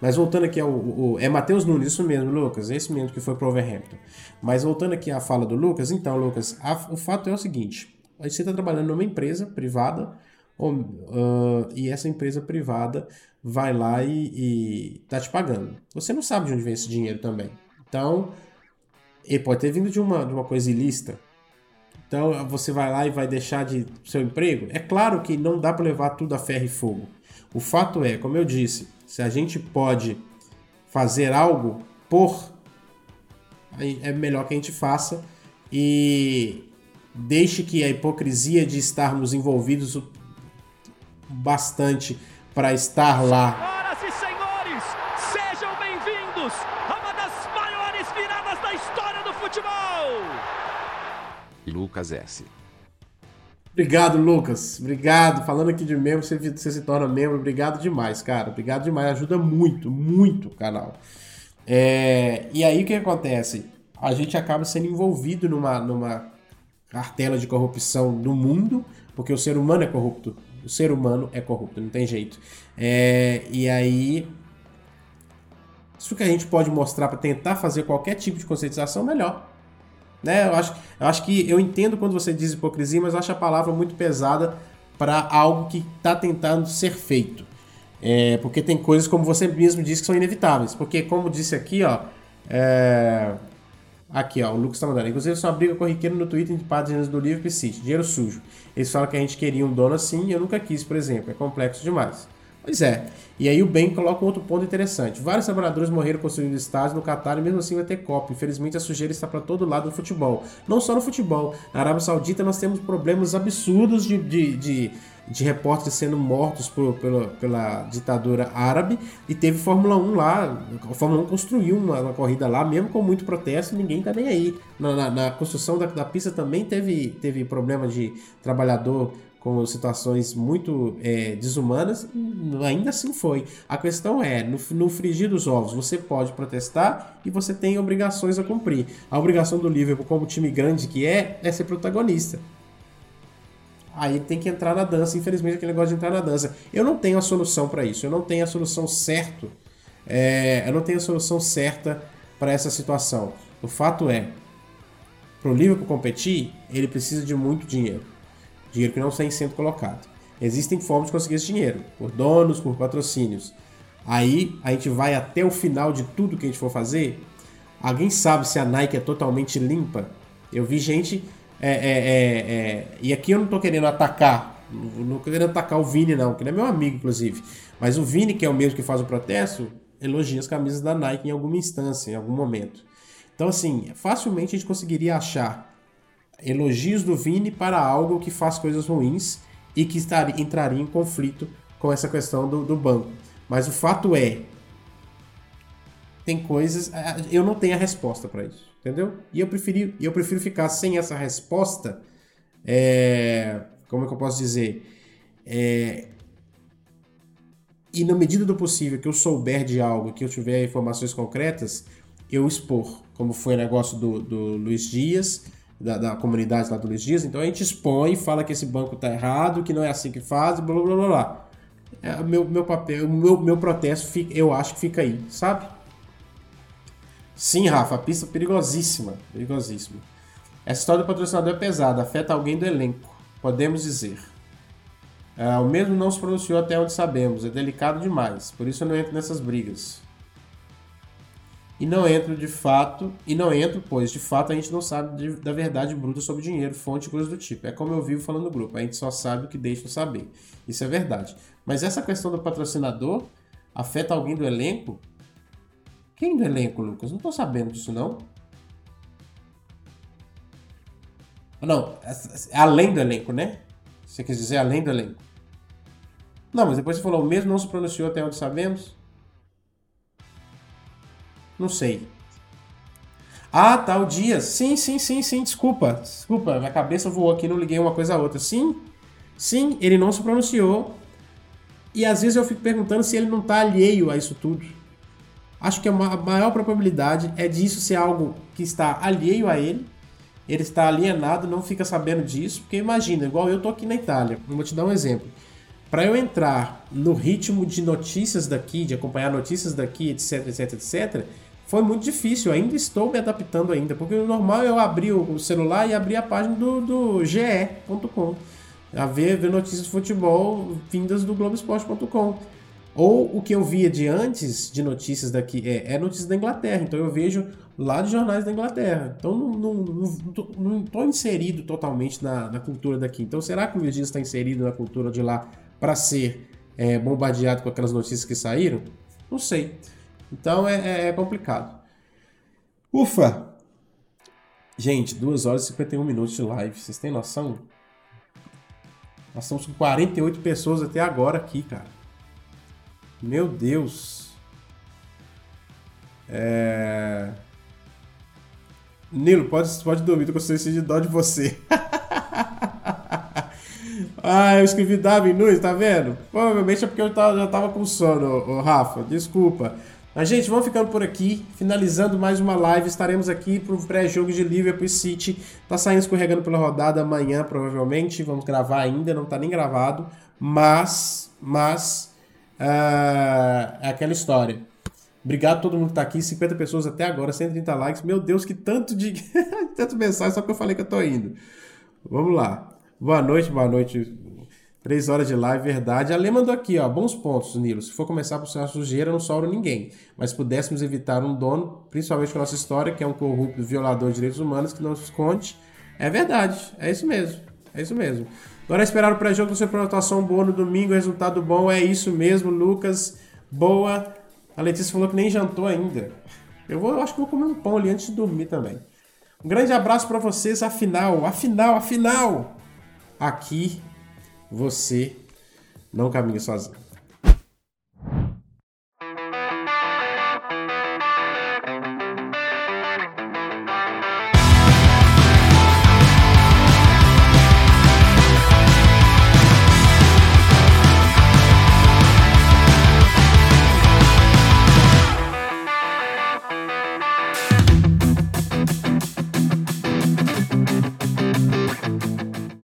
Mas voltando aqui ao. O, é Matheus Nunes, isso mesmo, Lucas, esse mesmo que foi pro Overhampton. Mas voltando aqui à fala do Lucas, então, Lucas, a, o fato é o seguinte: você está trabalhando numa empresa privada uh, e essa empresa privada vai lá e está te pagando. Você não sabe de onde vem esse dinheiro também. Então, ele pode ter vindo de uma, de uma coisa ilícita. Então, você vai lá e vai deixar de seu emprego? É claro que não dá para levar tudo a ferro e fogo. O fato é, como eu disse, se a gente pode fazer algo por, é melhor que a gente faça. E deixe que a hipocrisia de estarmos envolvidos bastante para estar lá. Senhoras e senhores, sejam bem-vindos a uma das maiores viradas da história do futebol. Lucas S. Obrigado, Lucas. Obrigado. Falando aqui de membro, você, você se torna membro. Obrigado demais, cara. Obrigado demais. Ajuda muito, muito o canal. É... E aí o que acontece? A gente acaba sendo envolvido numa, numa cartela de corrupção no mundo, porque o ser humano é corrupto. O ser humano é corrupto, não tem jeito. É, e aí, isso que a gente pode mostrar para tentar fazer qualquer tipo de conscientização, melhor. Né? Eu, acho, eu acho que eu entendo quando você diz hipocrisia, mas eu acho a palavra muito pesada para algo que está tentando ser feito. É, porque tem coisas, como você mesmo disse, que são inevitáveis. Porque, como disse aqui, ó, é, Aqui, ó, o Lucas tá mandando. Inclusive, uma briga corriqueira no Twitter de páginas do livro City. Dinheiro sujo. Eles falam que a gente queria um dono assim e eu nunca quis, por exemplo. É complexo demais. Pois é. E aí o Ben coloca um outro ponto interessante. Vários trabalhadores morreram construindo estádios no Catar e mesmo assim vai ter Copa. Infelizmente a sujeira está para todo lado no futebol. Não só no futebol. Na Arábia Saudita nós temos problemas absurdos de, de, de, de repórteres sendo mortos por, pela, pela ditadura árabe. E teve Fórmula 1 lá. A Fórmula 1 construiu uma, uma corrida lá, mesmo com muito protesto, ninguém tá nem aí. Na, na, na construção da, da pista também teve, teve problema de trabalhador com situações muito é, desumanas, ainda assim foi. A questão é, no, no frigir dos ovos, você pode protestar e você tem obrigações a cumprir. A obrigação do Liverpool, como time grande que é, é ser protagonista. Aí tem que entrar na dança, infelizmente aquele negócio de entrar na dança. Eu não tenho a solução para isso, eu não tenho a solução certa. É, eu não tenho a solução certa para essa situação. O fato é, para o Liverpool competir, ele precisa de muito dinheiro dinheiro que não está sendo colocado. Existem formas de conseguir esse dinheiro, por donos, por patrocínios. Aí a gente vai até o final de tudo que a gente for fazer. Alguém sabe se a Nike é totalmente limpa? Eu vi gente. É, é, é, é e aqui eu não estou querendo atacar. Não estou querendo atacar o Vini, não, que ele é meu amigo, inclusive. Mas o Vini, que é o mesmo que faz o protesto, elogia as camisas da Nike em alguma instância, em algum momento. Então, assim, facilmente a gente conseguiria achar elogios do Vini para algo que faz coisas ruins e que estaria, entraria em conflito com essa questão do, do banco. Mas o fato é, tem coisas, eu não tenho a resposta para isso, entendeu? E eu preferi, eu prefiro ficar sem essa resposta, é, como é que eu posso dizer? É, e na medida do possível que eu souber de algo, que eu tiver informações concretas, eu expor, como foi o negócio do, do Luiz Dias, da, da, comunidade lá do Luiz Dias, então a gente expõe, fala que esse banco está errado, que não é assim que faz, blá blá blá blá. É, meu, meu papel, meu, meu protesto, fica, eu acho que fica aí, sabe? Sim, Rafa, pista perigosíssima, perigosíssima. Essa história do patrocinador é pesada, afeta alguém do elenco, podemos dizer. É, o mesmo não se pronunciou até onde sabemos, é delicado demais, por isso eu não entro nessas brigas e não entro de fato, e não entro, pois de fato a gente não sabe de, da verdade bruta sobre dinheiro, fonte e coisas do tipo. É como eu vivo falando no grupo, a gente só sabe o que deixa saber. Isso é verdade. Mas essa questão do patrocinador afeta alguém do elenco? Quem do elenco, Lucas? Não tô sabendo disso não. Não, é, além do elenco, né? Você quer dizer além do elenco. Não, mas depois você falou, o mesmo não se pronunciou até onde sabemos. Não sei. Ah, tá, o Dias. Sim, sim, sim, sim, desculpa. Desculpa, minha cabeça voou aqui, não liguei uma coisa a outra. Sim, sim, ele não se pronunciou. E às vezes eu fico perguntando se ele não tá alheio a isso tudo. Acho que a maior probabilidade é disso ser algo que está alheio a ele. Ele está alienado, não fica sabendo disso. Porque imagina, igual eu tô aqui na Itália. vou te dar um exemplo. Para eu entrar no ritmo de notícias daqui, de acompanhar notícias daqui, etc, etc, etc, foi muito difícil. Ainda estou me adaptando ainda, porque o normal é eu abrir o celular e abrir a página do, do ge.com, a ver, ver notícias de futebol vindas do Globoesporte.com. Ou o que eu via de antes de notícias daqui é, é notícias da Inglaterra, então eu vejo lá de jornais da Inglaterra. Então não, não, não, não estou inserido totalmente na, na, cultura daqui. Então será que o Luiz está inserido na cultura de lá para ser é, bombardeado com aquelas notícias que saíram? Não sei. Então é, é, é complicado. Ufa! Gente, 2 horas e 51 minutos de live. Vocês têm noção? Nós estamos com 48 pessoas até agora aqui, cara. Meu Deus. É... Nilo, pode, pode dormir, tô com de dó de você. ah, eu escrevi Davi Nunes, tá vendo? Provavelmente é porque eu tava, já tava com sono, Rafa. Desculpa. Mas, gente, vamos ficando por aqui, finalizando mais uma live. Estaremos aqui para o pré-jogo de Liverpool City. Tá saindo escorregando pela rodada amanhã, provavelmente. Vamos gravar ainda, não tá nem gravado. Mas, mas, uh, é aquela história. Obrigado a todo mundo que tá aqui, 50 pessoas até agora, 130 likes. Meu Deus, que tanto de tanto mensagem só porque eu falei que eu tô indo. Vamos lá. Boa noite, boa noite. Três horas de live, verdade. A Lê mandou aqui, ó, bons pontos, Nilo. Se for começar por ser uma sujeira, não sobra ninguém. Mas pudéssemos evitar um dono, principalmente com a nossa história, que é um corrupto violador de direitos humanos que não se esconde. É verdade, é isso mesmo. É isso mesmo. Agora é esperar o pré-jogo você uma atuação boa no domingo, resultado bom. É isso mesmo, Lucas. Boa. A Letícia falou que nem jantou ainda. Eu, vou, eu acho que vou comer um pão ali antes de dormir também. Um grande abraço para vocês. Afinal, afinal, afinal, aqui você não caminha sozinho.